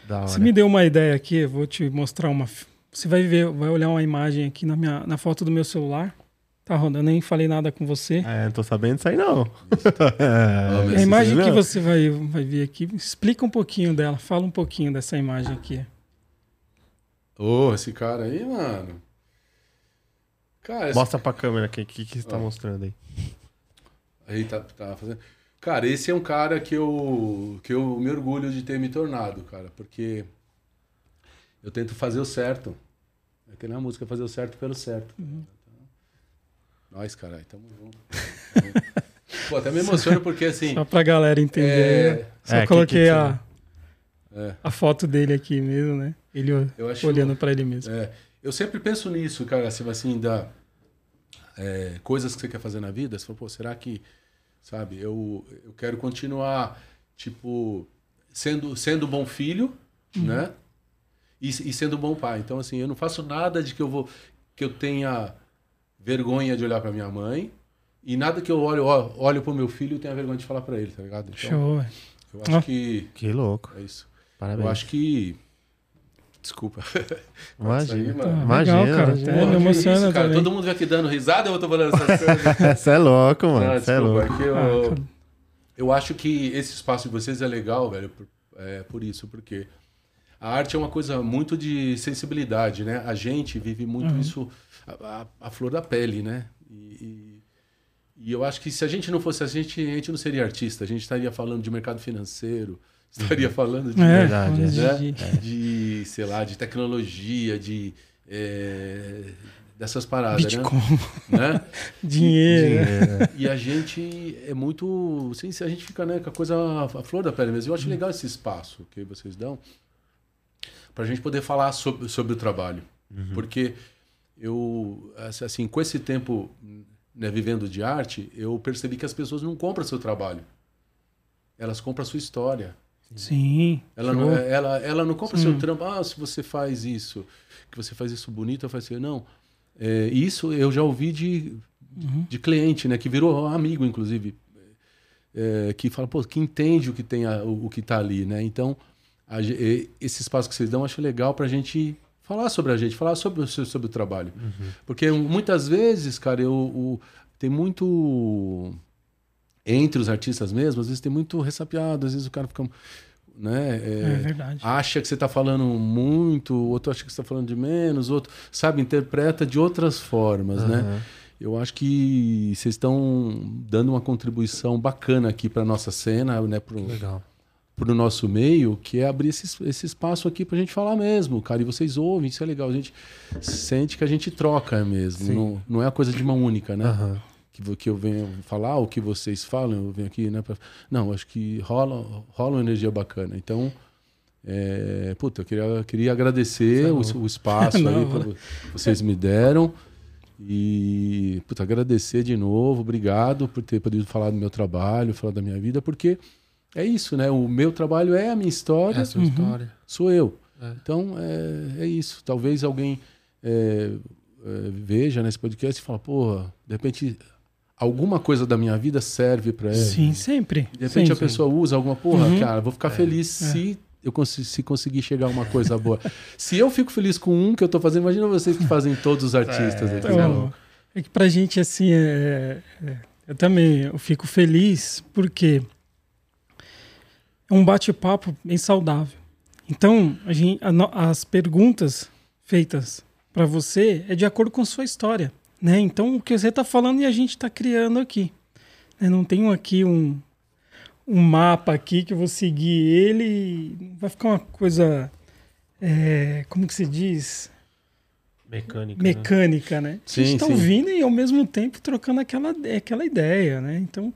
Da hora. Você me deu uma ideia aqui, eu vou te mostrar uma. Você vai ver, vai olhar uma imagem aqui na, minha, na foto do meu celular. Tá rodando, eu nem falei nada com você. É, não tô sabendo disso aí, não. Mas A imagem você que você vai, vai ver aqui, explica um pouquinho dela, fala um pouquinho dessa imagem aqui. Ô, esse cara aí, mano. Cara, esse Mostra pra câmera o que, que, que você tá Ó. mostrando aí. Aí tá, tá fazendo. Cara, esse é um cara que eu, que eu me orgulho de ter me tornado, cara, porque eu tento fazer o certo. É que nem a música, fazer o certo pelo certo. Nós, caralho, tamo junto. Pô, até me emociono porque assim. Só pra galera entender. É? Só É, que- coloquei que a, é, a foto dele aqui mesmo, né? Ele acho. olhando pra ele mesmo. É, eu sempre penso nisso, cara, assim, assim da é, coisas que você quer fazer na vida. Você fala, pô, será que, sabe, eu, eu quero continuar, tipo, sendo, sendo bom filho, né? E, e sendo bom pai. Então, assim, eu não faço nada de que eu vou, que eu tenha vergonha de olhar para minha mãe e nada que eu olho, ó, olho pro meu filho e tenha vergonha de falar para ele, tá ligado? Então, Show, velho. eu acho Ó. que Que louco. é isso. Parabéns. Eu acho que Desculpa. Imagina. Aí, mano. Ah, Imagina, legal, cara. imagina. Me emociona isso, cara? também. Todo mundo aqui dando risada eu tô falando essas coisas? Você é louco, mano. Não, Você é louco. é que eu, Ah, eu acho que esse espaço de vocês é legal, velho, por, é, por isso, porque a arte é uma coisa muito de sensibilidade, né? A gente vive muito Uhum. isso, a, a- a flor da pele, né? E, e- e eu acho que se a gente não fosse a gente, a gente não seria artista, a gente estaria falando de mercado financeiro, estaria falando de, É, verdade, falando né? de- de, sei lá, de tecnologia, de é, dessas paradas, Bitcoin, né? né? dinheiro. É. E a gente é muito. Assim, a gente fica né, com a coisa a flor da pele mesmo. Eu acho legal esse espaço que vocês dão para a gente poder falar sobre, sobre o trabalho. Porque eu, assim, com esse tempo né, vivendo de arte, eu percebi que as pessoas não compram seu trabalho. Elas compram a sua história. Sim. Ela show. não, é, ela, ela não compra Sim. seu trampo. Ah, se você faz isso, que você faz isso bonito, eu faço assim. Não. É, isso eu já ouvi de, Uhum. de cliente, né? Que virou amigo, inclusive. é, que fala, pô, que entende o que tem a- o, o que tá ali, né? Então, a esse espaço que vocês dão, eu acho legal pra gente falar sobre a gente, falar sobre o, seu- sobre o trabalho. Porque muitas vezes, cara, eu, o- tem muito. Entre os artistas mesmo, às vezes tem muito ressapiado, às vezes o cara fica. Né, É verdade. acha que você está falando muito, outro acha que você está falando de menos, outro, sabe, interpreta de outras formas, né? Aham. Eu acho que vocês estão dando uma contribuição bacana aqui para nossa cena, né, para Legal. O nosso meio, que é abrir esse, esse espaço aqui para a gente falar mesmo, cara. E vocês ouvem, isso é legal. A gente sente que a gente troca mesmo. Não, não é a coisa de mão única, né? Aham. que, que eu venho falar, o que vocês falam, eu venho aqui, né? pra- Não, acho que rola, rola uma energia bacana. Então, é, puta, eu queria, queria agradecer o, o espaço Na aí que vocês me deram. E, puta, agradecer de novo, obrigado por ter podido falar do meu trabalho, falar da minha vida, porque é isso, né? O meu trabalho é a minha história, É a sua história. sou eu. É. Então, é, é isso. Talvez alguém é, é, veja nesse podcast e fala, porra, de repente alguma coisa da minha vida serve para ela. Sim, sempre. De repente a pessoa usa alguma porra, Uhum. cara, vou ficar feliz se eu consi- se conseguir chegar a uma coisa boa. se eu fico feliz com um que eu tô fazendo, imagina vocês que fazem todos os artistas. É, aqui, Então, né? é que pra gente, assim, é, é- eu também eu fico feliz porque é um bate-papo bem saudável. Então, a gente, a as perguntas feitas para você é de acordo com sua história, né? Então, o que você está falando e a gente está criando aqui. né? Não tenho aqui um, um mapa aqui que eu vou seguir ele vai ficar uma coisa, é, como que se diz? Mecânica. né? mecânica, né? a Sim, gente tá sim. ouvindo e ao mesmo tempo trocando aquela, aquela ideia, né? Então,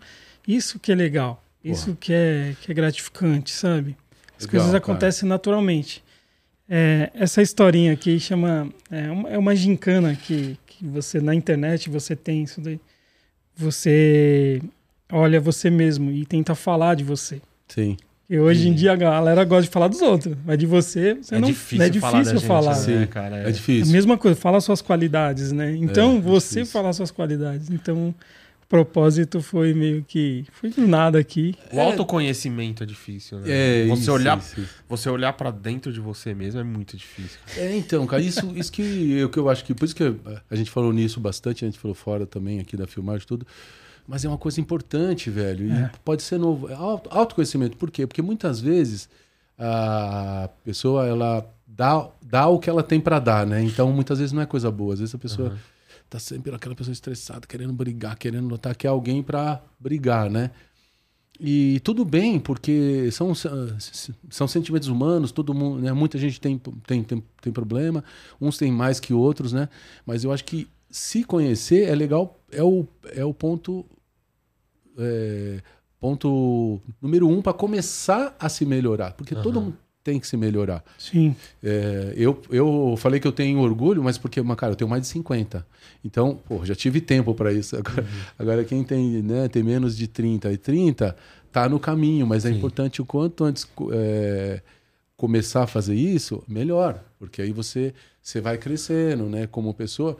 isso que é legal. Isso que é, que é gratificante, sabe? As Legal, coisas cara. acontecem naturalmente. É, essa historinha aqui chama. É uma, é uma gincana que, que você, na internet, você tem isso daí. Você olha você mesmo e tenta falar de você. Sim. E hoje em dia a galera gosta de falar dos outros, mas de você, você É não difícil, não é falar, da difícil gente, falar. né, Sim. cara? É A difícil. mesma coisa, fala suas qualidades, né? Então, É, é você difícil. falar suas qualidades. Então, propósito foi meio que. Foi do nada aqui. O autoconhecimento é difícil, né? É, você isso, olhar, isso, isso. você olhar para dentro de você mesmo é muito difícil. É, então, cara, isso, isso que, eu, que eu acho que. Por isso que a gente falou nisso bastante, a gente falou fora também aqui da filmagem e tudo. Mas é uma coisa importante, velho. E É. pode ser novo. É auto- autoconhecimento. Por quê? Porque muitas vezes a pessoa, ela dá, dá o que ela tem pra dar, né? Então, muitas vezes não é coisa boa. Às vezes a pessoa tá sempre aquela pessoa estressada, querendo brigar, querendo lutar, quer alguém pra brigar, né? E tudo bem, porque são, são sentimentos humanos, todo mundo, né? muita gente tem, tem, tem, tem problema, uns têm mais que outros, né? Mas eu acho que se conhecer é legal, é o, é o ponto, é, ponto número um para começar a se melhorar, porque todo mundo tem que se melhorar. Sim. É, eu, eu falei que eu tenho orgulho, mas porque, cara, eu tenho mais de 50. Então, pô, já tive tempo para isso. Agora, agora quem tem, né, tem menos de 30 e 30, tá no caminho, mas é Sim. importante o quanto antes é, começar a fazer isso, melhor. Porque aí você, você vai crescendo, né, como pessoa.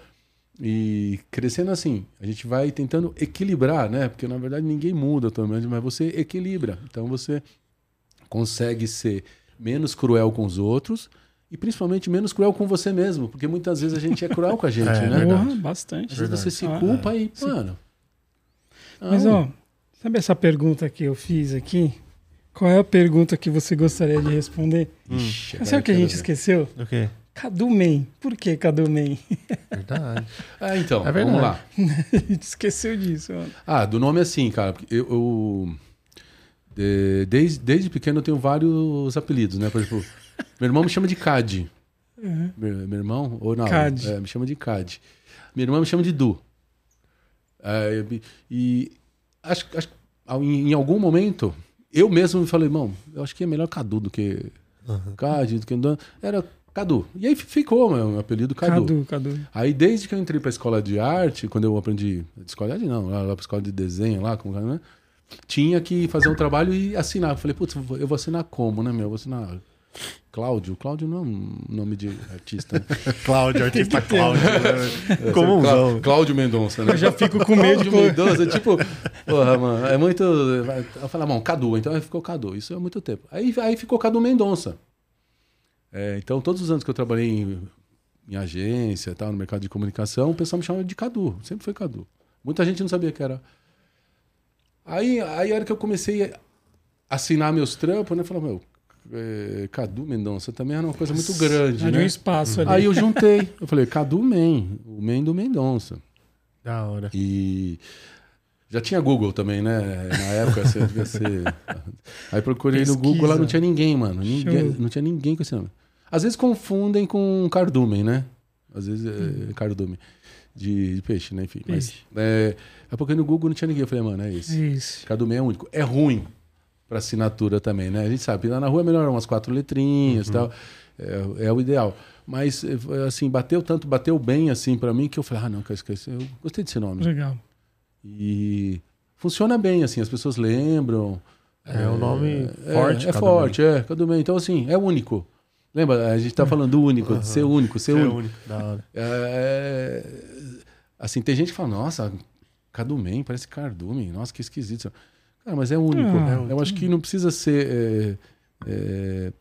E crescendo assim, a gente vai tentando equilibrar, né? Porque na verdade ninguém muda também, mas você equilibra. Então você consegue ser menos cruel com os outros e principalmente menos cruel com você mesmo, porque muitas vezes a gente é cruel com a gente, É, né? verdade. Porra, bastante. Às vezes você se Ah, culpa e, mano. Mas, ó, sabe essa pergunta que eu fiz aqui? Qual é a pergunta que você gostaria de responder? Ixi, Mas sabe o que a gente quero esqueceu? O quê? Cadu Man. Por que Cadu Man? Verdade. ver. Ah, então, É verdade. vamos lá. a gente esqueceu disso, mano. Ah, do nome assim, cara. porque Eu, eu- desde, desde pequeno eu tenho vários apelidos, né? Por exemplo, meu irmão me chama de Cad. Meu, meu irmão, ou não, Cad. é, me chama de Cad. Minha irmã me chama de Du. É, e- e acho, acho em, em algum momento, eu mesmo me falei, irmão, eu acho que é melhor Cadu do que Cad, do que. Era Cadu. E aí ficou meu, meu apelido Cadu. Cadu, Cadu. Aí desde que eu entrei pra escola de arte, quando eu aprendi. Escola de arte não, lá, lá pra escola de desenho lá, como, né? Tinha que fazer um trabalho e assinar. Eu falei, putz, eu vou- assinar como, né, meu? Eu vou assinar. Cláudio. Cláudio não é um nome de artista. né? Cláudio, artista Cláudio. né? É, Comunzão. Clá- Cláudio Mendonça, né? Eu já fico com medo de Cláudio. Mendonça, tipo, porra, mano, é muito. Eu falei, bom, Cadu, então aí ficou Cadu. Isso é muito tempo. Aí, aí ficou Cadu Mendonça. É, então, todos os anos que eu trabalhei em, em agência, tal, no mercado de comunicação, o pessoal me chamava de Cadu. Sempre foi Cadu. Muita gente não sabia que era. Aí, aí a hora que eu comecei a assinar meus trampos, né? Falei, meu, é, Cadu Mendonça também era uma coisa muito grande, um né? espaço ali. Aí eu juntei. Eu falei, Cadu Men, o Men do Mendonça. Da hora. E já tinha Google também, né? Na época você devia ser. Aí procurei no Pesquisa. Google lá, não tinha ninguém, mano. Ninguém, não tinha ninguém com esse nome. Às vezes confundem com cardumen, né? Às vezes é cardumen. De, de peixe, né? Enfim. Mas Peixe. é, aí procurei no Google não tinha ninguém. Eu falei, mano, é esse. Isso. Cardumen é único. É ruim para assinatura também, né? A gente sabe, lá na rua é melhor umas quatro letrinhas e tal. É, é o ideal. Mas, é, assim, bateu tanto, bateu bem, assim, para mim, que eu falei, ah, não, quero esquecer. Eu gostei desse nome. Legal. E funciona bem, assim, as pessoas lembram. É um nome É, forte. É, cada forte, é, Cardumen. Então, assim, é único. Lembra? A gente tá falando do único, de ser único, ser Ser único. único. Da hora. É, assim, tem gente que fala, nossa, Cardumen, parece Cardumen, nossa, que esquisito. Cara, mas é único. Ah, eu acho que não precisa ser. é, é,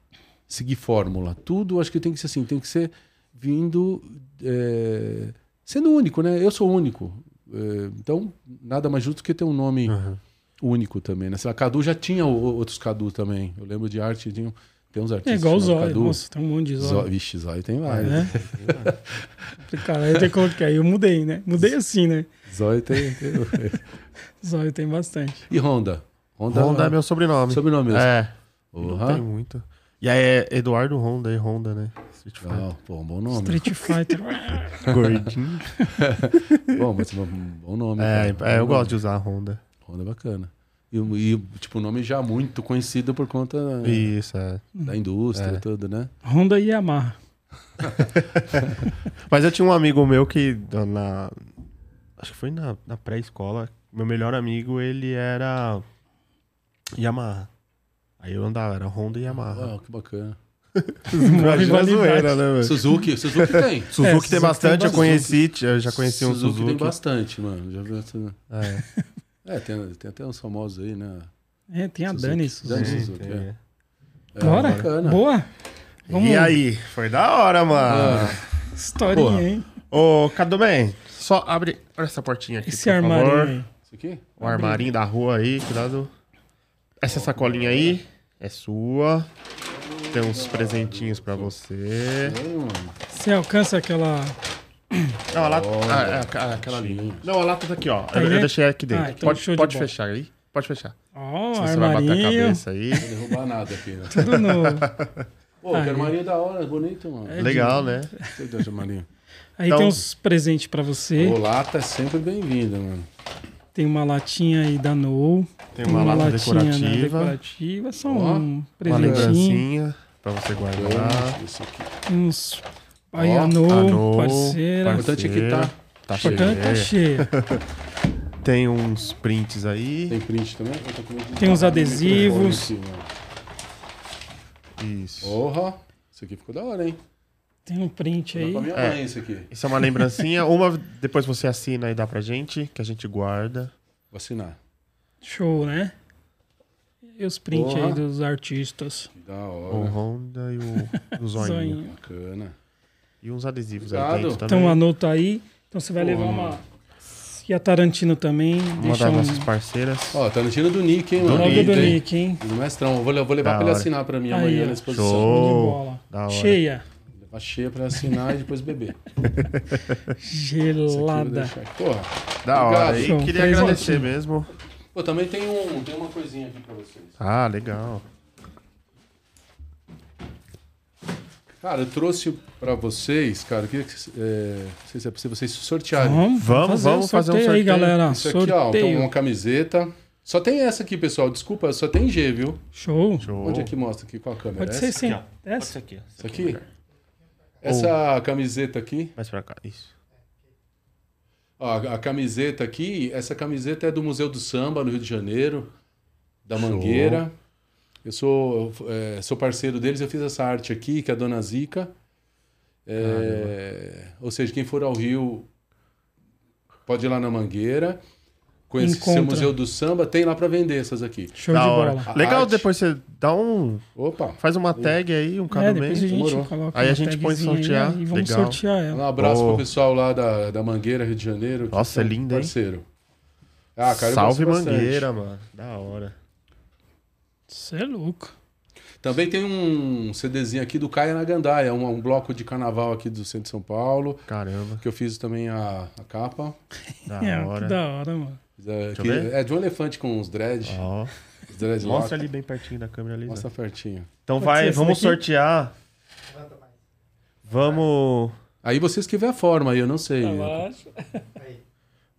seguir fórmula. Tudo acho que tem que ser assim, tem que ser vindo. é, sendo único, né? Eu sou único. É, então, nada mais justo que ter um nome Uhum. único também, né? Sei lá, Cadu já tinha outros Cadu também. Eu lembro de arte, tinha, tem uns É artistas. igual o Zóio. Cadu. Nossa, tem um monte de Zó- Zóio. Vixe, Zóio tem vários. É? Cara, aí eu tenho que. Aí eu mudei, né? Mudei assim, né? Zóio tem. tem- Zóio tem bastante. E Honda? Honda, Honda é meu sobrenome. sobrenome mesmo. É. Não Porra. tem muito. E aí é Eduardo Honda e Honda, né? Street Fighter. Legal. Pô, um bom nome. Street Fighter. Gordinho. Bom, mas é um bom nome. É, cara. é, eu gosto de usar Honda. nome. Honda é bacana. E, e, tipo, o nome já muito conhecido por conta Isso, é. da indústria É. e tudo, né? Honda e Yamaha. Mas eu tinha um amigo meu que na. Acho que foi na, na pré-escola. Meu melhor amigo, ele era Yamaha. Aí eu andava, era Honda e Yamaha. Ah, que bacana. Uma rivalidade. né, velho? Suzuki, Suzuki tem. Suzuki É, tem Suzuki bastante, tem eu conheci, eu já conheci um Suzuki. Suzuki. tem bastante, mano. Já vi essa... É, É, tem, tem até uns famosos aí, né? É, tem a Suzuki. Dani. Dani Suzuki. Suzuki, tem, é. É, Bora? bacana. Boa. Vamos E aí? Foi da hora, mano. Historinha, Porra. hein? Ô, Cadumen, só abre abre essa portinha aqui, Esse por armário favor. aí. Isso aqui? O armarinho da rua aí, cuidado. Essa sacolinha aí é sua. Tem uns presentinhos pra você. É. Você alcança aquela. Não, a lata. Olha, ah, é, aquela- aquela ali. Não, a lata tá aqui, ó. Tá eu, eu deixei aqui dentro. Ah, então pode de pode bola. fechar aí. Pode fechar. Ó, Se você vai bater a cabeça aí. Não vou derrubar nada aqui, né? Tudo no. Pô, Aí. armarinho da hora, bonito, mano. É Legal, né? Você armarinho. Aí Então- tem uns presentes pra você. O lata é sempre bem-vindo, mano. Tem uma latinha aí da Nou. Tem uma, lata latinha, né, decorativa. decorativa. Só Ó, um Uma presentinho. lembrancinha pra você guardar. Isso aqui. Uns. Aí Ó, a Nou, a Nou, parceira. O importante é que tá. Tá O importante tá cheio. cheia. Tem uns prints aí. Tem print também? Tem uns meu adesivos. Isso. Porra, isso aqui ficou da hora, hein? Tem um print pra aí. minha É. mãe isso aqui. Isso é uma lembrancinha. Uma depois você assina e dá pra gente, que a gente guarda. Vou assinar. Show, né? E os prints Porra. aí dos artistas. Que da O hora. Honda e o, o zoinho. Zoinho. Bacana. E uns adesivos Obrigado. aí dentro também. Então anota aí. Então você vai Porra, levar uma. E a Tarantino também. Uma das um... nossas parceiras. Ó, no tiro do Nick, hein, Do mano? Nick, do hein? Nick, hein? Do mestrão. Vou, le- vou levar Da pra ele hora. assinar pra mim Aí, amanhã ó. na exposição. Show. Bola. da hora. Cheia. Levar cheia pra assinar e depois beber. Eu vou Gelada. Porra, Da hora. Obrigado. E queria Presentinho. agradecer mesmo. Pô, também tem, um, tem uma coisinha aqui pra vocês. Ah, legal. Cara, eu trouxe pra vocês, cara, eu queria que é, não sei se é possível vocês sortearem. Vamos, Vamos, vamos fazer um aí, sorteio. galera. Isso aqui, ó, sorteio. então uma camiseta. Só tem essa aqui, pessoal. Desculpa, só tem G, viu? Show. Show. Onde é que mostra aqui? Qual a câmera? Pode ser essa? sim. Aqui, ó. Essa? aqui. Essa aqui? Essa camiseta aqui. Mais pra cá, isso. Ó, a a camiseta aqui, essa camiseta é do Museu do Samba, no Rio de Janeiro, da Show. Eu sou, é, sou parceiro deles, eu fiz essa arte aqui, que é a Dona Zica. É, ou seja, quem for ao Rio pode ir lá na Mangueira, conhecer o. Museu do Samba, tem lá para vender essas aqui. Show da de hora. bola. A Legal, arte. depois você dá um. Opa! Faz uma tag aí, um É, cada depois a mês. gente demorou. coloca Aí a uma gente põe tagzinha aí sortear. E vamos Legal. sortear Um ela. abraço Oh. pro pessoal lá da, da Mangueira, Rio de Janeiro. que Nossa, são é linda, hein? Parceiro. Ah, cara, eu Salve gosto bastante. Mangueira, mano. Da hora. Você é louco. Também tem um CDzinho aqui do Caia na Gandaia, um, um bloco de carnaval aqui do centro de São Paulo, Caramba, que eu fiz também a, a capa. da é, hora. que da hora, mano. É, eu que- ver. é de um elefante com uns dread. Ó, Os dread mostra lock. ali bem pertinho da câmera ali. Mostra pertinho. Então Pode vai, vamos daqui? sortear. Vamos, Aí vocês que vê a forma aí, eu não sei. Relaxa.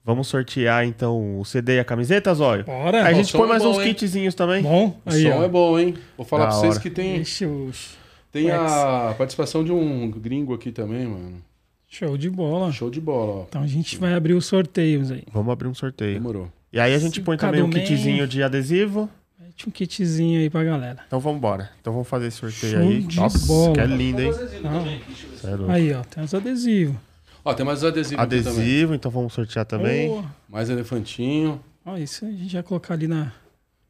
vamos sortear então o CD e a camiseta, Zóio. Bora. Aí a gente põe é mais bom, uns hein? kitzinhos também. Bom, O aí, som ó. é bom, hein? Vou falar Da pra vocês hora. que tem, Ixi, os- tem a participação de um gringo aqui também, mano. Show de bola. Show de bola, ó. Então a gente vai abrir os sorteios aí. Vamos abrir um sorteio. Demorou. E aí a gente põe também um kitzinho de adesivo. Mete um kitzinho aí pra galera. Então vamos embora. Então vamos fazer esse sorteio Show aí. de Nossa, bola. que é lindo, hein? Ah. Sério. Aí, ó, tem os adesivos. Ó, tem mais adesivo, aqui também. Adesivo, então vamos sortear também. Boa. Mais elefantinho. Ó, isso a gente vai colocar ali na,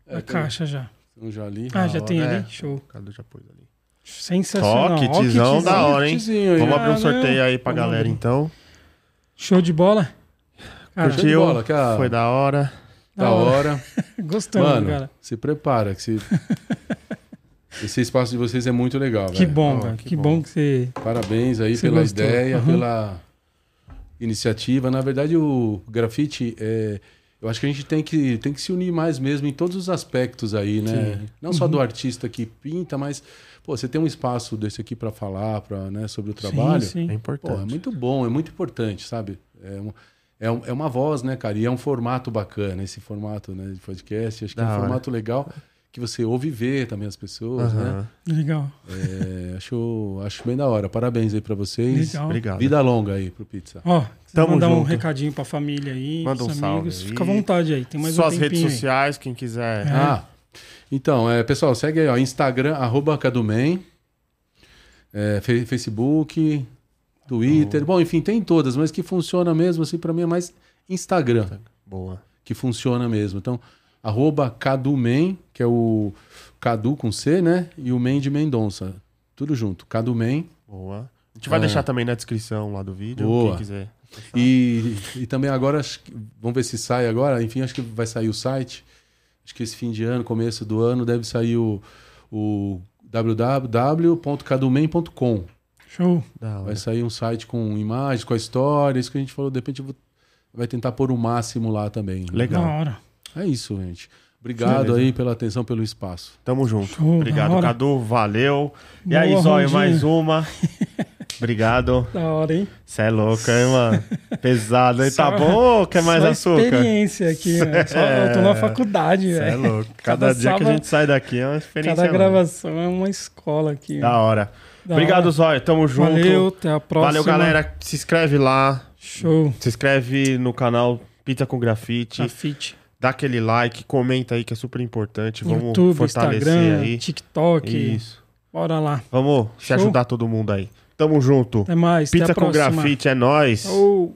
É, na tem caixa já. Um já ali. Ah, já hora, tem é. ali? Show. Cadu já pôs ali. Sensacional. Ó, kitzão da hora, hein? Aí. Vamos abrir um Caramba. sorteio aí pra Vamos galera abrir. então. Show de bola. Cara, Show de Curtiu? bola, cara. Foi da hora. Da hora. Gostamos, Mano, cara. se prepara que se... esse espaço de vocês é muito legal, Que velho. bom, Ó, cara. que Que, bom. bom. que você. Parabéns aí Você pela gostou. ideia, Uhum. pela iniciativa. Na verdade, o grafite, é, eu acho que a gente tem que, tem que se unir mais mesmo em todos os aspectos aí, né? Não só Uhum. do artista que pinta, mas pô, você tem um espaço desse aqui para falar, para né, sobre o trabalho. Sim, É sim. importante. Pô, é muito bom, é muito importante, sabe? É, um- é, um- é uma voz, né, cara? E é um formato bacana, esse formato né, de podcast. Acho que é Da um hora. formato legal que você ouve e vê também as pessoas, né? Aham. Legal. É, acho, acho bem da hora. Parabéns aí pra vocês. Legal. Obrigado. Vida longa aí pro Pizza. Ó, Tamo mandar um junto. recadinho pra família aí, Manda um amigos, aí. fica à vontade aí. Tem mais Suas um redes tempinho sociais, quem quiser. É. Ah, então, é, pessoal, segue aí, ó, Instagram, arroba Caduman, é, Facebook, Twitter, bom, enfim, tem todas, mas que funciona mesmo, assim, pra mim é mais Instagram Boa. que funciona mesmo. Então, arroba Caduman, que é o Cadu com C, né? E o Men de Mendonça. Tudo junto, Caduman. Boa. A gente vai É. deixar também na descrição lá do vídeo, Boa. quem quiser. E, e também agora, acho que- vamos ver se sai agora. Enfim, acho que vai sair o site. Acho que esse fim de ano, começo do ano, deve sair o, o www.cadumen.com. Show. Vai sair um site com imagens, com a história, isso que a gente falou. De repente vai tentar pôr o máximo lá também. Legal. Da hora. É isso, gente. Obrigado Beleza. aí pela atenção, pelo espaço. Tamo junto. Show, Obrigado. Cadu. Valeu. E aí, Boa, Zóio, Rondinha. mais uma. Obrigado. Da hora, hein? Você é louco, hein, mano? Pesado, hein? Tá Só- bom ou quer mais açúcar? experiência aqui, né? Só, eu tô na faculdade, Você é velho. louco. Cada, Cada dia que a sábado- gente sai daqui é uma experiência. Cada gravação é uma escola aqui. Da hora. Da Obrigado, hora. Zóio. Tamo junto. Valeu, até a próxima. Valeu, galera. Se inscreve lá. Show. Se inscreve no canal Pizza com Grafite. Grafite. Dá aquele like, comenta aí que é super importante. Vamos YouTube, fortalecer Instagram, aí. TikTok. Isso. Bora lá. Vamos se Show. ajudar todo mundo aí. Tamo junto. Até mais. Pizza até com. Grafite é nóis. Ou-